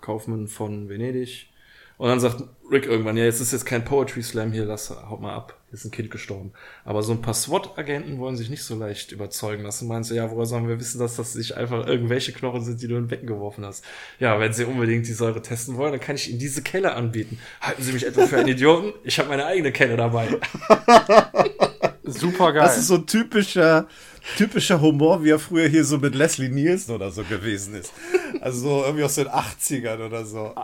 Kaufmann von Venedig. Und dann sagt Rick irgendwann, ja, jetzt ist jetzt kein Poetry Slam hier, lass, haut mal ab, hier ist ein Kind gestorben. Aber so ein paar SWAT-Agenten wollen sich nicht so leicht überzeugen lassen. Meinst du, ja, woher sollen wir wissen, dass das nicht einfach irgendwelche Knochen sind, die du in den Becken geworfen hast? Ja, wenn sie unbedingt die Säure testen wollen, dann kann ich ihnen diese Kelle anbieten. Halten sie mich etwa für einen Idioten? Ich habe meine eigene Kelle dabei. Super geil. Das ist so ein typischer, typischer Humor, wie er früher hier so mit Leslie Nielsen oder so gewesen ist. Also so irgendwie aus den 80ern oder so.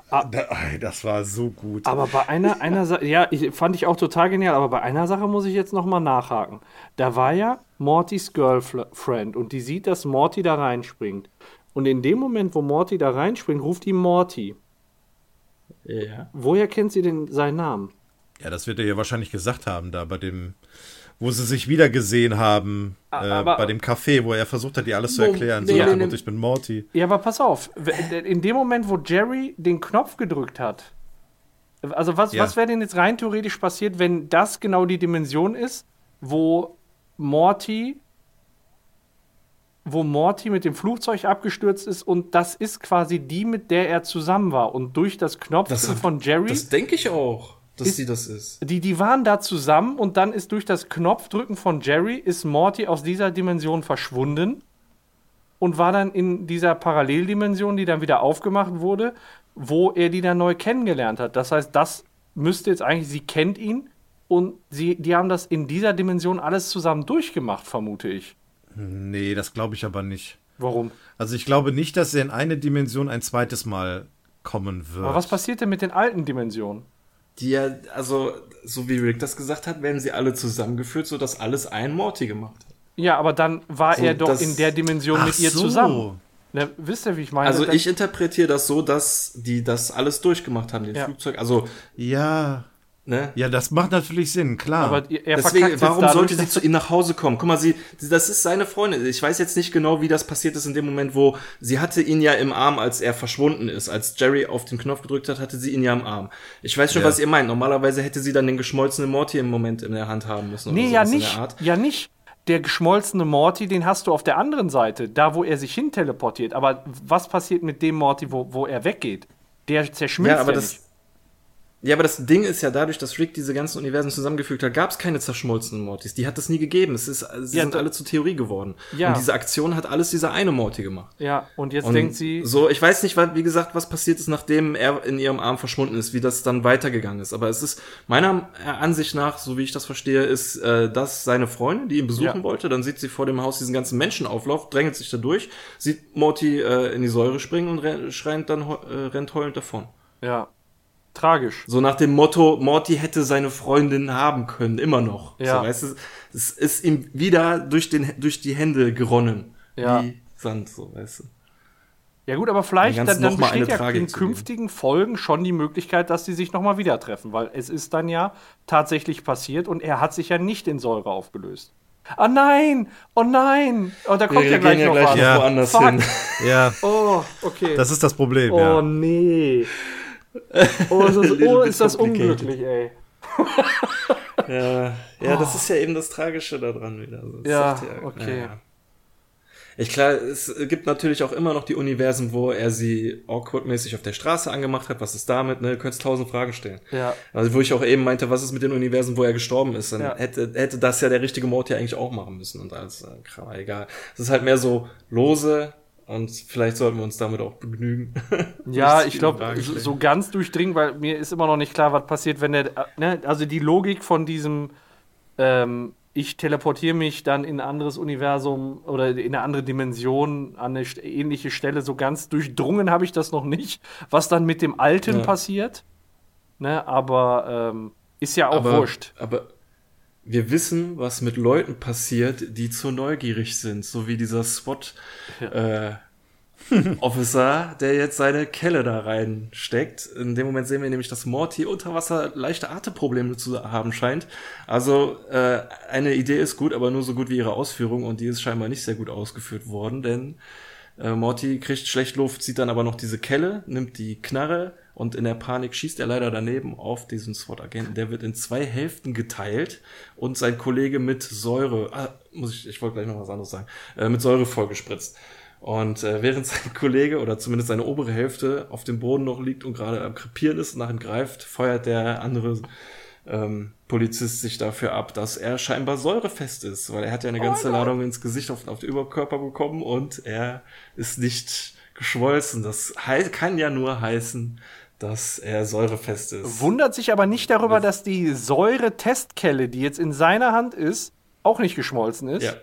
Das war so gut. Aber bei einer, einer Sache, ja, ich, fand ich auch total genial, aber bei einer Sache muss ich jetzt nochmal nachhaken. Da war ja Mortys Girlfriend und die sieht, dass Morty da reinspringt. Und in dem Moment, wo Morty da reinspringt, ruft ihm Morty. Ja. Woher kennt sie denn seinen Namen? Ja, das wird er ja wahrscheinlich gesagt haben, da bei dem, wo sie sich wieder gesehen haben, äh, bei dem Café, wo er versucht hat, ihr alles zu erklären. So, nee, nach nee, dem nee. Motto, ich bin Morty. Ja, aber pass auf, in dem Moment, wo Jerry den Knopf gedrückt hat, also was, Ja. was wäre denn jetzt rein theoretisch passiert, wenn das genau die Dimension ist, wo Morty, wo Morty mit dem Flugzeug abgestürzt ist und das ist quasi die, mit der er zusammen war und durch das Knopfdrücken von Jerry, Das denke ich auch, dass Ist- sie das ist. die, die waren da zusammen und dann ist durch das Knopfdrücken von Jerry ist Morty aus dieser Dimension verschwunden und war dann in dieser Paralleldimension, die dann wieder aufgemacht wurde, wo er die dann neu kennengelernt hat. Das heißt, das müsste jetzt eigentlich, sie kennt ihn und sie, die haben das in dieser Dimension alles zusammen durchgemacht, vermute ich. Nee, das glaube ich aber nicht. Warum? Also ich glaube nicht, dass er in eine Dimension ein zweites Mal kommen wird. Aber was passiert denn mit den alten Dimensionen? Die ja, also, so wie Rick das gesagt hat, werden sie alle zusammengeführt, sodass alles ein Morty gemacht hat. Ja, aber dann war So, er doch das- in der Dimension mit ihr so. zusammen. Ne, wisst ihr, wie ich meine? Also ich interpretiere das so, dass die das alles durchgemacht haben, den Ja. Flugzeug. Also, Ja, ne? ja, das macht natürlich Sinn, klar. aber er Deswegen, warum sollte sie zu ihm nach Hause kommen? Guck mal, sie, sie- das ist seine Freundin. Ich weiß jetzt nicht genau, wie das passiert ist in dem Moment, wo sie hatte ihn ja im Arm, als er verschwunden ist. Als Jerry auf den Knopf gedrückt hat, hatte sie ihn ja im Arm. Ich weiß schon, Ja. was ihr meint. Normalerweise hätte sie dann den geschmolzenen Morty im Moment in der Hand haben müssen. oder Nee, ja nicht. der Art. Ja nicht. Der geschmolzene Morty, den hast du auf der anderen Seite, da wo er sich hin teleportiert. Aber was passiert mit dem Morty, wo, wo er weggeht? Der zerschmilzt Ja, aber ja das. nicht. Ja, aber das Ding ist ja dadurch, dass Rick diese ganzen Universen zusammengefügt hat, gab es keine zerschmolzenen Mortys. Die hat es nie gegeben. Es ist, sie Ja, sind alle zur Theorie geworden. Ja. Und diese Aktion hat alles dieser eine Morty gemacht. Ja, und jetzt Und denkt sie, so, ich weiß nicht, wie gesagt, was passiert ist, nachdem er in ihrem Arm verschwunden ist, wie das dann weitergegangen ist. Aber es ist meiner Ansicht nach, so wie ich das verstehe, ist äh, das seine Freundin, die ihn besuchen Ja. wollte. Dann sieht sie vor dem Haus diesen ganzen Menschenauflauf, drängelt sich da durch, sieht Morty äh, in die Säure springen und re schreiend dann äh, rennt heulend davon. ja, tragisch. So nach dem Motto, Morty hätte seine Freundin haben können, immer noch. Ja. So, weißt du, es ist ihm wieder durch, den, durch die Hände geronnen. Ja. Wie Sand, so, weißt du. Ja gut, aber vielleicht dann, dann besteht ja Tragik in künftigen Folgen schon die Möglichkeit, dass sie sich nochmal wieder treffen, weil es ist dann ja tatsächlich passiert und er hat sich ja nicht in Säure aufgelöst. Ah nein! Oh nein! Oh, da kommt Wir ja gleich gehen ja noch gleich was. Ja. woanders Fuck. hin. Ja, Oh, okay. das ist das Problem, oh ja. nee. Oh, ist das, oh, ist das unglücklich, ey. Ja, ja, das ist ja eben das Tragische daran wieder. Also, das Ja, sagt okay. ja. Ich klar, es gibt natürlich auch immer noch die Universen, wo er sie awkward-mäßig auf der Straße angemacht hat. Was ist damit? Ne, du könntest tausend Fragen stellen. Ja. Also wo ich auch eben meinte, was ist mit den Universen, wo er gestorben ist? Dann Ja. hätte, hätte das ja der richtige Morty eigentlich auch machen müssen und alles äh, Kram, egal. Es ist halt mehr so lose und vielleicht sollten wir uns damit auch begnügen. Ja, ich glaube, so, ganz durchdringen, weil mir ist immer noch nicht klar, was passiert, wenn der. äh, Ne, also die Logik von diesem, ähm, ich teleportiere mich dann in ein anderes Universum oder in eine andere Dimension an eine ähnliche Stelle, so ganz durchdrungen habe ich das noch nicht, was dann mit dem Alten Ja. passiert. Ne, aber ähm, ist ja auch aber, wurscht. Aber wir wissen, was mit Leuten passiert, die zu neugierig sind, so wie dieser SWAT äh, Officer, der jetzt seine Kelle da reinsteckt. In dem Moment sehen wir nämlich, dass Morty unter Wasser leichte Atemprobleme zu haben scheint. Also äh, eine Idee ist gut, aber nur so gut wie ihre Ausführung und die ist scheinbar nicht sehr gut ausgeführt worden, denn äh, Morty kriegt schlecht Luft, sieht dann aber noch diese Kelle, nimmt die Knarre und in der Panik schießt er leider daneben auf diesen SWAT-Agenten. Der wird in zwei Hälften geteilt und sein Kollege mit Säure, ah, muss ich, ich wollte gleich noch was anderes sagen, äh, mit Säure vollgespritzt. Und äh, während sein Kollege oder zumindest seine obere Hälfte auf dem Boden noch liegt und gerade am Krepieren ist und nach ihm greift, feuert der andere ähm, Polizist sich dafür ab, dass er scheinbar säurefest ist, weil er hat ja eine ganze Ladung ins Gesicht auf, auf den Überkörper bekommen und er ist nicht geschwolzen. Das kann ja nur heißen, dass er säurefest ist. Wundert sich aber nicht darüber, dass die Säure-Testkelle, die jetzt in seiner Hand ist, auch nicht geschmolzen ist. ja,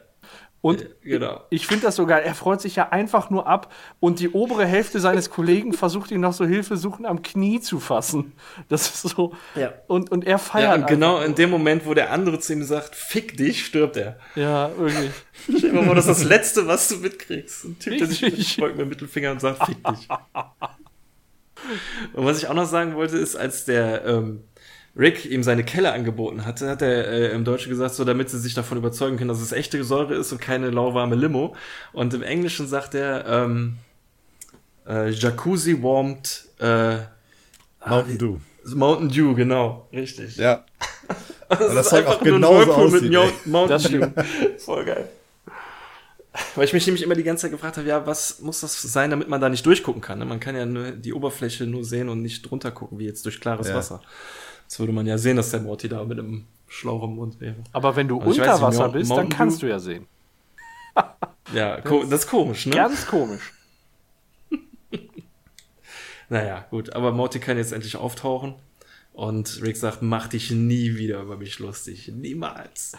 Und genau. Ich finde das sogar, er freut sich ja einfach nur ab und die obere Hälfte seines Kollegen versucht ihn noch so hilfesuchend am Knie zu fassen. Das ist so. Ja. Und, und er Ja, feiert. und genau in dem Moment, wo der andere zu ihm sagt, fick dich, stirbt er. Ja, wirklich. Stell dir mal das ist das Letzte, was du mitkriegst. Ein Typ, der sich mit dem Mittelfinger und sagt, fick dich. Und was ich auch noch sagen wollte, ist, als der ähm, Rick ihm seine Kelle angeboten hatte, hat er äh, im Deutschen gesagt, so damit sie sich davon überzeugen können, dass es echte Säure ist und keine lauwarme Limo. Und im Englischen sagt er, ähm, äh, Jacuzzi warmed äh, Mountain Dew. Mountain Dew, genau, richtig. Ja. Das, das ist Zeug einfach auch nur ein aussieht, mit ey. Mount- Mountain Das Dew. stimmt. Voll geil. Weil ich mich nämlich immer die ganze Zeit gefragt habe, ja, was muss das sein, damit man da nicht durchgucken kann? ne? Man kann ja nur die Oberfläche nur sehen und nicht drunter gucken, wie jetzt durch klares Ja. Wasser. Jetzt würde man ja sehen, dass der Morty da mit einem Schlauch im Mund wäre. Aber wenn du Also weiß unter nicht, Wasser bist, dann kannst du ja sehen. Ja, ko das ist komisch, ne? Ganz komisch. Naja, gut, aber Morty kann jetzt endlich auftauchen. Und Rick sagt, mach dich nie wieder über mich lustig. Niemals.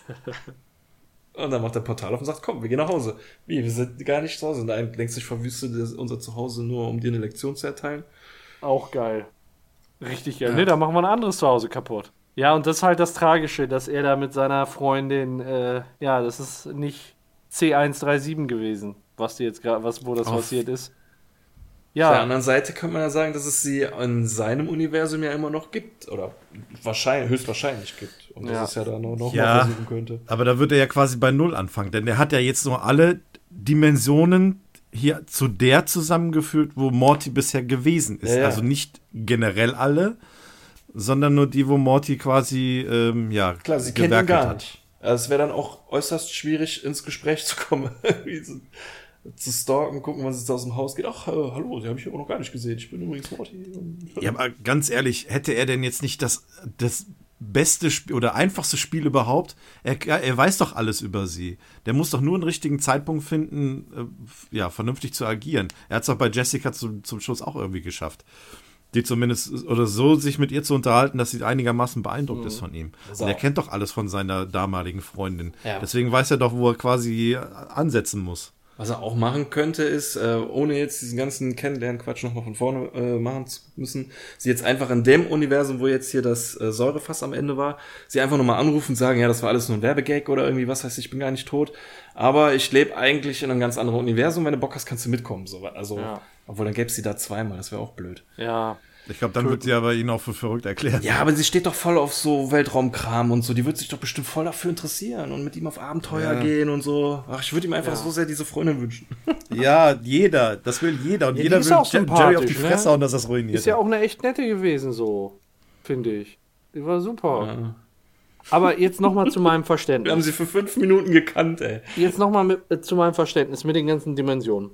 und dann macht er Portal auf und sagt, komm, wir gehen nach Hause. Wie, wir sind gar nicht zu Hause. Und dann denkst du, ich verwüste das- unser Zuhause nur, um dir eine Lektion zu erteilen. Auch geil. Richtig geil. Ja. Nee, da machen wir ein anderes Zuhause kaputt. Ja, und das ist halt das Tragische, dass er da mit seiner Freundin, äh, ja, das ist nicht C137 gewesen, was die jetzt gerade, was, wo das Auf- passiert ist. Auf der Ja, anderen Seite könnte man ja sagen, dass es sie in seinem Universum ja immer noch gibt. Oder wahrscheinlich, höchstwahrscheinlich gibt. Und Ja. dass es ja da noch, noch Ja. mal versuchen könnte. Aber da wird er ja quasi bei Null anfangen, denn er hat ja jetzt nur alle Dimensionen hier zu der zusammengeführt, wo Morty bisher gewesen ist. Ja, ja. Also nicht generell alle, sondern nur die, wo Morty quasi, ähm, ja, Klar, sie kennen ihn gar nicht. Also es wäre dann auch äußerst schwierig, ins Gespräch zu kommen. Zu stalken, gucken, was jetzt aus dem Haus geht. Ach, äh, hallo, die habe ich aber noch gar nicht gesehen. Ich bin übrigens Morty. Ja, aber ganz ehrlich, hätte er denn jetzt nicht das, das beste Sp oder einfachste Spiel überhaupt? Er, er weiß doch alles über sie. Der muss doch nur einen richtigen Zeitpunkt finden, äh, ja, vernünftig zu agieren. Er hat es doch bei Jessica zum, zum Schluss auch irgendwie geschafft. Die zumindest, oder so sich mit ihr zu unterhalten, dass sie einigermaßen beeindruckt ist von ihm. Und er kennt doch alles von seiner damaligen Freundin. Ja. Deswegen weiß er doch, wo er quasi ansetzen muss. Was er auch machen könnte, ist, äh, ohne jetzt diesen ganzen Kennenlernen-Quatsch nochmal von vorne äh, machen zu müssen, sie jetzt einfach in dem Universum, wo jetzt hier das äh, Säurefass am Ende war, sie einfach nochmal anrufen und sagen, ja, das war alles nur ein Werbegag oder irgendwie was heißt, ich bin gar nicht tot, aber ich lebe eigentlich in einem ganz anderen Universum, wenn du Bock hast, kannst du mitkommen. So, also, Ja. obwohl dann gäbe es sie da zweimal, das wäre auch blöd. Ja. Ich glaube, dann wird sie aber ihn auch für verrückt erklären. Ja, aber sie steht doch voll auf so Weltraumkram und so. Die wird sich doch bestimmt voll dafür interessieren und mit ihm auf Abenteuer Ja. gehen und so. Ach, ich würde ihm einfach Ja. so sehr diese Freundin wünschen. Ja, jeder. Das will jeder. Und Ja, jeder will Jerry auf die ne? Fresse hauen, dass das ruiniert. Ist ja auch eine echt nette gewesen, so, finde ich. Die war super. Ja. Aber jetzt nochmal zu meinem Wir haben Verständnis. sie für fünf Minuten gekannt, ey. Jetzt nochmal äh, zu meinem Verständnis mit den ganzen Dimensionen.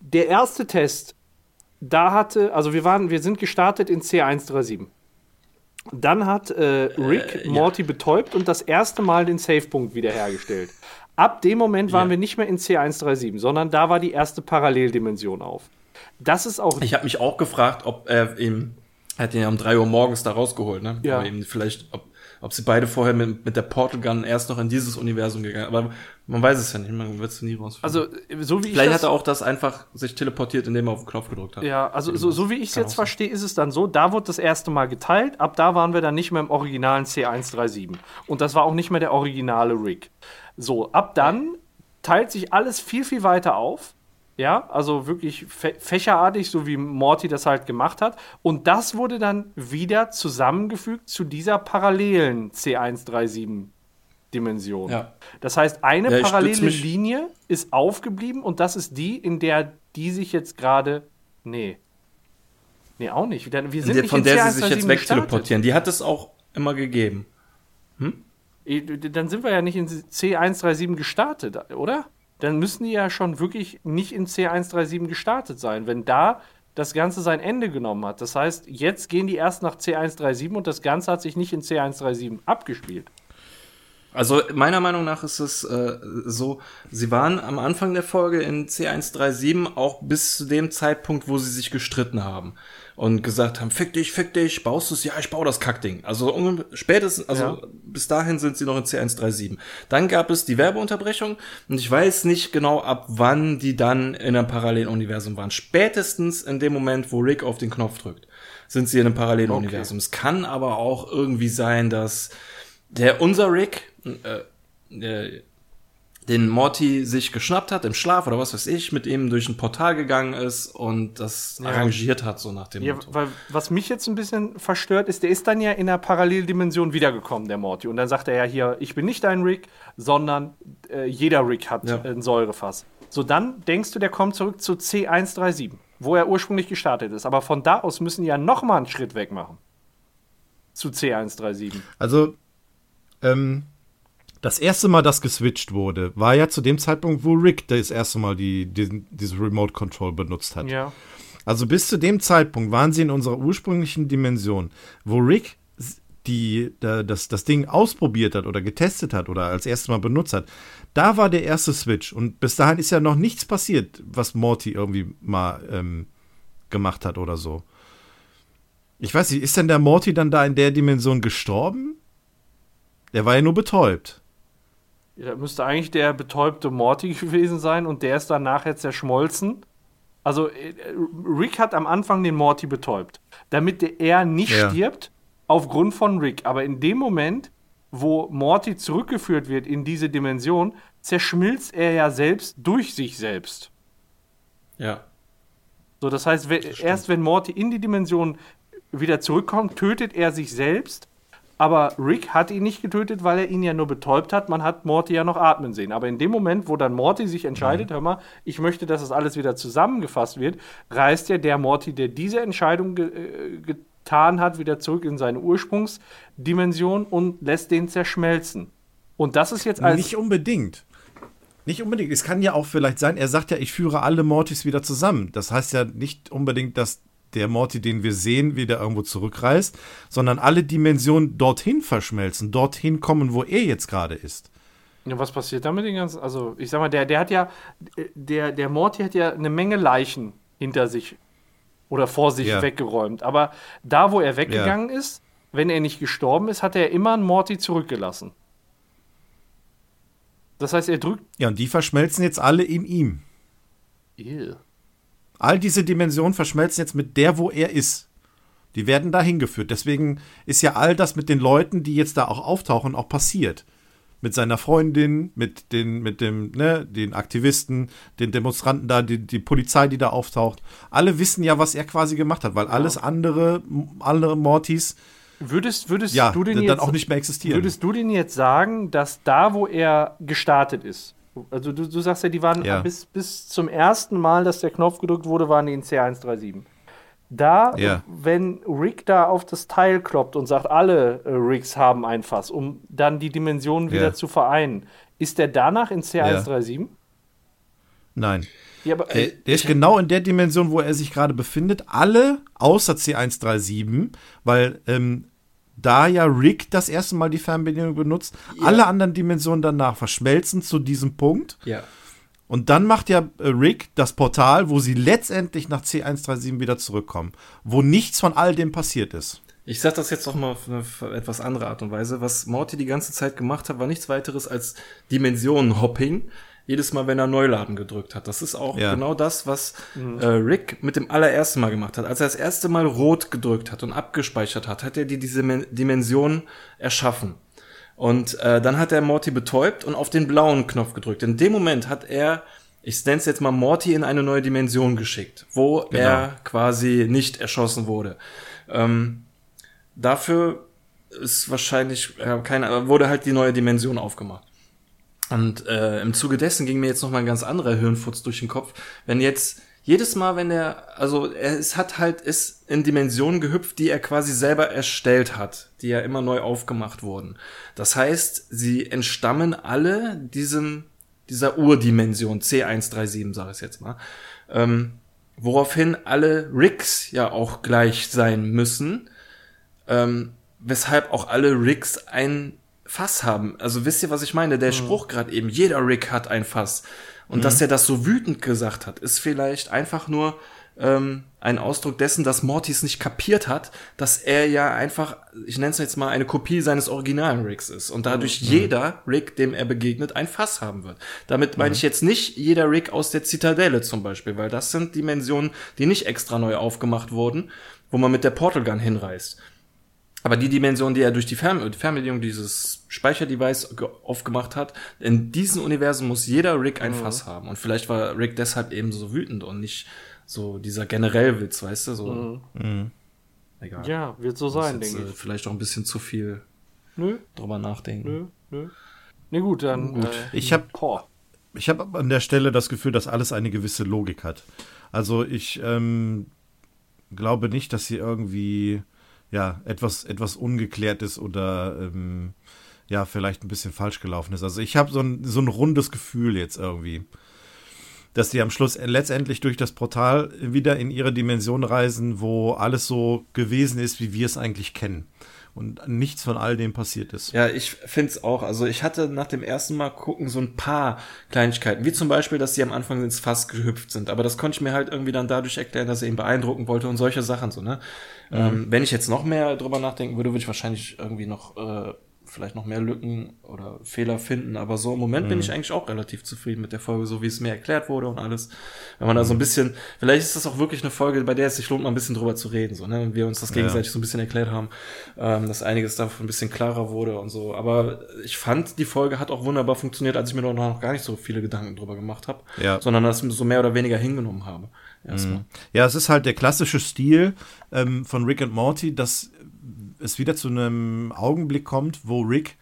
Der erste Test, da hatte, also wir waren, wir sind gestartet in C137. Dann hat äh, Rick ja. Morty betäubt und das erste Mal den Savepunkt wiederhergestellt. Ab dem Moment waren Ja. wir nicht mehr in C137, sondern da war die erste Paralleldimension auf. Das ist auch Ich habe mich auch gefragt, ob er ihm, er hat ihn ja um drei Uhr morgens da rausgeholt, ne? Ja. Aber eben vielleicht, ob, ob sie beide vorher mit, mit der Portal Gun erst noch in dieses Universum gegangen Aber man weiß es ja nicht, man wird es nie rausfinden. also so wie ich vielleicht das, hat er auch das einfach sich teleportiert, indem er auf den Knopf gedrückt hat. Ja, also so, so wie ich es jetzt verstehe, ist es dann so, da wurde das erste Mal geteilt, ab da waren wir dann nicht mehr im originalen C137. Und das war auch nicht mehr der originale Rig. So, ab dann teilt sich alles viel, viel weiter auf. Ja, also wirklich fä fächerartig, so wie Morty das halt gemacht hat. Und das wurde dann wieder zusammengefügt zu dieser parallelen C137-Dimension. Ja. Das heißt, eine Ja, parallele Linie ist aufgeblieben und das ist die, in der die sich jetzt gerade. Nee. Nee, auch nicht. Wir sind Der- nicht von in der sie sich C137 jetzt wegteleportieren. Die hat es auch immer gegeben. gestartet. Dann sind wir ja nicht in C137 gestartet, oder? Dann müssen die ja schon wirklich nicht in C137 gestartet sein, wenn da das Ganze sein Ende genommen hat. Das heißt, jetzt gehen die erst nach C137 und das Ganze hat sich nicht in C137 abgespielt. Also meiner Meinung nach ist es äh, so, sie waren am Anfang der Folge in C137 auch bis zu dem Zeitpunkt, wo sie sich gestritten haben und gesagt haben, fick dich, fick dich, baust du es? Ja, ich baue das Kackding. Also um, spätestens, also Ja. bis dahin sind sie noch in C137. Dann gab es die Werbeunterbrechung und ich weiß nicht genau, ab wann die dann in einem Paralleluniversum waren. Spätestens in dem Moment, wo Rick auf den Knopf drückt, sind sie in einem Paralleluniversum. Es kann aber auch irgendwie sein, dass der unser Rick, äh, äh, den Morty sich geschnappt hat im Schlaf oder was weiß ich, mit ihm durch ein Portal gegangen ist und das arrangiert hat, so nach dem Ja, Motto. weil was mich jetzt ein bisschen verstört ist, der ist dann ja in der Paralleldimension wiedergekommen, der Morty. Und dann sagt er ja hier, ich bin nicht dein Rick, sondern äh, jeder Rick hat Ja. ein Säurefass. So, dann denkst du, der kommt zurück zu C137, wo er ursprünglich gestartet ist. Aber von da aus müssen die ja noch mal einen Schritt weg machen. Zu C137. Also, ähm, das erste Mal, dass geswitcht wurde, war ja zu dem Zeitpunkt, wo Rick das erste Mal die, diesen, diese Remote Control benutzt hat. Ja. Also bis zu dem Zeitpunkt waren sie in unserer ursprünglichen Dimension, wo Rick die, da- das, das Ding ausprobiert hat oder getestet hat oder als erstes Mal benutzt hat. Da war der erste Switch und bis dahin ist ja noch nichts passiert, was Morty irgendwie mal ähm, gemacht hat oder so. Ich weiß nicht, ist denn der Morty dann da in der Dimension gestorben? Der war ja nur betäubt. Ja, Da müsste eigentlich der betäubte Morty gewesen sein und der ist dann nachher zerschmolzen. Also äh, Rick hat am Anfang den Morty betäubt, damit er nicht Ja. stirbt aufgrund von Rick. Aber in dem Moment, wo Morty zurückgeführt wird in diese Dimension, zerschmilzt er ja selbst durch sich selbst. Ja. So, das heißt, we- erst wenn Morty in die Dimension wieder zurückkommt, tötet er sich selbst. Aber Rick hat ihn nicht getötet, weil er ihn ja nur betäubt hat. Man hat Morty ja noch atmen sehen. Aber in dem Moment, wo dann Morty sich entscheidet, hör mal, ich möchte, dass das alles wieder zusammengefasst wird, reist ja der Morty, der diese Entscheidung ge äh, getan hat, wieder zurück in seine Ursprungsdimension und lässt den zerschmelzen. Und das ist jetzt als Nicht unbedingt. Nicht unbedingt. Es kann ja auch vielleicht sein, er sagt ja, ich führe alle Mortys wieder zusammen. Das heißt ja nicht unbedingt, dass der Morty, den wir sehen, wieder irgendwo zurückreist, sondern alle Dimensionen dorthin verschmelzen, dorthin kommen, wo er jetzt gerade ist. Ja, was passiert da mit den ganzen? Also, ich sag mal, der, der hat ja, der, der Morty hat ja eine Menge Leichen hinter sich oder vor sich Ja. weggeräumt. Aber da, wo er weggegangen ist, wenn er nicht gestorben ist, hat er immer einen Morty zurückgelassen. Das heißt, er drückt. Ja, und die verschmelzen jetzt alle in ihm. Ew. All diese Dimensionen verschmelzen jetzt mit der, wo er ist. Die werden da hingeführt. Deswegen ist ja all das mit den Leuten, die jetzt da auch auftauchen, auch passiert. Mit seiner Freundin, mit den, mit dem, ne, den Aktivisten, den Demonstranten da, die, die Polizei, die da auftaucht. Alle wissen ja, was er quasi gemacht hat, weil alles andere, andere Mortys, Würdest, würdest ja, du den dann jetzt, auch nicht mehr existieren. Würdest du denn jetzt sagen, dass da, wo er gestartet ist, also du, du sagst ja, die waren Ja. bis, bis zum ersten Mal, dass der Knopf gedrückt wurde, waren die in C137. Da, Ja. wenn Rick da auf das Teil kloppt und sagt, alle äh, Ricks haben ein Fass, um dann die Dimensionen wieder Ja. zu vereinen, ist der danach in C137? Nein. Ja, aber, Der, der ist genau in der Dimension, wo er sich gerade befindet. Alle außer C137, weil ähm, da ja Rick das erste Mal die Fernbedienung benutzt, alle anderen Dimensionen danach verschmelzen zu diesem Punkt. Ja. Und dann macht ja äh, Rick das Portal, wo sie letztendlich nach C137 wieder zurückkommen, wo nichts von all dem passiert ist. Ich sag das jetzt noch mal auf eine etwas andere Art und Weise. Was Morty die ganze Zeit gemacht hat, war nichts weiteres als Dimensionen-Hopping. Jedes Mal, wenn er Neuladen gedrückt hat. Das ist auch Ja. genau das, was äh, Rick mit dem allerersten Mal gemacht hat. Als er das erste Mal rot gedrückt hat und abgespeichert hat, hat er die diese Men- Dimension erschaffen. Und äh, dann hat er Morty betäubt und auf den blauen Knopf gedrückt. In dem Moment hat er, ich nenne es jetzt mal Morty in eine neue Dimension geschickt, wo er quasi nicht erschossen wurde. Ähm, dafür ist wahrscheinlich äh, keine, wurde halt die neue Dimension aufgemacht. Und äh, im Zuge dessen ging mir jetzt noch mal ein ganz anderer Hirnfutz durch den Kopf. Wenn jetzt jedes Mal, wenn er, also es hat halt ist in Dimensionen gehüpft, die er quasi selber erstellt hat, die ja immer neu aufgemacht wurden. Das heißt, sie entstammen alle diesem dieser Urdimension C137, sage ich jetzt mal. Ähm, woraufhin alle Rigs ja auch gleich sein müssen ähm, weshalb auch alle Rigs ein Fass haben. Also wisst ihr, was ich meine? Der Spruch gerade eben, jeder Rig hat ein Fass. Und dass er das so wütend gesagt hat, ist vielleicht einfach nur ähm, ein Ausdruck dessen, dass Mortys nicht kapiert hat, dass er ja einfach, ich nenne es jetzt mal, eine Kopie seines originalen Rigs ist. Und dadurch jeder Rig, dem er begegnet, ein Fass haben wird. Damit meine ich jetzt nicht jeder Rig aus der Zitadelle zum Beispiel, weil das sind Dimensionen, die nicht extra neu aufgemacht wurden, wo man mit der Portal Gun hinreist. Aber die Dimension, die er durch die Fern Fernbedienung dieses Speicherdevice ge- aufgemacht hat, in diesem Universum muss jeder Rick ein Fass haben. Und vielleicht war Rick deshalb eben so wütend und nicht so dieser Generellwitz, weißt du, so. Egal. ja, wird so sein, denke äh, ich. vielleicht auch ein bisschen zu viel Nö, drüber nachdenken. nö, nö. Ne, gut, dann. Gut. Äh, Ich habe. Ich habe an der Stelle das Gefühl, dass alles eine gewisse Logik hat. Also ich ähm, glaube nicht, dass hier irgendwie ja etwas etwas ungeklärt ist oder ähm, ja vielleicht ein bisschen falsch gelaufen ist. Also ich habe so ein so ein rundes Gefühl jetzt irgendwie, dass die am Schluss letztendlich durch das Portal wieder in ihre Dimension reisen, wo alles so gewesen ist, wie wir es eigentlich kennen und nichts von all dem passiert ist. Ja, ich find's auch. Also ich hatte nach dem ersten Mal gucken so ein paar Kleinigkeiten, wie zum Beispiel, dass sie am Anfang ins Fass gehüpft sind. Aber das konnte ich mir halt irgendwie dann dadurch erklären, dass er ihn beeindrucken wollte und solche Sachen so. Ne? Ähm, wenn ich jetzt noch mehr drüber nachdenken würde, würde ich wahrscheinlich irgendwie noch äh, vielleicht noch mehr Lücken oder Fehler finden. Aber so im Moment bin ich eigentlich auch relativ zufrieden mit der Folge, so wie es mir erklärt wurde und alles. Wenn man da so ein bisschen, vielleicht ist das auch wirklich eine Folge, bei der es sich lohnt, mal ein bisschen drüber zu reden, so, ne? Und wir uns das gegenseitig so ein bisschen erklärt haben, ähm, dass einiges davon ein bisschen klarer wurde und so. Aber ich fand, die Folge hat auch wunderbar funktioniert, als ich mir noch, noch gar nicht so viele Gedanken drüber gemacht habe, Ja. sondern das so mehr oder weniger hingenommen habe. Erstmal. Ja, es ist halt der klassische Stil ähm, von Rick und Morty, dass es wieder zu einem Augenblick kommt, wo Rick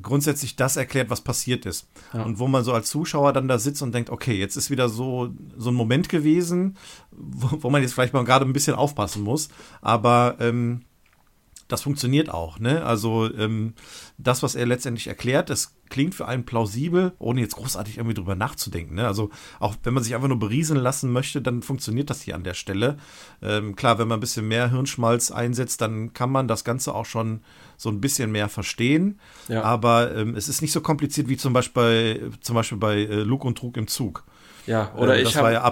grundsätzlich das erklärt, was passiert ist. Ja. Und wo man so als Zuschauer dann da sitzt und denkt, okay, jetzt ist wieder so, so ein Moment gewesen, wo, wo man jetzt vielleicht mal gerade ein bisschen aufpassen muss. Aber ähm, das funktioniert auch. Ne? Also ähm, das, was er letztendlich erklärt, das klingt für einen plausibel, ohne jetzt großartig irgendwie drüber nachzudenken. Ne? Also auch wenn man sich einfach nur berieseln lassen möchte, dann funktioniert das hier an der Stelle. Ähm, klar, wenn man ein bisschen mehr Hirnschmalz einsetzt, dann kann man das Ganze auch schon so ein bisschen mehr verstehen. Ja. Aber ähm, es ist nicht so kompliziert wie zum Beispiel, zum Beispiel bei äh, Lug und Trug im Zug. Ja, oder Äh, ich das war ja,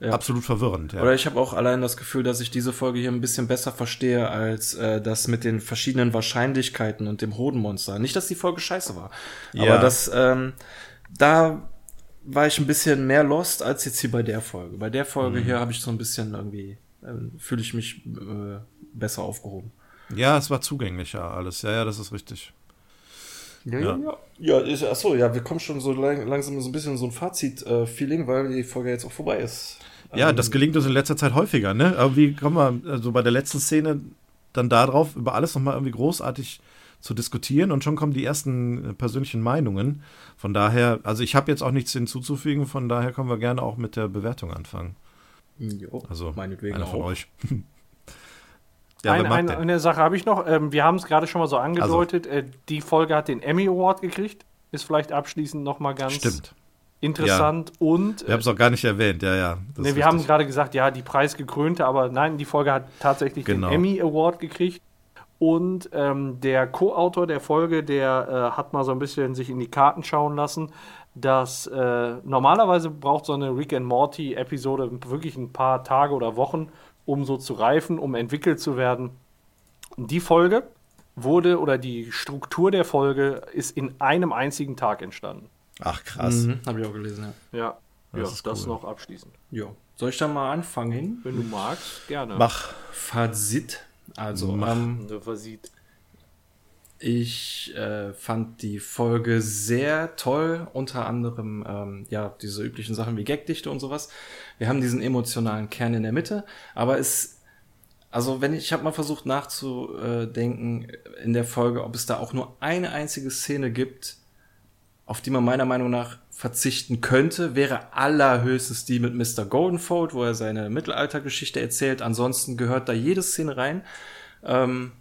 Ja. absolut verwirrend. Ja. Oder ich habe auch allein das Gefühl, dass ich diese Folge hier ein bisschen besser verstehe als äh, das mit den verschiedenen Wahrscheinlichkeiten und dem Hodenmonster. Nicht, dass die Folge scheiße war, Ja. aber das ähm, da war ich ein bisschen mehr lost als jetzt hier bei der Folge. Bei der Folge Mhm. hier habe ich so ein bisschen irgendwie ähm, fühle ich mich äh, besser aufgehoben. ja, es war zugänglicher alles. Ja, ja, das ist richtig. Ja, Ja. ja. Ja, achso, ja, wir kommen schon so lang, langsam so ein bisschen in so ein Fazit-Feeling, weil die Folge jetzt auch vorbei ist. Ja, Ähm, das gelingt uns in letzter Zeit häufiger, ne? Aber wie kommen wir also bei der letzten Szene dann darauf, über alles nochmal irgendwie großartig zu diskutieren und schon kommen die ersten äh, persönlichen Meinungen. Von daher, also ich habe jetzt auch nichts hinzuzufügen, von daher können wir gerne auch mit der Bewertung anfangen. Jo, Also meinetwegen einer von auch. euch. ja, Ein, ein, eine Sache habe ich noch. Ähm, wir haben es gerade schon mal so angedeutet. Äh, die Folge hat den Emmy Award gekriegt. Ist vielleicht abschließend noch mal ganz Stimmt. Interessant. Und Wir haben es auch gar nicht erwähnt, ja, ja. Ne, ist wir haben richtig. gerade gesagt, ja, die preisgekrönte, aber nein, die Folge hat tatsächlich Genau. den Emmy Award gekriegt. Und ähm, der Co-Autor der Folge, der äh, hat mal so ein bisschen sich in die Karten schauen lassen, dass äh, normalerweise braucht so eine Rick and Morty Episode wirklich ein paar Tage oder Wochen, um so zu reifen, um entwickelt zu werden. Die Folge wurde oder die Struktur der Folge ist in einem einzigen Tag entstanden. Ach, krass. Mhm, Habe ich auch gelesen, ja. Ja, Das ja, ist das cool. noch abschließend. Jo. Soll ich dann mal anfangen? Wenn du magst, gerne. Mach. Fazit. Also, Mach. ähm, versieht. ich äh, fand die Folge sehr toll, unter anderem ähm, ja diese üblichen Sachen wie Gagdichte und sowas. Wir haben diesen emotionalen Kern in der Mitte, aber es also wenn ich, ich habe mal versucht nachzudenken in der Folge, ob es da auch nur eine einzige Szene gibt, auf die man meiner Meinung nach verzichten könnte, wäre allerhöchstens die mit Mr. Goldenfold, wo er seine Mittelaltergeschichte erzählt. Ansonsten gehört da jede Szene rein. Ähm,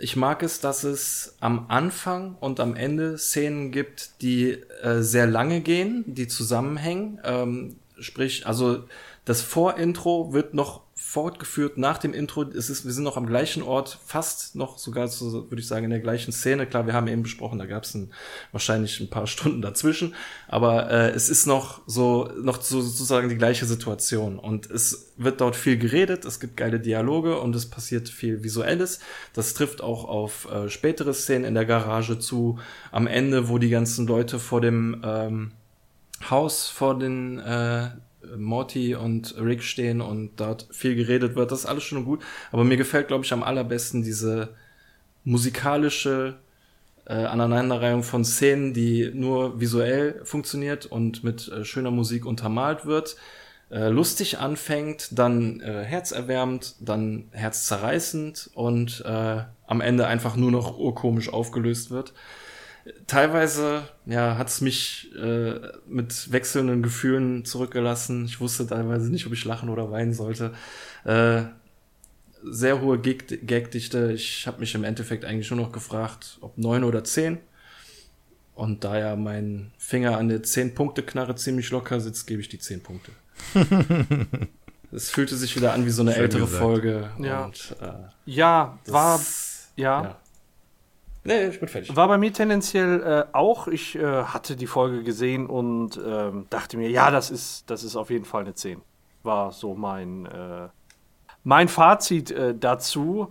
ich mag es, dass es am Anfang und am Ende Szenen gibt, die äh, sehr lange gehen, die zusammenhängen. Ähm, sprich, also das Vorintro wird noch fortgeführt nach dem Intro. Es ist, wir sind noch am gleichen Ort, fast noch sogar, so, würde ich sagen, in der gleichen Szene. Klar, wir haben eben besprochen, da gab es ein, wahrscheinlich ein paar Stunden dazwischen, aber äh, es ist noch so, noch so, sozusagen die gleiche Situation. Und es wird dort viel geredet, es gibt geile Dialoge und es passiert viel Visuelles. Das trifft auch auf äh, spätere Szenen in der Garage zu. Am Ende, wo die ganzen Leute vor dem ähm, Haus vor den äh, Morty und Rick stehen und dort viel geredet wird. Das ist alles schön und gut. Aber mir gefällt, glaube ich, am allerbesten diese musikalische äh, Aneinanderreihung von Szenen, die nur visuell funktioniert und mit äh, schöner Musik untermalt wird. Äh, lustig anfängt, dann äh, herzerwärmend, dann herzzerreißend und äh, am Ende einfach nur noch urkomisch aufgelöst wird teilweise ja hat es mich äh, mit wechselnden Gefühlen zurückgelassen. Ich wusste teilweise nicht, ob ich lachen oder weinen sollte. Äh, sehr hohe Gag- Gagdichte. Ich habe mich im Endeffekt eigentlich nur noch gefragt, ob neun oder zehn. Und da ja mein Finger an der zehn Punkte Knarre ziemlich locker sitzt, gebe ich die zehn Punkte. es fühlte sich wieder an wie so eine Schön ältere gesagt. Folge. Ja. Und, äh, Ja, das- war, ja, ja. Nee, ich bin fertig. war bei mir tendenziell äh, auch. Ich äh, hatte die Folge gesehen und ähm, dachte mir, ja, das ist, das ist auf jeden Fall eine 10. War so mein, äh, mein Fazit äh, dazu.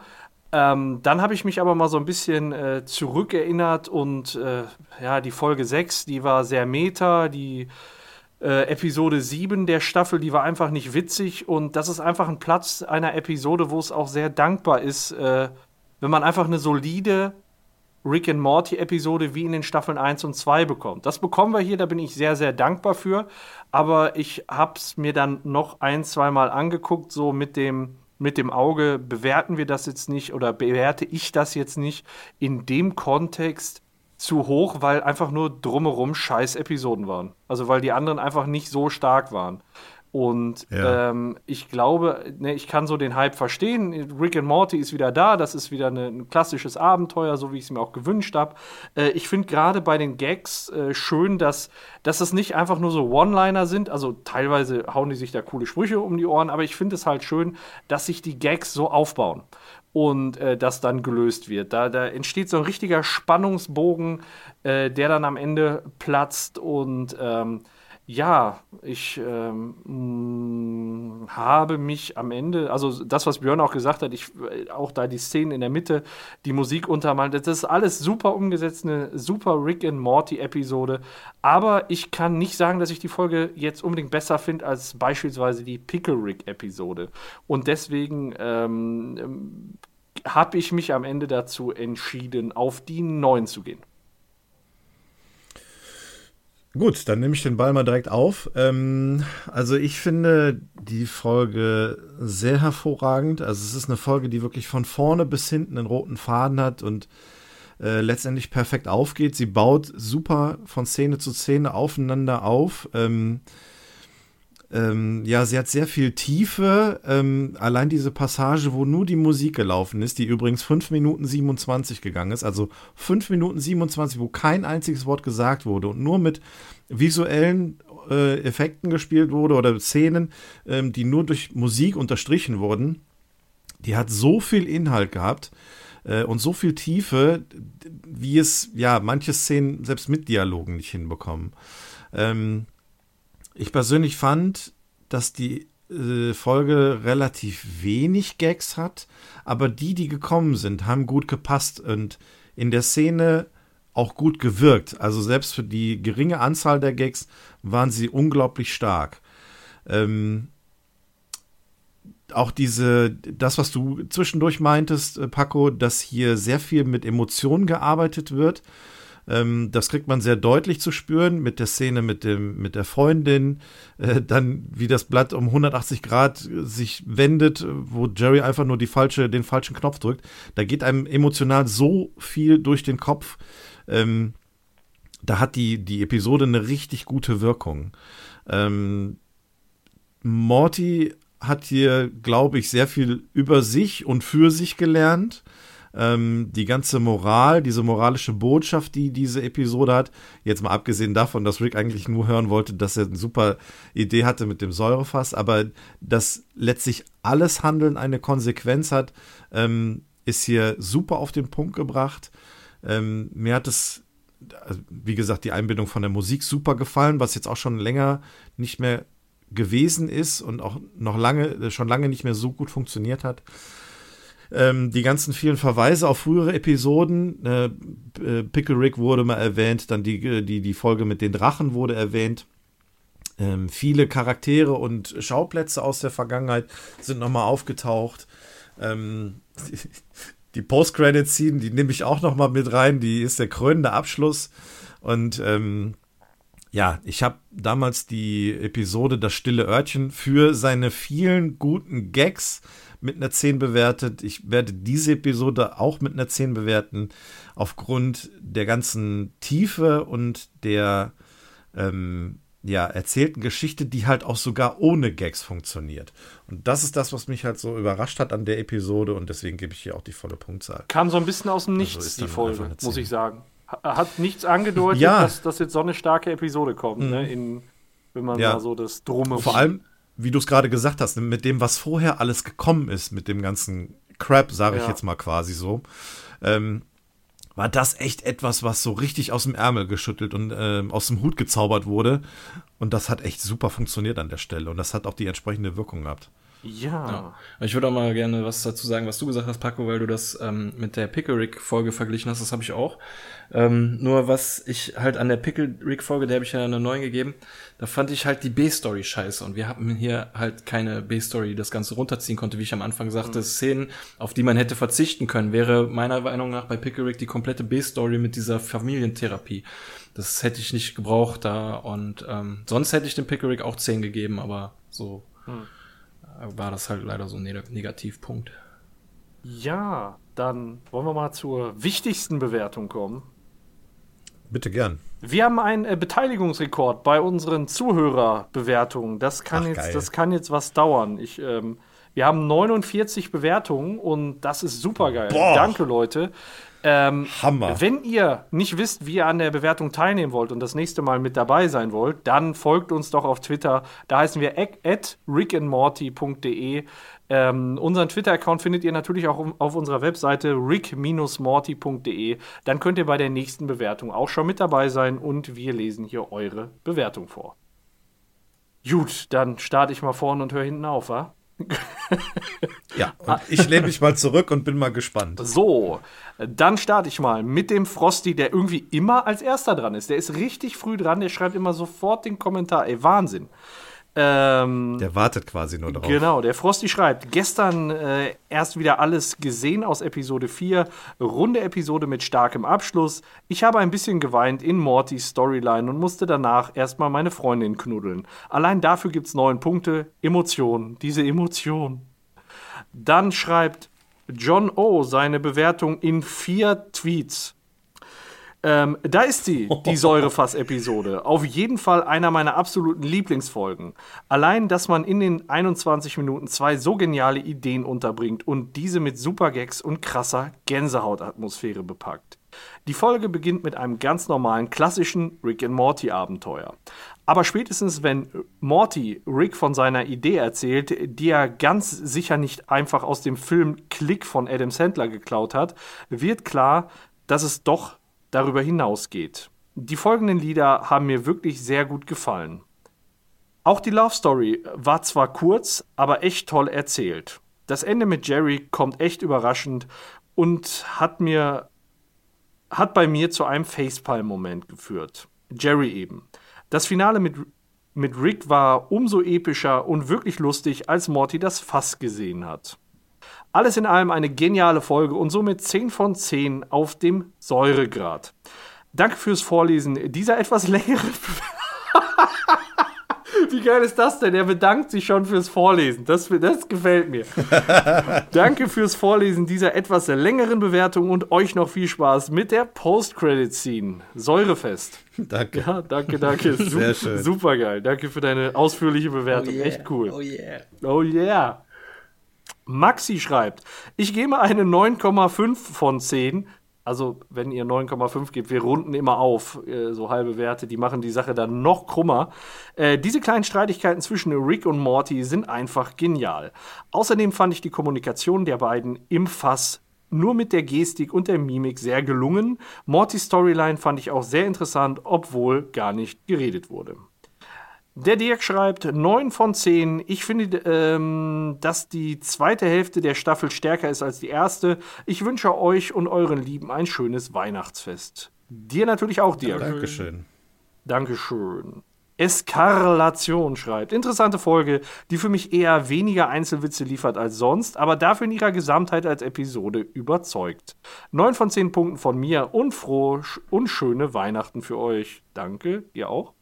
Ähm, dann habe ich mich aber mal so ein bisschen äh, zurückerinnert und äh, ja, die Folge 6, die war sehr meta, die äh, Episode 7 der Staffel, die war einfach nicht witzig und das ist einfach ein Platz einer Episode, wo es auch sehr dankbar ist, äh, wenn man einfach eine solide Rick and Morty Episode wie in den Staffeln 1 und 2 bekommt. Das bekommen wir hier, da bin ich sehr, sehr dankbar für. Aber ich habe es mir dann noch ein, zweimal angeguckt, so mit dem, mit dem Auge, bewerten wir das jetzt nicht oder bewerte ich das jetzt nicht in dem Kontext zu hoch, weil einfach nur drumherum scheiß Episoden waren. Also weil die anderen einfach nicht so stark waren. Und Ja. ähm, ich glaube, ne, ich kann so den Hype verstehen. Rick and Morty ist wieder da. Das ist wieder eine, ein klassisches Abenteuer, so wie ich es mir auch gewünscht habe. Äh, ich finde gerade bei den Gags äh, schön, dass, dass es nicht einfach nur so One-Liner sind. Also teilweise hauen die sich da coole Sprüche um die Ohren, aber ich finde es halt schön, dass sich die Gags so aufbauen und äh, das dann gelöst wird. Da, da entsteht so ein richtiger Spannungsbogen, äh, der dann am Ende platzt und ähm, ja, ich ähm, mh, habe mich am Ende, also das, was Björn auch gesagt hat, ich, äh, auch da die Szenen in der Mitte, die Musik untermalt, das ist alles super umgesetzt, eine super Rick and Morty Episode. Aber ich kann nicht sagen, dass ich die Folge jetzt unbedingt besser finde als beispielsweise die Pickle Rick Episode. Und deswegen ähm, ähm, habe ich mich am Ende dazu entschieden, auf die 9 zu gehen. Gut, dann nehme ich den Ball mal direkt auf. Ähm, also ich finde die Folge sehr hervorragend. Also es ist eine Folge, die wirklich von vorne bis hinten einen roten Faden hat und äh, letztendlich perfekt aufgeht. Sie baut super von Szene zu Szene aufeinander auf. Ähm, ähm, ja, sie hat sehr viel Tiefe. Ähm, allein diese Passage, wo nur die Musik gelaufen ist, die übrigens 5 Minuten 27 gegangen ist, also 5 Minuten 27, wo kein einziges Wort gesagt wurde und nur mit visuellen äh, Effekten gespielt wurde oder Szenen, ähm, die nur durch Musik unterstrichen wurden, die hat so viel Inhalt gehabt äh, und so viel Tiefe, wie es ja manche Szenen selbst mit Dialogen nicht hinbekommen. Ähm, ich persönlich fand, dass die äh, Folge relativ wenig Gags hat, aber die, die gekommen sind, haben gut gepasst und in der Szene auch gut gewirkt. Also selbst für die geringe Anzahl der Gags waren sie unglaublich stark. Ähm, auch diese, das, was du zwischendurch meintest, äh, Paco, dass hier sehr viel mit Emotionen gearbeitet wird. Ähm, das kriegt man sehr deutlich zu spüren mit der Szene mit, dem, mit der Freundin, äh, dann wie das Blatt um 180 Grad sich wendet, wo Jerry einfach nur die falsche, den falschen Knopf drückt. Da geht einem emotional so viel durch den Kopf. Ähm, da hat die, die Episode eine richtig gute Wirkung. Ähm, Morty hat hier, glaube ich, sehr viel über sich und für sich gelernt. Ähm, die ganze Moral, diese moralische Botschaft, die diese Episode hat, jetzt mal abgesehen davon, dass Rick eigentlich nur hören wollte, dass er eine super Idee hatte mit dem Säurefass, aber dass letztlich alles Handeln eine Konsequenz hat, ähm, ist hier super auf den Punkt gebracht. Ähm, mir hat es, also, wie gesagt, die Einbindung von der Musik super gefallen, was jetzt auch schon länger nicht mehr gewesen ist und auch noch lange, schon lange nicht mehr so gut funktioniert hat. Ähm, die ganzen vielen Verweise auf frühere Episoden, äh, äh, Pickle Rick wurde mal erwähnt, dann die, die, die Folge mit den Drachen wurde erwähnt. Ähm, viele Charaktere und Schauplätze aus der Vergangenheit sind nochmal aufgetaucht. Ähm, die, Post-Credit-Scene, die nehme ich auch nochmal mit rein, die ist der krönende Abschluss. Und ähm, ja, ich habe damals die Episode Das stille Örtchen für seine vielen guten Gags mit einer 10 bewertet. Ich werde diese Episode auch mit einer 10 bewerten, aufgrund der ganzen Tiefe und der ähm, ja, erzählten Geschichte, die halt auch sogar ohne Gags funktioniert. Und das ist das, was mich halt so überrascht hat an der Episode und deswegen gebe ich hier auch die volle Punktzahl. Kam so ein bisschen aus dem Nichts, ist die Folge, muss ich sagen. Ha- Hat nichts angedeutet, Ja. dass, dass jetzt so eine starke Episode kommt, ne? In, wenn man Ja. mal so das Drumme. Vor allem, wie du es gerade gesagt hast, mit dem, was vorher alles gekommen ist, mit dem ganzen Crap, sage ich Ja. jetzt mal quasi so, ähm, war das echt etwas, was so richtig aus dem Ärmel geschüttelt und ähm, aus dem Hut gezaubert wurde. Und das hat echt super funktioniert an der Stelle. Und das hat auch die entsprechende Wirkung gehabt. Ja. Ja. Ich würde auch mal gerne was dazu sagen, was du gesagt hast, Paco, weil du das ähm, mit der Pickle-Rick-Folge verglichen hast. Das habe ich auch. Ähm, nur was ich halt an der Pickle-Rick-Folge, der habe ich ja eine 9 gegeben, da fand ich halt die B-Story scheiße. Und wir hatten hier halt keine B-Story, die das Ganze runterziehen konnte, wie ich am Anfang sagte. Szenen, auf die man hätte verzichten können, wäre meiner Meinung nach bei Pickle-Rick die komplette B-Story mit dieser Familientherapie. Das hätte ich nicht gebraucht da. Und ähm, sonst hätte ich dem Pickle-Rick auch 10 gegeben, aber so war das halt leider so ein Neg- Negativpunkt. Ja, dann wollen wir mal zur wichtigsten Bewertung kommen. Bitte gern. Wir haben einen äh, Beteiligungsrekord bei unseren Zuhörerbewertungen. Das kann, Ach, jetzt, geil. das kann jetzt was dauern. Ich, ähm, wir haben 49 Bewertungen und das ist super geil. Danke, Leute. Ähm, Hammer. Wenn ihr nicht wisst, wie ihr an der Bewertung teilnehmen wollt und das nächste Mal mit dabei sein wollt, dann folgt uns doch auf Twitter. Da heißen wir at rickandmorty.de. Ähm, unseren Twitter-Account findet ihr natürlich auch auf unserer Webseite rick-morty.de. Dann könnt ihr bei der nächsten Bewertung auch schon mit dabei sein und wir lesen hier eure Bewertung vor. Gut, dann starte ich mal vorne und höre hinten auf, wa? Ja, und ich lehne mich mal zurück und bin mal gespannt. So, dann starte ich mal mit dem Frosty, der irgendwie immer als erster dran ist. Der ist richtig früh dran, der schreibt immer sofort den Kommentar. Ey, Wahnsinn. Ähm, Der wartet quasi nur drauf. Genau, der Frosty schreibt, gestern äh, erst wieder alles gesehen aus Episode 4, runde Episode mit starkem Abschluss. Ich habe ein bisschen geweint in Mortys Storyline und musste danach erstmal meine Freundin knuddeln. Allein dafür gibt's neun Punkte. Emotion, diese Emotion. Dann schreibt John O. seine Bewertung in vier Tweets. Ähm, da ist sie, die Säurefass-Episode. Auf jeden Fall einer meiner absoluten Lieblingsfolgen. Allein, dass man in den 21 Minuten zwei so geniale Ideen unterbringt und diese mit Supergags und krasser Gänsehautatmosphäre bepackt. Die Folge beginnt mit einem ganz normalen, klassischen Rick and Morty Abenteuer. Aber spätestens, wenn Morty Rick von seiner Idee erzählt, die er ganz sicher nicht einfach aus dem Film Click von Adam Sandler geklaut hat, wird klar, dass es doch darüber hinausgeht. Die folgenden Lieder haben mir wirklich sehr gut gefallen. Auch die Love Story war zwar kurz, aber echt toll erzählt. Das Ende mit Jerry kommt echt überraschend und hat mir hat bei mir zu einem Facepalm-Moment geführt. Jerry eben. Das Finale mit, mit Rick war umso epischer und wirklich lustig, als Morty das Fass gesehen hat. Alles in allem eine geniale Folge und somit 10 von 10 auf dem Säuregrad. Danke fürs Vorlesen dieser etwas längere. Wie geil ist das denn? Er bedankt sich schon fürs Vorlesen. Das, das gefällt mir. Danke fürs Vorlesen dieser etwas längeren Bewertung und euch noch viel Spaß mit der Post-Credit-Scene. Säurefest. Danke. Ja, danke, danke. Sehr schön. Super geil. Danke für deine ausführliche Bewertung. Echt cool. Oh yeah. Oh yeah. Maxi schreibt, ich gebe eine 9,5 von 10. Also, wenn ihr 9,5 gebt, wir runden immer auf, äh, so halbe Werte, die machen die Sache dann noch krummer. Äh, diese kleinen Streitigkeiten zwischen Rick und Morty sind einfach genial. Außerdem fand ich die Kommunikation der beiden im Fass nur mit der Gestik und der Mimik sehr gelungen. Mortys Storyline fand ich auch sehr interessant, obwohl gar nicht geredet wurde. Der Dirk schreibt 9 von 10. Ich finde, ähm, dass die zweite Hälfte der Staffel stärker ist als die erste. Ich wünsche euch und euren Lieben ein schönes Weihnachtsfest. Dir natürlich auch, Dirk. Dankeschön. Dankeschön. Eskarlation schreibt. Interessante Folge, die für mich eher weniger Einzelwitze liefert als sonst, aber dafür in ihrer Gesamtheit als Episode überzeugt. 9 von 10 Punkten von mir und frohe und schöne Weihnachten für euch. Danke, ihr auch.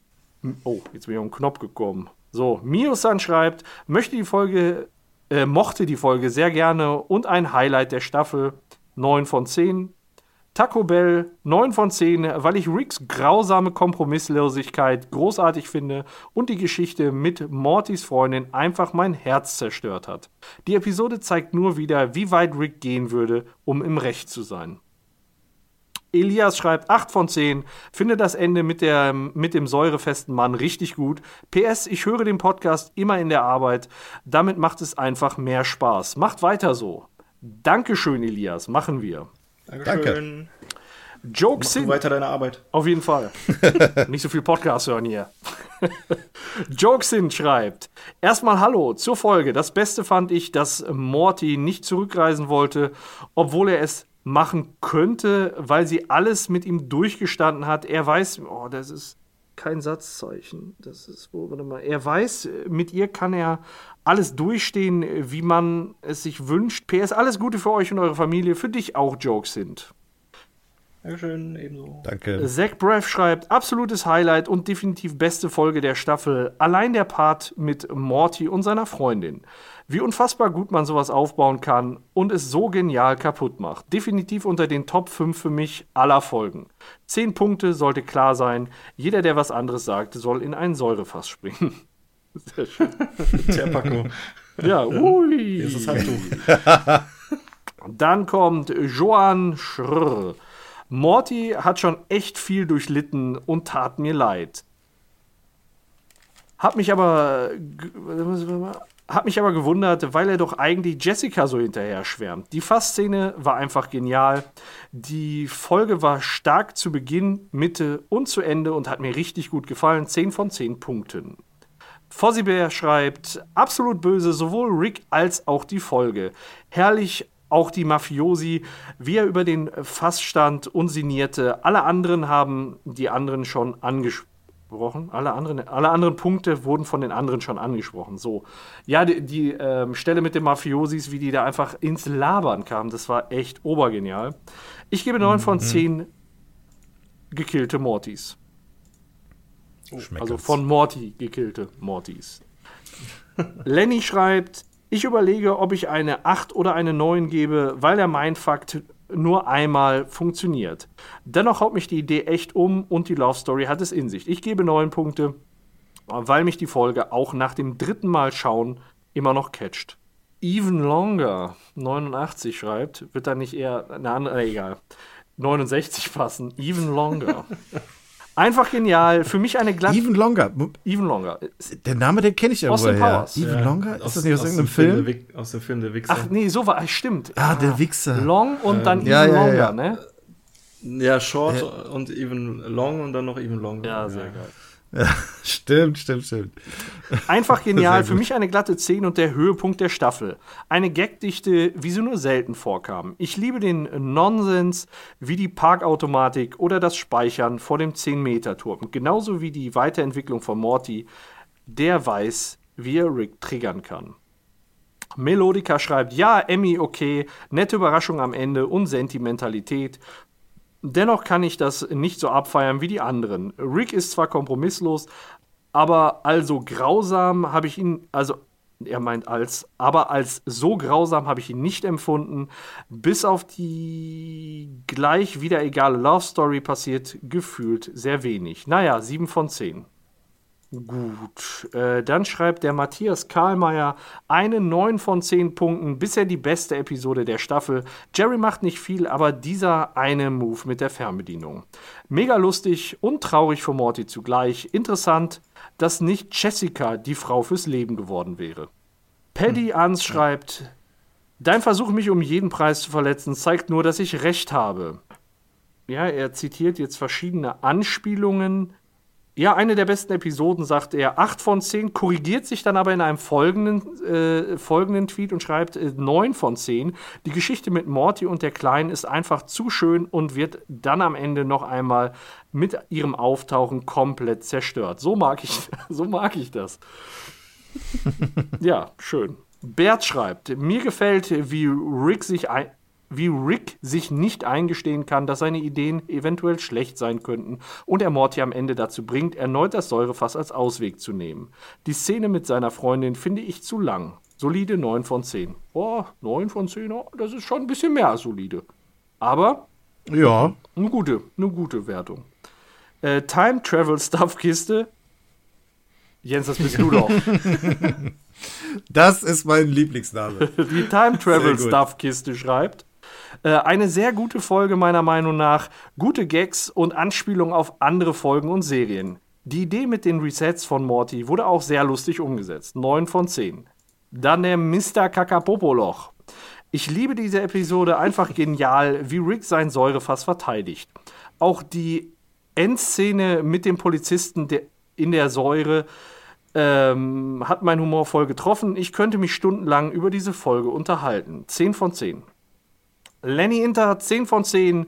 Oh, jetzt bin ich auf den Knopf gekommen. So, Mio-san schreibt, möchte die Folge, äh, mochte die Folge sehr gerne und ein Highlight der Staffel. 9 von 10. Taco Bell 9 von 10, weil ich Ricks grausame Kompromisslosigkeit großartig finde und die Geschichte mit Mortys Freundin einfach mein Herz zerstört hat. Die Episode zeigt nur wieder, wie weit Rick gehen würde, um im Recht zu sein. Elias schreibt 8 von 10, finde das Ende mit, der, mit dem säurefesten Mann richtig gut. PS, ich höre den Podcast immer in der Arbeit. Damit macht es einfach mehr Spaß. Macht weiter so. Dankeschön, Elias. Machen wir. Dankeschön. Jokes Mach du sind. weiter deine Arbeit. Auf jeden Fall. Nicht so viel Podcast hören hier. Jokesin schreibt: Erstmal Hallo zur Folge. Das Beste fand ich, dass Morty nicht zurückreisen wollte, obwohl er es machen könnte, weil sie alles mit ihm durchgestanden hat. Er weiß, oh, das ist kein Satzzeichen. Das ist, wo, warte mal. Er weiß, mit ihr kann er alles durchstehen, wie man es sich wünscht. PS, alles Gute für euch und eure Familie. Für dich auch Jokes sind. Dankeschön, ebenso. Danke. Zach Breath schreibt, absolutes Highlight und definitiv beste Folge der Staffel. Allein der Part mit Morty und seiner Freundin. Wie unfassbar gut man sowas aufbauen kann und es so genial kaputt macht. Definitiv unter den Top 5 für mich aller Folgen. 10 Punkte sollte klar sein. Jeder, der was anderes sagt, soll in ein Säurefass springen. Sehr schön. Tja, Paco. Ja, ui. Ist Handtuch. Dann kommt Joan Schrr. Morty hat schon echt viel durchlitten und tat mir leid. Hab mich aber hab mich aber gewundert, weil er doch eigentlich Jessica so hinterher schwärmt. Die Fassszene war einfach genial. Die Folge war stark zu Beginn, Mitte und zu Ende und hat mir richtig gut gefallen. 10 von 10 Punkten. Fossibär schreibt, absolut böse, sowohl Rick als auch die Folge. Herrlich auch die Mafiosi, wie er über den Fass stand und sinnierte. Alle anderen haben die anderen schon angesprochen. Alle anderen, alle anderen Punkte wurden von den anderen schon angesprochen. So. Ja, die, die ähm, Stelle mit den Mafiosis, wie die da einfach ins Labern kamen, das war echt obergenial. Ich gebe 9 von 10 gekillte Mortys. Schmeckert's. Also von Morty gekillte Mortys. Lenny schreibt, ich überlege, ob ich eine 8 oder eine 9 gebe, weil der Mindfuck nur einmal funktioniert. Dennoch haut mich die Idee echt um und die Love Story hat es in sich. Ich gebe 9 Punkte, weil mich die Folge auch nach dem dritten Mal schauen immer noch catcht. Even Longer 89 schreibt, wird da nicht eher äh, egal. 69 passen. Even Longer. Einfach genial. Für mich eine glatt. Even Longer. Even Longer. Der Name, den kenne ich ja Austin woher. Powers. Even Longer? Ist Aus- das nicht aus, aus irgendeinem dem Film? Film? aus dem Film Der Wichser. Ach nee, so war es. Stimmt. Ah, der Wichser. Long und dann ja, Even ja, Longer, ja. ne? ja, short und even long und dann noch even longer. Ja, sehr geil. Stimmt, stimmt, stimmt. Einfach genial. Für mich eine glatte 10 und der Höhepunkt der Staffel. Eine Gagdichte, wie sie nur selten vorkam. Ich liebe den Nonsens wie die Parkautomatik oder das Speichern vor dem 10-Meter-Turm. Genauso wie die Weiterentwicklung von Morty. Der weiß, wie er Rick triggern kann. Melodica schreibt, ja, Emmy, okay, nette Überraschung am Ende und Sentimentalität. Dennoch kann ich das nicht so abfeiern wie die anderen. Rick ist zwar kompromisslos, aber also grausam habe ich ihn, also er meint als, aber als so grausam habe ich ihn nicht empfunden. Bis auf die gleich wieder egale Love Story passiert gefühlt sehr wenig. Naja, 7 von 10. Gut, äh, dann schreibt der Matthias Karlmeier eine 9 von 10 Punkten, bisher die beste Episode der Staffel. Jerry macht nicht viel, aber dieser eine Move mit der Fernbedienung. Mega lustig und traurig für Morty zugleich. Interessant, dass nicht Jessica die Frau fürs Leben geworden wäre. Paddy Ans schreibt, dein Versuch, mich um jeden Preis zu verletzen, zeigt nur, dass ich recht habe. Ja, er zitiert jetzt verschiedene Anspielungen ja, eine der besten Episoden, sagt er. 8 von 10, korrigiert sich dann aber in einem folgenden, äh, folgenden Tweet und schreibt äh, 9 von 10. Die Geschichte mit Morty und der Kleinen ist einfach zu schön und wird dann am Ende noch einmal mit ihrem Auftauchen komplett zerstört. So mag ich, so mag ich das. ja, schön. Bert schreibt, mir gefällt, wie Rick sich ein wie Rick sich nicht eingestehen kann, dass seine Ideen eventuell schlecht sein könnten und er Morty am Ende dazu bringt, erneut das Säurefass als Ausweg zu nehmen. Die Szene mit seiner Freundin finde ich zu lang. Solide 9 von 10. Oh, 9 von 10, oh, das ist schon ein bisschen mehr als solide. Aber Ja. eine gute, eine gute Wertung. Äh, Time Travel Stuff Kiste. Jens, das bist du doch. Das ist mein Lieblingsname. Die Time Travel. Stuff Kiste schreibt. Äh, eine sehr gute Folge meiner Meinung nach. Gute Gags und Anspielungen auf andere Folgen und Serien. Die Idee mit den Resets von Morty wurde auch sehr lustig umgesetzt. 9 von 10. Dann der Mr. Kakapopoloch. Ich liebe diese Episode, einfach genial, wie Rick sein Säurefass verteidigt. Auch die Endszene mit dem Polizisten der, in der Säure ähm, hat mein Humor voll getroffen. Ich könnte mich stundenlang über diese Folge unterhalten. 10 von 10. Lenny Inter, 10 von 10.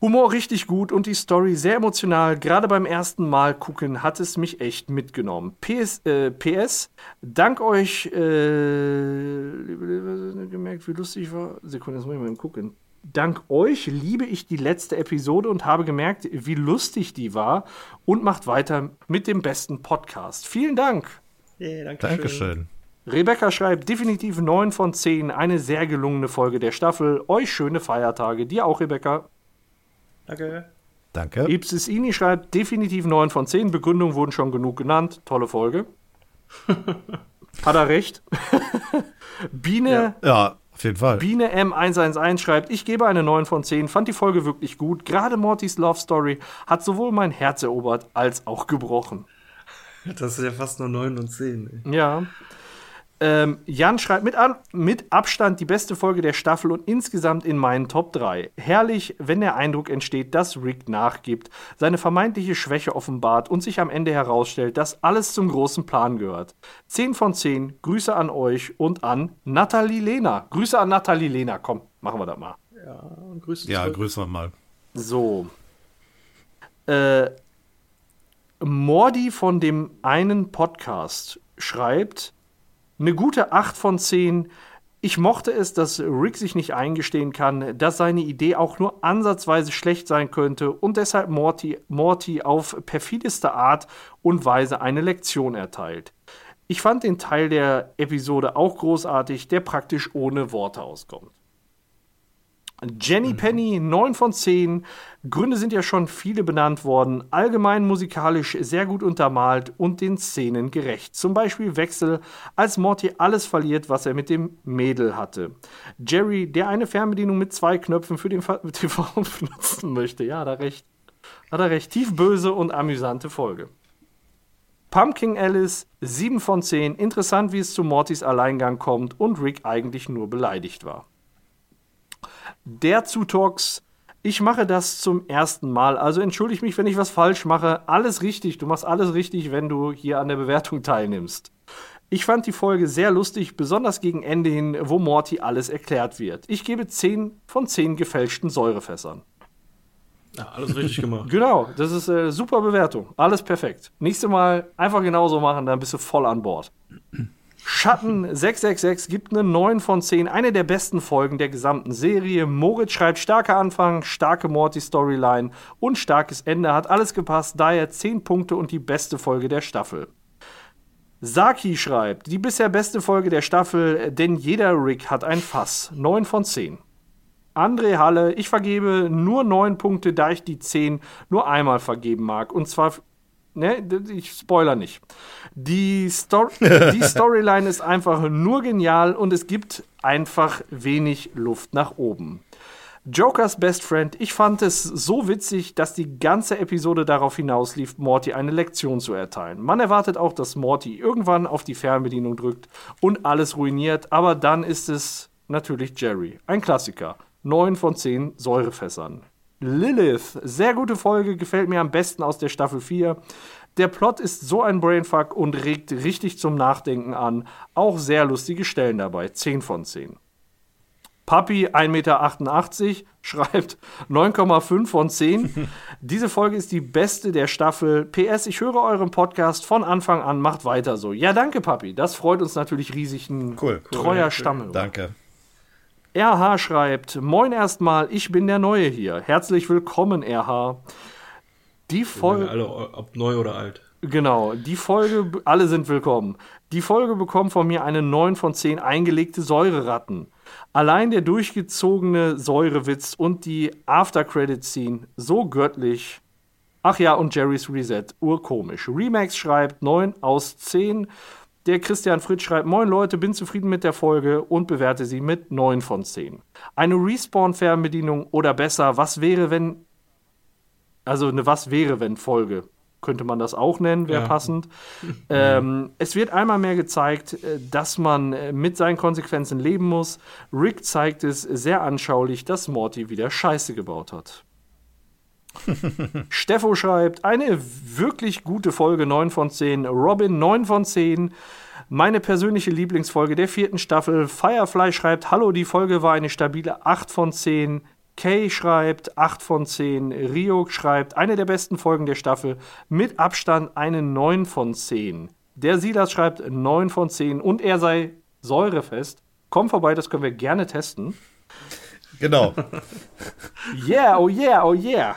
Humor richtig gut und die Story sehr emotional. Gerade beim ersten Mal gucken hat es mich echt mitgenommen. PS, äh, PS dank euch, äh, gemerkt, wie lustig war. Sekunde, jetzt muss ich mal gucken. Dank euch liebe ich die letzte Episode und habe gemerkt, wie lustig die war und macht weiter mit dem besten Podcast. Vielen Dank. Yeah, Dankeschön. Dankeschön. Rebecca schreibt definitiv 9 von 10. Eine sehr gelungene Folge der Staffel. Euch schöne Feiertage. Dir auch, Rebecca. Danke. Danke. Ipsis Ini schreibt definitiv 9 von 10. Begründungen wurden schon genug genannt. Tolle Folge. Hat er recht. Biene, Ja, auf jeden Fall. Biene M111 schreibt, ich gebe eine 9 von 10, fand die Folge wirklich gut. Gerade Mortys Love Story hat sowohl mein Herz erobert als auch gebrochen. Das ist ja fast nur 9 und 10. Ey. Ja. Ähm, Jan schreibt mit, an, mit Abstand die beste Folge der Staffel und insgesamt in meinen Top 3. Herrlich, wenn der Eindruck entsteht, dass Rick nachgibt, seine vermeintliche Schwäche offenbart und sich am Ende herausstellt, dass alles zum großen Plan gehört. 10 von 10, Grüße an euch und an Nathalie Lena. Grüße an Nathalie Lena, komm, machen wir das mal. Ja, und Grüße Ja, wir mal. So. Äh, Mordi von dem einen Podcast schreibt, eine gute 8 von 10. Ich mochte es, dass Rick sich nicht eingestehen kann, dass seine Idee auch nur ansatzweise schlecht sein könnte und deshalb Morty, Morty auf perfideste Art und Weise eine Lektion erteilt. Ich fand den Teil der Episode auch großartig, der praktisch ohne Worte auskommt. Jenny Penny, 9 von 10. Gründe sind ja schon viele benannt worden. Allgemein musikalisch sehr gut untermalt und den Szenen gerecht. Zum Beispiel Wechsel, als Morty alles verliert, was er mit dem Mädel hatte. Jerry, der eine Fernbedienung mit zwei Knöpfen für den TV benutzen möchte. Ja, er recht. Hat er recht. Tief böse und amüsante Folge. Pumpkin Alice, 7 von 10. Interessant, wie es zu Mortys Alleingang kommt und Rick eigentlich nur beleidigt war. Der Zutox, ich mache das zum ersten Mal. Also entschuldige mich, wenn ich was falsch mache. Alles richtig. Du machst alles richtig, wenn du hier an der Bewertung teilnimmst. Ich fand die Folge sehr lustig, besonders gegen Ende hin, wo Morty alles erklärt wird. Ich gebe 10 von 10 gefälschten Säurefässern. Ja, alles richtig gemacht. Genau, das ist äh, super Bewertung. Alles perfekt. Nächstes Mal einfach genauso machen, dann bist du voll an Bord. Schatten 666 gibt eine 9 von 10. Eine der besten Folgen der gesamten Serie. Moritz schreibt starker Anfang, starke Morty-Storyline und starkes Ende. Hat alles gepasst, daher 10 Punkte und die beste Folge der Staffel. Saki schreibt, die bisher beste Folge der Staffel, denn jeder Rick hat ein Fass. 9 von 10. André Halle, ich vergebe nur 9 Punkte, da ich die 10 nur einmal vergeben mag. Und zwar, ne, ich spoiler nicht. Die, Sto die Storyline ist einfach nur genial und es gibt einfach wenig Luft nach oben. Jokers Best Friend, ich fand es so witzig, dass die ganze Episode darauf hinauslief, Morty eine Lektion zu erteilen. Man erwartet auch, dass Morty irgendwann auf die Fernbedienung drückt und alles ruiniert, aber dann ist es natürlich Jerry. Ein Klassiker. 9 von 10 Säurefässern. Lilith, sehr gute Folge, gefällt mir am besten aus der Staffel 4. Der Plot ist so ein Brainfuck und regt richtig zum Nachdenken an. Auch sehr lustige Stellen dabei. 10 von 10. Papi, 1,88 Meter, schreibt 9,5 von 10. Diese Folge ist die beste der Staffel. PS, ich höre euren Podcast von Anfang an. Macht weiter so. Ja, danke, Papi. Das freut uns natürlich riesig. Ein Cool. treuer Stamm. Danke. RH schreibt: Moin erstmal, ich bin der Neue hier. Herzlich willkommen, RH. Die Folge. Alle, ob neu oder alt. Genau, die Folge, alle sind willkommen. Die Folge bekommt von mir eine 9 von 10 eingelegte Säureratten. Allein der durchgezogene Säurewitz und die After-Credit-Scene, so göttlich. Ach ja, und Jerry's Reset, urkomisch. Remax schreibt 9 aus 10. Der Christian Fritz schreibt, Moin Leute, bin zufrieden mit der Folge und bewerte sie mit 9 von 10. Eine Respawn-Fernbedienung oder besser, was wäre, wenn also eine Was wäre, wenn Folge. Könnte man das auch nennen, wäre Ja. passend. Ähm, es wird einmal mehr gezeigt, äh, dass man äh, mit seinen Konsequenzen leben muss. Rick zeigt es sehr anschaulich, dass Morty wieder Scheiße gebaut hat. Steffo schreibt, eine wirklich gute Folge, 9 von 10. Robin, 9 von 10. Meine persönliche Lieblingsfolge der vierten Staffel. Firefly schreibt, hallo, die Folge war eine stabile 8 von 10. Kay schreibt 8 von 10. Rio schreibt, eine der besten Folgen der Staffel. Mit Abstand eine 9 von 10. Der Silas schreibt 9 von 10 und er sei säurefest. Komm vorbei, das können wir gerne testen. Genau. Yeah, oh yeah, oh yeah.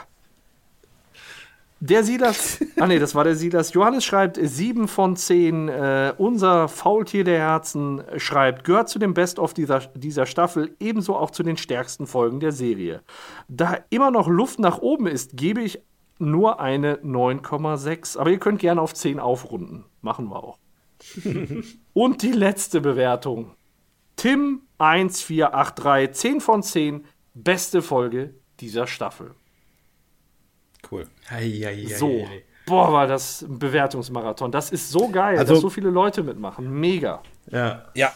Der Silas, ah nee, das war der Silas. Johannes schreibt 7 von 10. Äh, unser Faultier der Herzen schreibt, gehört zu dem Best-of dieser, dieser Staffel, ebenso auch zu den stärksten Folgen der Serie. Da immer noch Luft nach oben ist, gebe ich nur eine 9,6. Aber ihr könnt gerne auf 10 aufrunden. Machen wir auch. Und die letzte Bewertung. Tim 1483, 10 von 10, beste Folge dieser Staffel. Cool. So. Boah, war das ein Bewertungsmarathon. Das ist so geil, Also- dass so viele Leute mitmachen. Mega. Ja. Ja,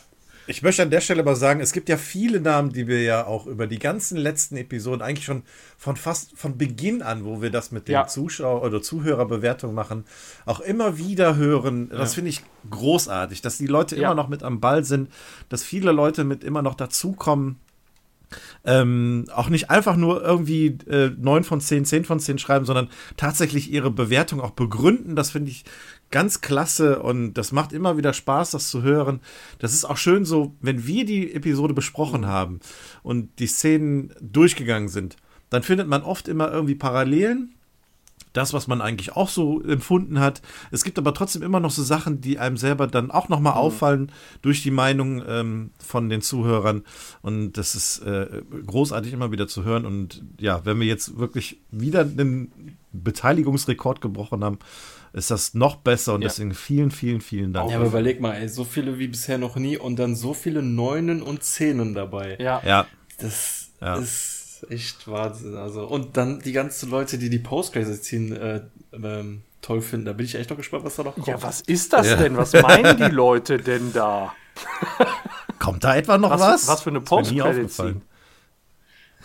ich möchte an der Stelle mal sagen, es gibt ja viele Namen, die wir ja auch über die ganzen letzten Episoden eigentlich schon von fast von Beginn an, wo wir das mit den Ja. Zuschauer- oder Zuhörerbewertungen machen, auch immer wieder hören. Das finde ich großartig, dass die Leute Ja. immer noch mit am Ball sind, dass viele Leute mit immer noch dazukommen. Ähm, auch nicht einfach nur irgendwie äh, 9 von 10, 10 von 10 schreiben, sondern tatsächlich ihre Bewertung auch begründen. Das finde ich ganz klasse und das macht immer wieder Spaß, das zu hören. Das ist auch schön so, wenn wir die Episode besprochen haben und die Szenen durchgegangen sind, dann findet man oft immer irgendwie Parallelen. Das, was man eigentlich auch so empfunden hat. Es gibt aber trotzdem immer noch so Sachen, die einem selber dann auch nochmal auffallen durch die Meinung ähm, von den Zuhörern. Und das ist äh, großartig immer wieder zu hören. Und ja, wenn wir jetzt wirklich wieder einen Beteiligungsrekord gebrochen haben, ist das noch besser. Und Ja. deswegen vielen, vielen, vielen Dank. Ja, aber überleg mal, ey, so viele wie bisher noch nie und dann so viele Neunen und Zehnen dabei. Ja. ja, Das Ja. ist echt Wahnsinn. Also, und dann die ganzen Leute, die die Post-Credit-Scene äh, ähm, toll finden. Da bin ich echt noch gespannt, was da noch kommt. Ja, was ist das Ja. denn? Was meinen die Leute denn da? kommt da etwa noch Was, was? was für eine Ist mir nie Post-Credit-Scene? aufgefallen.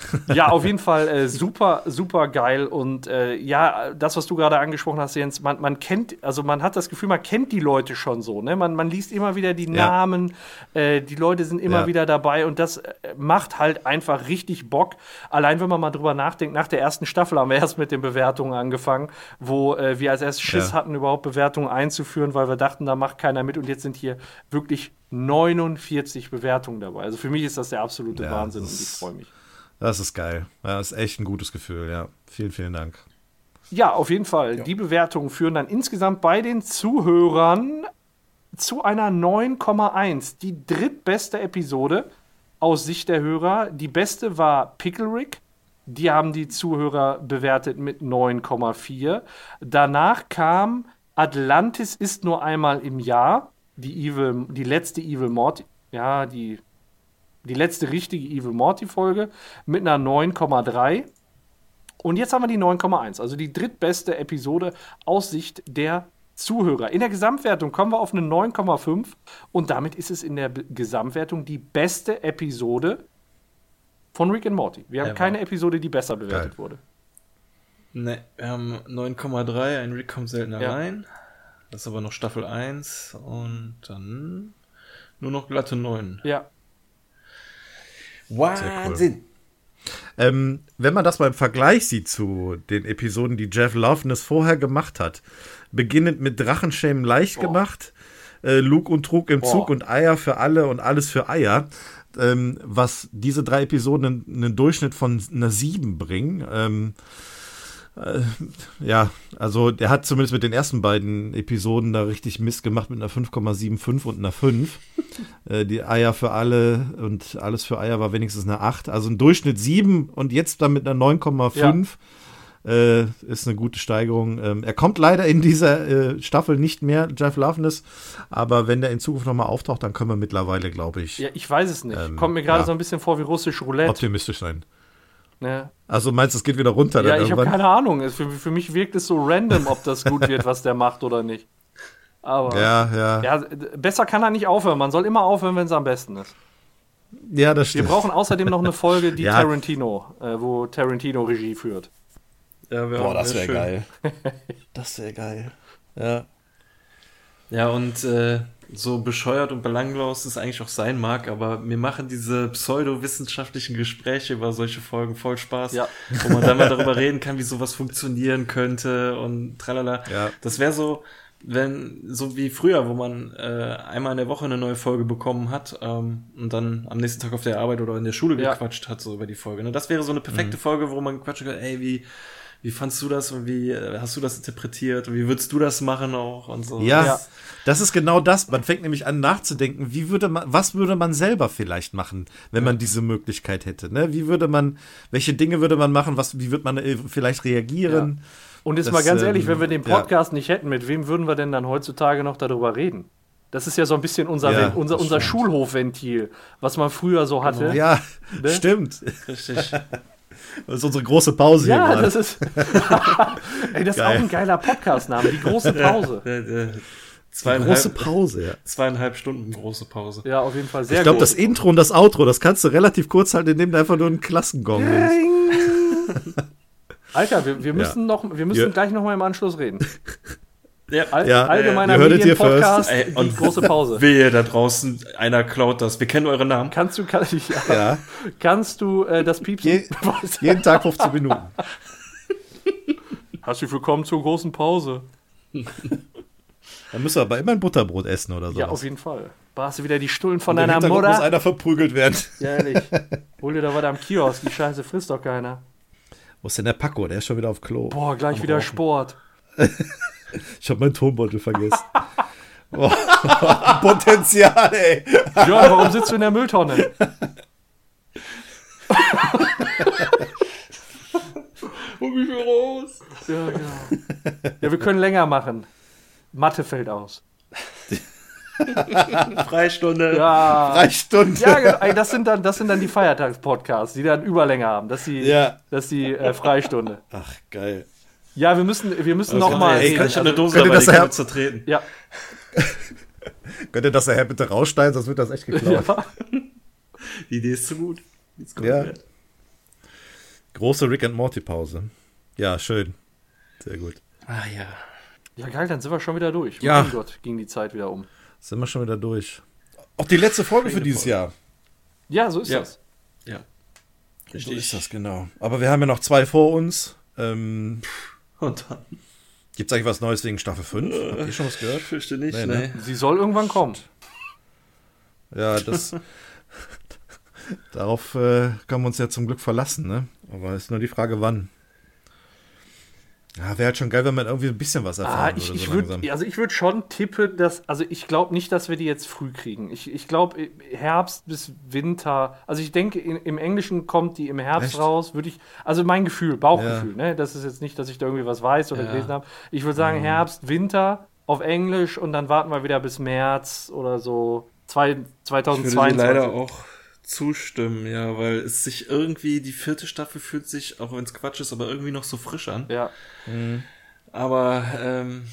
Ja, auf jeden Fall äh, super, super geil. Und äh, ja, das, was du gerade angesprochen hast, Jens, man, man kennt, also man hat das Gefühl, man kennt die Leute schon so. Ne? Man, man liest immer wieder die Ja. Namen, äh, die Leute sind immer Ja. wieder dabei und das äh, macht halt einfach richtig Bock. Allein wenn man mal drüber nachdenkt, nach der ersten Staffel haben wir erst mit den Bewertungen angefangen, wo äh, wir als erstes Schiss Ja. hatten, überhaupt Bewertungen einzuführen, weil wir dachten, da macht keiner mit und jetzt sind hier wirklich 49 Bewertungen dabei. Also für mich ist das der absolute Wahnsinn und ich freue mich. Das ist geil. Ja, das ist echt ein gutes Gefühl, ja. Vielen, vielen Dank. Ja, auf jeden Fall. Die Bewertungen führen dann insgesamt bei den Zuhörern zu einer 9,1. Die drittbeste Episode aus Sicht der Hörer. Die beste war Pickle Rick. Die haben die Zuhörer bewertet mit 9,4. Danach kam Atlantis ist nur einmal im Jahr. Die, Evil, die letzte Evil Morty. Ja, die, die letzte richtige Evil Morty-Folge mit einer 9,3. Und jetzt haben wir die 9,1, also die drittbeste Episode aus Sicht der Zuhörer. In der Gesamtwertung kommen wir auf eine 9,5 und damit ist es in der B Gesamtwertung die beste Episode von Rick and Morty. Wir haben Ever. keine Episode, die besser bewertet Geil. wurde. Ne, wir haben 9,3, ein Rick kommt selten Ja. allein. Das ist aber noch Staffel 1 und dann nur noch glatte 9. Ja, Wahnsinn! Ähm, wenn man das mal im Vergleich sieht zu den Episoden, die Jeff Loveness vorher gemacht hat, beginnend mit Drachenschämen leicht gemacht, äh, Lug und Trug im Zug und Eier für alle und alles für Eier, ähm, was diese drei Episoden einen, einen Durchschnitt von einer 7 bringen. Ähm, äh, ja, also der hat zumindest mit den ersten beiden Episoden da richtig Mist gemacht mit einer 5,75 und einer 5. Äh, die Eier für alle und alles für Eier war wenigstens eine 8. Also ein Durchschnitt 7 und jetzt dann mit einer 9,5 äh, ist eine gute Steigerung. Ähm, er kommt leider in dieser äh, Staffel nicht mehr, Jeff Loveness, aber wenn der in Zukunft nochmal auftaucht, dann können wir mittlerweile, glaube ich, ja ich weiß es nicht. Ähm, Kommt mir gerade ja. so ein bisschen vor wie russisch Roulette. optimistisch sein. Ne? Also meinst du, es geht wieder runter Ja, ich habe keine Ahnung. Es- Für, für mich wirkt es so random, ob das gut wird, was der macht oder nicht. Aber Ja, ja, ja, ja, besser kann er nicht aufhören. Man soll immer aufhören, wenn es am besten ist. das Wir stimmt. brauchen außerdem noch eine Folge, die Ja. Tarantino, äh, wo Tarantino Regie führt. Ja, wär Boah, das wäre geil. Das wäre geil. Ja. Ja, und äh, so bescheuert und belanglos es eigentlich auch sein mag, aber mir machen diese pseudowissenschaftlichen Gespräche über solche Folgen voll Spaß, Ja. wo man dann mal darüber reden kann, wie sowas funktionieren könnte und tralala. Ja. Das wäre so, wenn, so wie früher, wo man äh, einmal in der Woche eine neue Folge bekommen hat ähm, und dann am nächsten Tag auf der Arbeit oder in der Schule Ja. gequatscht hat, so über die Folge. Ne? Das wäre so eine perfekte Folge, wo man quatschen kann, ey, wie, wie fandst du das und wie äh, hast du das interpretiert und wie würdest du das machen auch und so. Ja, Ja. das ist genau das. Man fängt nämlich an nachzudenken, wie würde man, was würde man selber vielleicht machen, wenn man diese Möglichkeit hätte. Ne? Wie würde man, welche Dinge würde man machen, was, wie würde man äh, vielleicht reagieren? Und jetzt Das, mal ganz ehrlich, ähm, wenn wir den ja. Podcast nicht hätten, mit wem würden wir denn dann heutzutage noch darüber reden? Das ist ja so ein bisschen unser, Ja, unser, unser. Schulhofventil, was man früher so hatte. Ja, Ne? stimmt. Richtig. Das ist unsere große Pause hier Ja, das ist. Ey, das ist Geil. auch ein geiler Podcast-Name, die große Pause. Äh, äh, große zweieinhalb, Pause, ja. zweieinhalb Stunden große Pause. Ja, auf jeden Fall sehr Ich glaube, das Intro und das Outro, das kannst du relativ kurz halten, indem du einfach nur einen Klassengong nimmst. Alter, wir, wir müssen, noch, wir müssen Ja. gleich noch mal im Anschluss reden. Ja, All, Ja, allgemeiner Medienpodcast, und- große Pause. Wehe da draußen, einer klaut das. Wir kennen eure Namen. Kannst du, kann, ja, Ja, kannst du äh, das Piepsen? Je, jeden Tag 15 Minuten. Herzlich willkommen zur großen Pause. Dann müsst ihr aber immer ein Butterbrot essen oder so. Ja, auf jeden Fall. Brauchst du wieder die Stullen von deiner Hintergrund muss Mutter? einer verprügelt werden. Ja, ehrlich. Hol dir da was am Kiosk. Die Scheiße frisst doch keiner. Wo ist denn der Paco? Der ist schon wieder auf Klo. Boah, gleich wieder Sport. Ich habe meinen Tonbeutel vergessen. Boah, Potenzial, ey. Jörn, warum sitzt du in der Mülltonne? Und wie viel raus? Ja, genau. Ja, wir können länger machen. Mathe fällt aus. Freistunde. Ja. Drei Stunden. Ja, genau. Ey, das sind dann, das sind dann die Feiertagspodcasts, die dann Überlänge haben. Das ist die, Ja. das ist die äh, Freistunde. Ach, geil. Ja, wir müssen, wir müssen Also, noch mal. ey, reden. ich habe eine Dose könnt ihr dabei, das die kann her- ich zertreten. ja, Könnt ihr das nachher bitte rausschneiden, sonst wird das echt geklaut. ja. Die Idee ist zu gut. Ist gut Ja. wert. Große Rick and Morty Pause. Ja, schön. Sehr gut. Ah ja. ja, geil, dann sind wir schon wieder durch. Ja. Mein Gott, ging die Zeit wieder um. Sind wir schon wieder durch. Auch die letzte Folge für dieses Jahr. Ja, so ist Ja. das. Ja. So Richtig. ist das, genau. Aber wir haben ja noch zwei vor uns. Ähm, Und dann. Gibt es eigentlich was Neues wegen Staffel 5? Habt ihr schon was gehört? Fürchte nicht, Nee, nee. ne? Sie soll irgendwann kommen. Ja, das. darauf äh, können wir uns ja zum Glück verlassen, ne? Aber ist nur die Frage, wann. Ja, wäre halt schon geil, wenn man irgendwie ein bisschen was Ah, erfahren ich, würde. ich so würde, langsam. also ich würde schon tippen, dass, also ich glaube nicht, dass wir die jetzt früh kriegen. Ich, ich glaube Herbst bis Winter. Also ich denke, in, im Englischen kommt die im Herbst Echt? raus. Würde ich, also mein Gefühl, Bauchgefühl. Ne, das ist jetzt nicht, dass ich da irgendwie was weiß oder Ja. gelesen habe. Ich würde sagen Herbst, Winter auf Englisch und dann warten wir wieder bis März oder so. Zwei, Ich würde 2022. leider auch zustimmen, ja, weil es sich irgendwie, die vierte Staffel fühlt sich, auch wenn es Quatsch ist, aber irgendwie noch so frisch an. Ja. Aber ähm,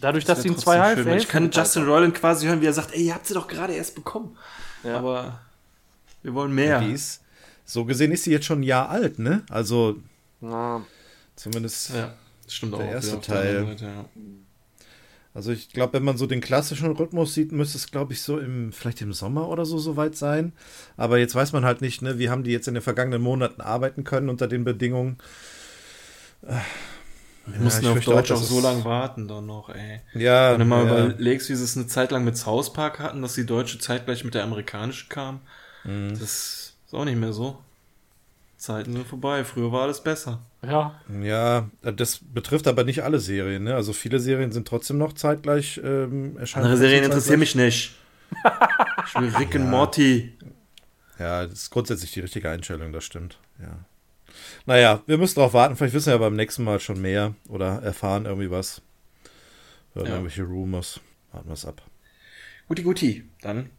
Dadurch, das dass sie in zwei weil Ich kann Justin Roiland quasi hören, wie er sagt, ey, ihr habt sie doch gerade erst bekommen. Ja. Aber wir wollen mehr. Die ist, so gesehen ist sie jetzt schon ein Jahr alt, ne? Also Ja. zumindest. Ja, das stimmt Der auch. erste Teil. anderen Seite, ja. Also ich glaube, wenn man so den klassischen Rhythmus sieht, müsste es, glaube ich, so im, vielleicht im Sommer oder so soweit sein. Aber jetzt weiß man halt nicht, ne, wie haben die jetzt in den vergangenen Monaten arbeiten können unter den Bedingungen. Wir mussten ich auf Deutsch auch, so lange warten dann noch, ey. Ja, Wenn du mal ja. überlegst, wie sie es eine Zeit lang mit South Park hatten, dass die deutsche zeitgleich mit der amerikanischen kam. Mhm. Das ist auch nicht mehr so. Zeiten sind vorbei. Früher war alles besser. Ja. Ja, das betrifft aber nicht alle Serien. Ne? Also viele Serien sind trotzdem noch zeitgleich ähm, erscheinen. Andere Serien trotzdem interessieren mich nicht. Ich will Rick und Morty. Ja, das ist grundsätzlich die richtige Einstellung, das stimmt. Ja. Naja, wir müssen darauf warten. Vielleicht wissen wir ja beim nächsten Mal schon mehr oder erfahren irgendwie was. Hören Ja. irgendwelche Rumors. Warten wir es ab. Guti, guti. Dann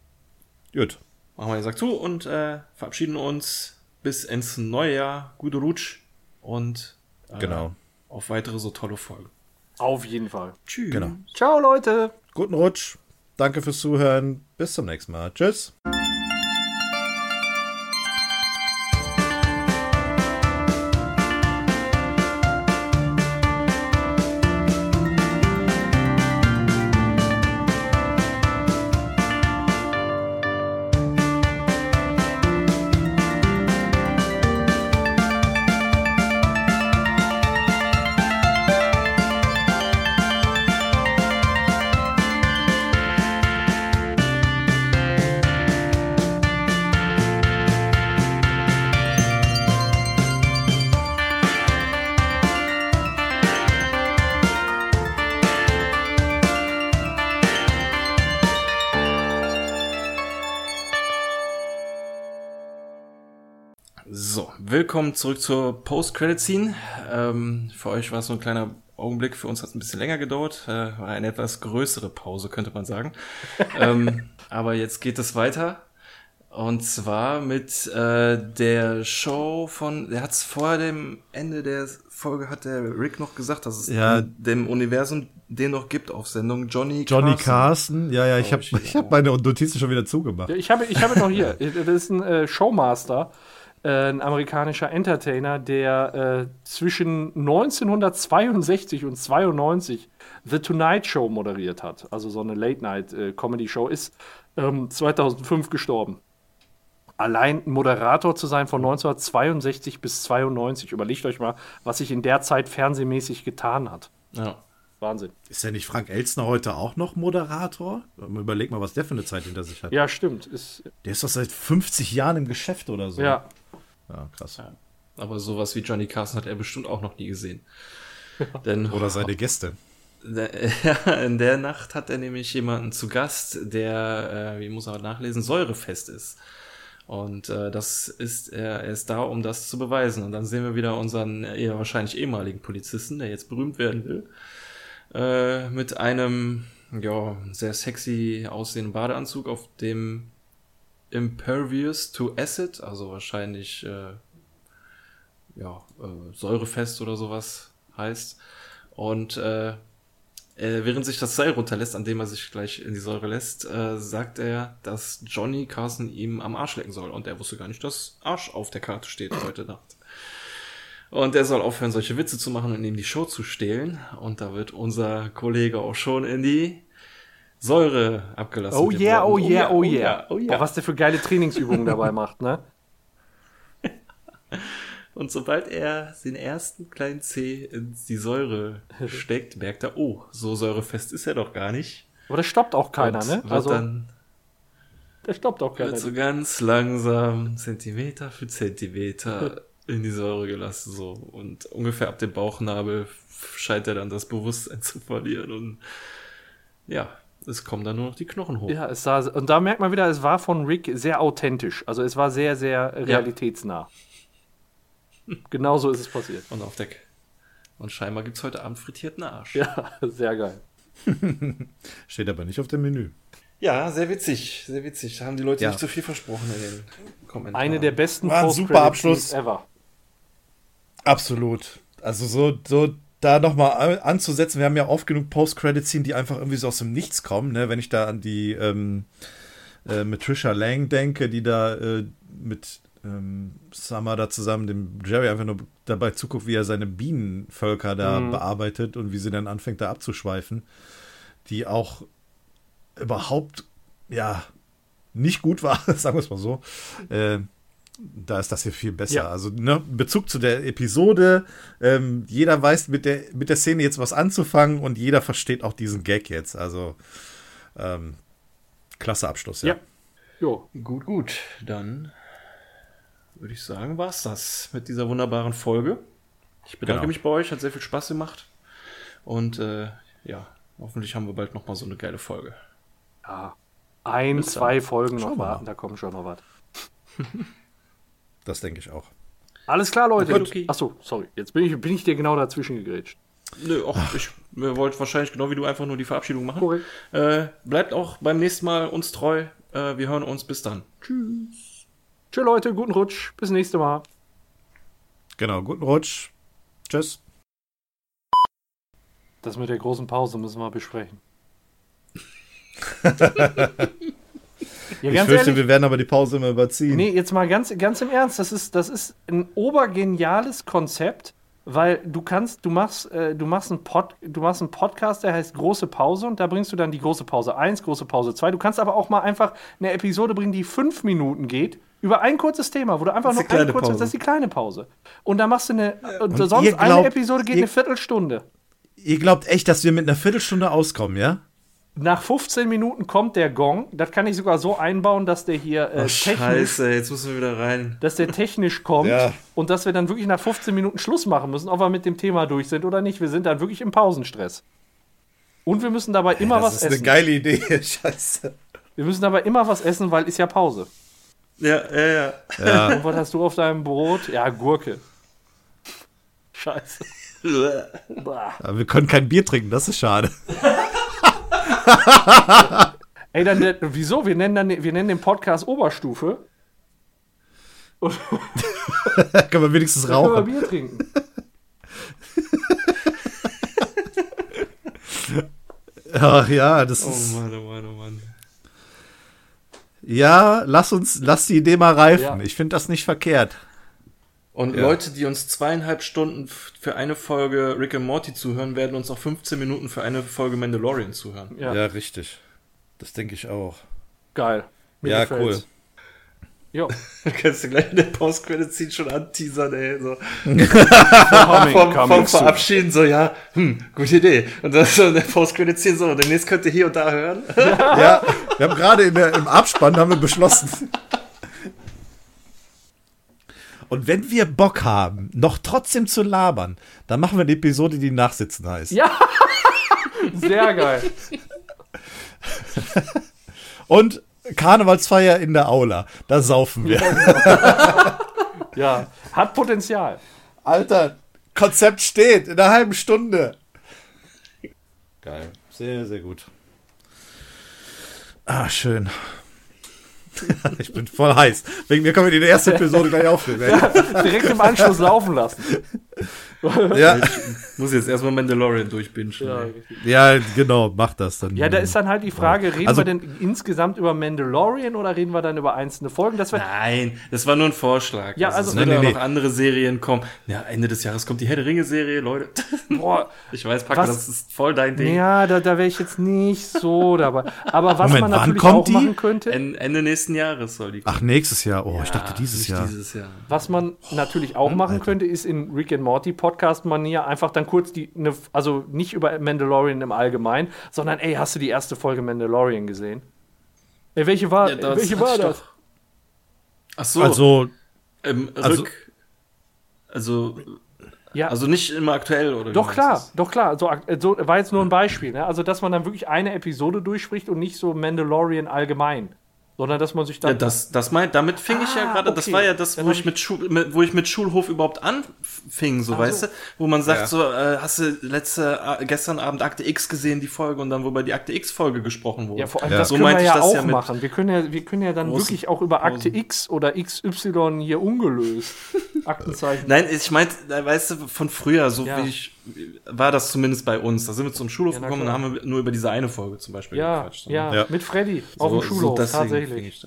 Gut. machen wir den Sack zu und äh, verabschieden uns bis ins neue Jahr. Gute Rutsch und äh, Genau. auf weitere so tolle Folgen. Auf jeden Fall. Tschüss. Genau. Ciao, Leute. Guten Rutsch. Danke fürs Zuhören. Bis zum nächsten Mal. Tschüss. Willkommen zurück zur Post-Credit-Scene. Ähm, für euch war es so ein kleiner Augenblick, für uns hat es ein bisschen länger gedauert. Äh, war eine etwas größere Pause, könnte man sagen. ähm, aber jetzt geht es weiter. Und zwar mit äh, der Show von, der hat es vor dem Ende der Folge, hat der Rick noch gesagt, dass es Ja. in dem Universum den noch gibt auf Sendung. Johnny Johnny Carson. Carson, ja, ja, ich habe Glaub ich. hab meine Notizen schon wieder zugemacht. Ja, Ich habe, ich habe noch hier. Das ist ein äh, Showmaster, ein amerikanischer Entertainer, der äh, zwischen 1962 und 92 The Tonight Show moderiert hat. Also so eine Late-Night-Comedy-Show ist ähm, 2005 gestorben. Allein Moderator zu sein von 1962 bis 92. Überlegt euch mal, was sich in der Zeit fernsehmäßig getan hat. Ja. Wahnsinn. Ist ja nicht Frank Elstner heute auch noch Moderator? Überleg mal, was der für eine Zeit hinter sich hat. Ja, stimmt. Ist, Der ist doch seit 50 Jahren im Geschäft oder so. ja. Ja, krass. Aber sowas wie Johnny Carson hat er bestimmt auch noch nie gesehen. Denn Oder seine Gäste. Ja, in der Nacht hat er nämlich jemanden zu Gast, der, äh, wie muss er nachlesen, säurefest ist. Und äh, das ist, er, er ist da, um das zu beweisen. Und dann sehen wir wieder unseren eher wahrscheinlich ehemaligen Polizisten, der jetzt berühmt werden will, äh, mit einem, ja, sehr sexy aussehenden Badeanzug, auf dem Impervious to Acid, also wahrscheinlich, äh, ja, äh, säurefest oder sowas heißt. Und äh, äh, während sich das Seil runterlässt, an dem er sich gleich in die Säure lässt, äh, sagt er, dass Johnny Carson ihm am Arsch lecken soll. Und er wusste gar nicht, dass Arsch auf der Karte steht heute Nacht. Und er soll aufhören, solche Witze zu machen und ihm die Show zu stehlen. Und da wird unser Kollege auch schon in die Säure abgelassen. Oh dem yeah, oh yeah, oh yeah. yeah, oh yeah. Oh, was der für geile Trainingsübungen dabei macht, ne? Und sobald er den ersten kleinen Zeh in die Säure steckt, merkt er, oh, so säurefest ist er doch gar nicht. Aber das stoppt auch keiner, Und ne? Also, dann der stoppt auch keiner. wird so ganz langsam, Zentimeter für Zentimeter in die Säure gelassen, so. Und ungefähr ab dem Bauchnabel scheint er dann das Bewusstsein zu verlieren und ja, es kommen dann nur noch die Knochen hoch. Ja, es sah, und da merkt man wieder, es war von Rick sehr authentisch. Also es war sehr, sehr realitätsnah. Genauso ist es passiert. Und auf Deck. Und scheinbar gibt's heute Abend frittierten Arsch. Ja, sehr geil. Steht aber nicht auf dem Menü. Ja, sehr witzig, sehr witzig. Da haben die Leute Ja. nicht so viel versprochen in den Kommentaren. Eine der besten War ein super Abschluss. Ever. Absolut. Also so, so da nochmal anzusetzen, wir haben ja oft genug Post-Credit-Scene, die einfach irgendwie so aus dem Nichts kommen, ne? Wenn ich da an die ähm, äh, mit Trisha Lang denke, die da äh, mit ähm, Summer da zusammen dem Jerry einfach nur dabei zuguckt, wie er seine Bienenvölker da Mhm. bearbeitet und wie sie dann anfängt, da abzuschweifen, die auch überhaupt, ja, nicht gut war, sagen wir es mal so. Äh, da ist das hier viel besser. Ja. Also, ne, Bezug zu der Episode, ähm, jeder weiß mit der, mit der Szene jetzt was anzufangen und jeder versteht auch diesen Gag jetzt. Also, ähm, klasse Abschluss, ja. Ja. Jo, Gut, gut. Dann würde ich sagen, war's das mit dieser wunderbaren Folge. Ich bedanke Genau. mich bei euch, hat sehr viel Spaß gemacht. Und äh, ja, hoffentlich haben wir bald noch mal so eine geile Folge. ja. Ein, Bis dann. zwei Folgen Schauen noch warten, da kommt schon noch was. Das denke ich auch. Alles klar, Leute. Okay. Achso, sorry. Jetzt bin ich, bin ich dir genau dazwischen gegrätscht. Nö, auch ich wollte wahrscheinlich genau wie du einfach nur die Verabschiedung machen. Korrekt. Äh, bleibt auch beim nächsten Mal uns treu. Äh, wir hören uns. Bis dann. Tschüss. Tschö, Leute. Guten Rutsch. Bis nächste Mal. Genau, guten Rutsch. Tschüss. Das mit der großen Pause müssen wir besprechen. ja, Ich fürchte, wir werden aber die Pause immer überziehen. Nee, jetzt mal ganz, ganz im Ernst, das ist, das ist ein obergeniales Konzept, weil du kannst, du machst, äh, du machst einen Pod, du machst einen Podcast, der heißt große Pause und da bringst du dann die große Pause 1, große Pause 2. Du kannst aber auch mal einfach eine Episode bringen, die fünf Minuten geht. Über ein kurzes Thema, wo du einfach nur ein kurzes, Pause. das ist die kleine Pause. Und dann machst du eine, und, Und sonst ihr eine glaubt- Episode geht ihr- eine Viertelstunde. Ihr glaubt echt, dass wir mit einer Viertelstunde auskommen, ja? Nach 15 Minuten kommt der Gong. Das kann ich sogar so einbauen, dass der hier äh, Oh, technisch scheiße, jetzt müssen wir wieder rein. dass der technisch kommt Ja. und dass wir dann wirklich nach 15 Minuten Schluss machen müssen, ob wir mit dem Thema durch sind oder nicht. Wir sind dann wirklich im Pausenstress. Und wir müssen dabei immer das was ist eine essen. geile Idee. Scheiße. Wir müssen dabei immer was essen, weil ist ja Pause. Ja, ja, ja. Ja. Und was hast du auf deinem Brot? Ja, Gurke. Scheiße. Aber wir können kein Bier trinken, das ist schade. Ey, dann der, wieso? Wir nennen, dann, wir nennen den Podcast Oberstufe. Können wir wenigstens dann können wir rauchen. Bier trinken. Ach ja, das Oh ist. Mann, oh Mann, oh Mann. Ja, lass uns, lass die Idee mal reifen. Ja. Ich finde das nicht verkehrt. Und Ja. Leute, die uns zweieinhalb Stunden für eine Folge Rick and Morty zuhören, werden uns auch 15 Minuten für eine Folge Mandalorian zuhören. Ja, richtig. Das denke ich auch. geil. Mir Ja, gefällt's. cool. Jo, kannst du gleich in der Post-Credit-Scene schon anteasern, ey. So. Vom, vom. Verabschieden so, ja, hm, gute Idee. Und dann so in der Post-Credit-Scene so, und demnächst könnt ihr hier und da hören. Ja, wir haben gerade in der- im Abspann haben wir beschlossen. Und wenn wir Bock haben, noch trotzdem zu labern, dann machen wir eine Episode, die Nachsitzen heißt. Ja, sehr geil. Und Karnevalsfeier in der Aula. Da saufen wir. Ja, hat Potenzial. Alter, Konzept steht in einer halben Stunde. Geil. Sehr, sehr gut. Ah, schön. Ich bin voll heiß. Wegen mir können wir die erste Episode gleich aufnehmen. ey. Direkt im Anschluss laufen lassen. Ja, Muss jetzt erstmal Mandalorian durchbingen. Ja, ja, genau, mach das dann. ja, da ist dann halt die Frage, reden Also- wir denn insgesamt über Mandalorian oder reden wir dann über einzelne Folgen? Das Nein, das war nur ein Vorschlag. Ja, Also, also- es werden Nee, nee, noch andere Serien kommen. Ja, Ende des Jahres kommt die Herr der Ringe-Serie, Leute. boah, Ich weiß, Paco, Was? das ist voll dein Ding. ja, da, da wäre ich jetzt nicht so dabei. Aber was Moment, man wann natürlich kommt auch die? machen könnte, En- Ende nächsten Jahres soll die kommen. Ach, nächstes Jahr. Oh, ich dachte dieses Jahr. Dieses Jahr. was man natürlich auch machen könnte, ist in Rick and Morty Podcast-Manier einfach dann kurz die, ne, also nicht über Mandalorian im Allgemeinen, sondern ey, hast du die erste Folge Mandalorian gesehen? Ey, welche war, Ja, das welche war das? Ach so, Also, ähm, also- Rück. Also, Ja, also nicht immer aktuell, oder? Doch klar, doch klar. So, so war jetzt nur ein Beispiel. Ne? Also, dass man dann wirklich eine Episode durchspricht und nicht so Mandalorian allgemein. Sondern dass man sich dann. Ja, das, das meint, damit fing ich ja Ah, gerade, das okay. war ja das, wo ich, ich- mit, Schul, mit, wo ich mit Schulhof überhaupt anfing, so, Ach weißt so. du? Wo man sagt Ja. so, äh, hast du letzte, äh, gestern Abend Akte X gesehen, die Folge, und dann, wo über die Akte X-Folge gesprochen wurde. ja, vor allem, Ja. das So können wir meinte ich ja das auch ja machen. Wir können ja, wir können ja dann großen wirklich auch über Akte Pausen. X oder XY hier ungelöst. Aktenzeichen. Nein, ich meinte, äh, weißt du, von früher, so Ja. wie ich, war das zumindest bei uns. Da sind wir zum Schulhof Ja, gekommen und haben wir nur über diese eine Folge zum Beispiel ja, gequatscht. ja, Ja. mit Freddy So, auf dem Schulhof, fing tatsächlich.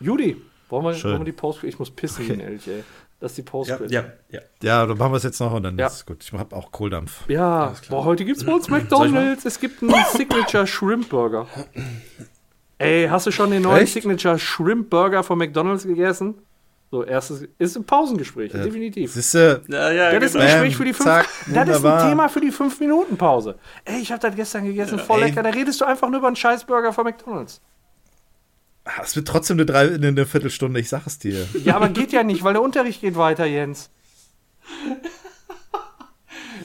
Judy, wollen wir, Schön. wollen wir die Post Ich muss pissen, okay. Elch, ey. Das ist die Post Ja, ja, ja. ja, dann machen wir es jetzt noch und dann Ja. ist gut. Ich habe auch Kohldampf. Ja, boah, heute gibt's bei uns McDonalds. Es gibt einen Signature Shrimp Burger. Ey, hast du schon den neuen Echt? Signature Shrimp Burger von McDonalds gegessen? So, erstes ist ein Pausengespräch, definitiv. Siehste, Ja, ja, Ja, das ist ein genau. Gespräch für die fünf. zack, das ist ein wunderbar. Thema für die 5-Minuten-Pause. Ey, ich habe das gestern gegessen, voll ey. lecker. Da redest du einfach nur über einen Scheißburger von McDonalds. ah, es wird trotzdem eine, drei, eine, eine Viertelstunde, ich sag es dir. Ja, aber geht ja nicht, weil der Unterricht geht weiter, Jens.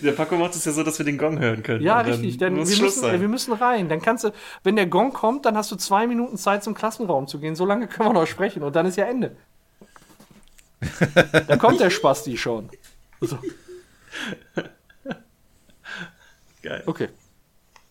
Der Paco macht es ja so, dass wir den Gong hören können. Ja, dann richtig. Denn wir muss Schluss müssen, äh, wir müssen rein. Dann kannst du, wenn der Gong kommt, dann hast du zwei Minuten Zeit, zum Klassenraum zu gehen. So lange können wir noch sprechen und dann ist ja Ende. Da kommt der Spasti schon. So, Geil. okay.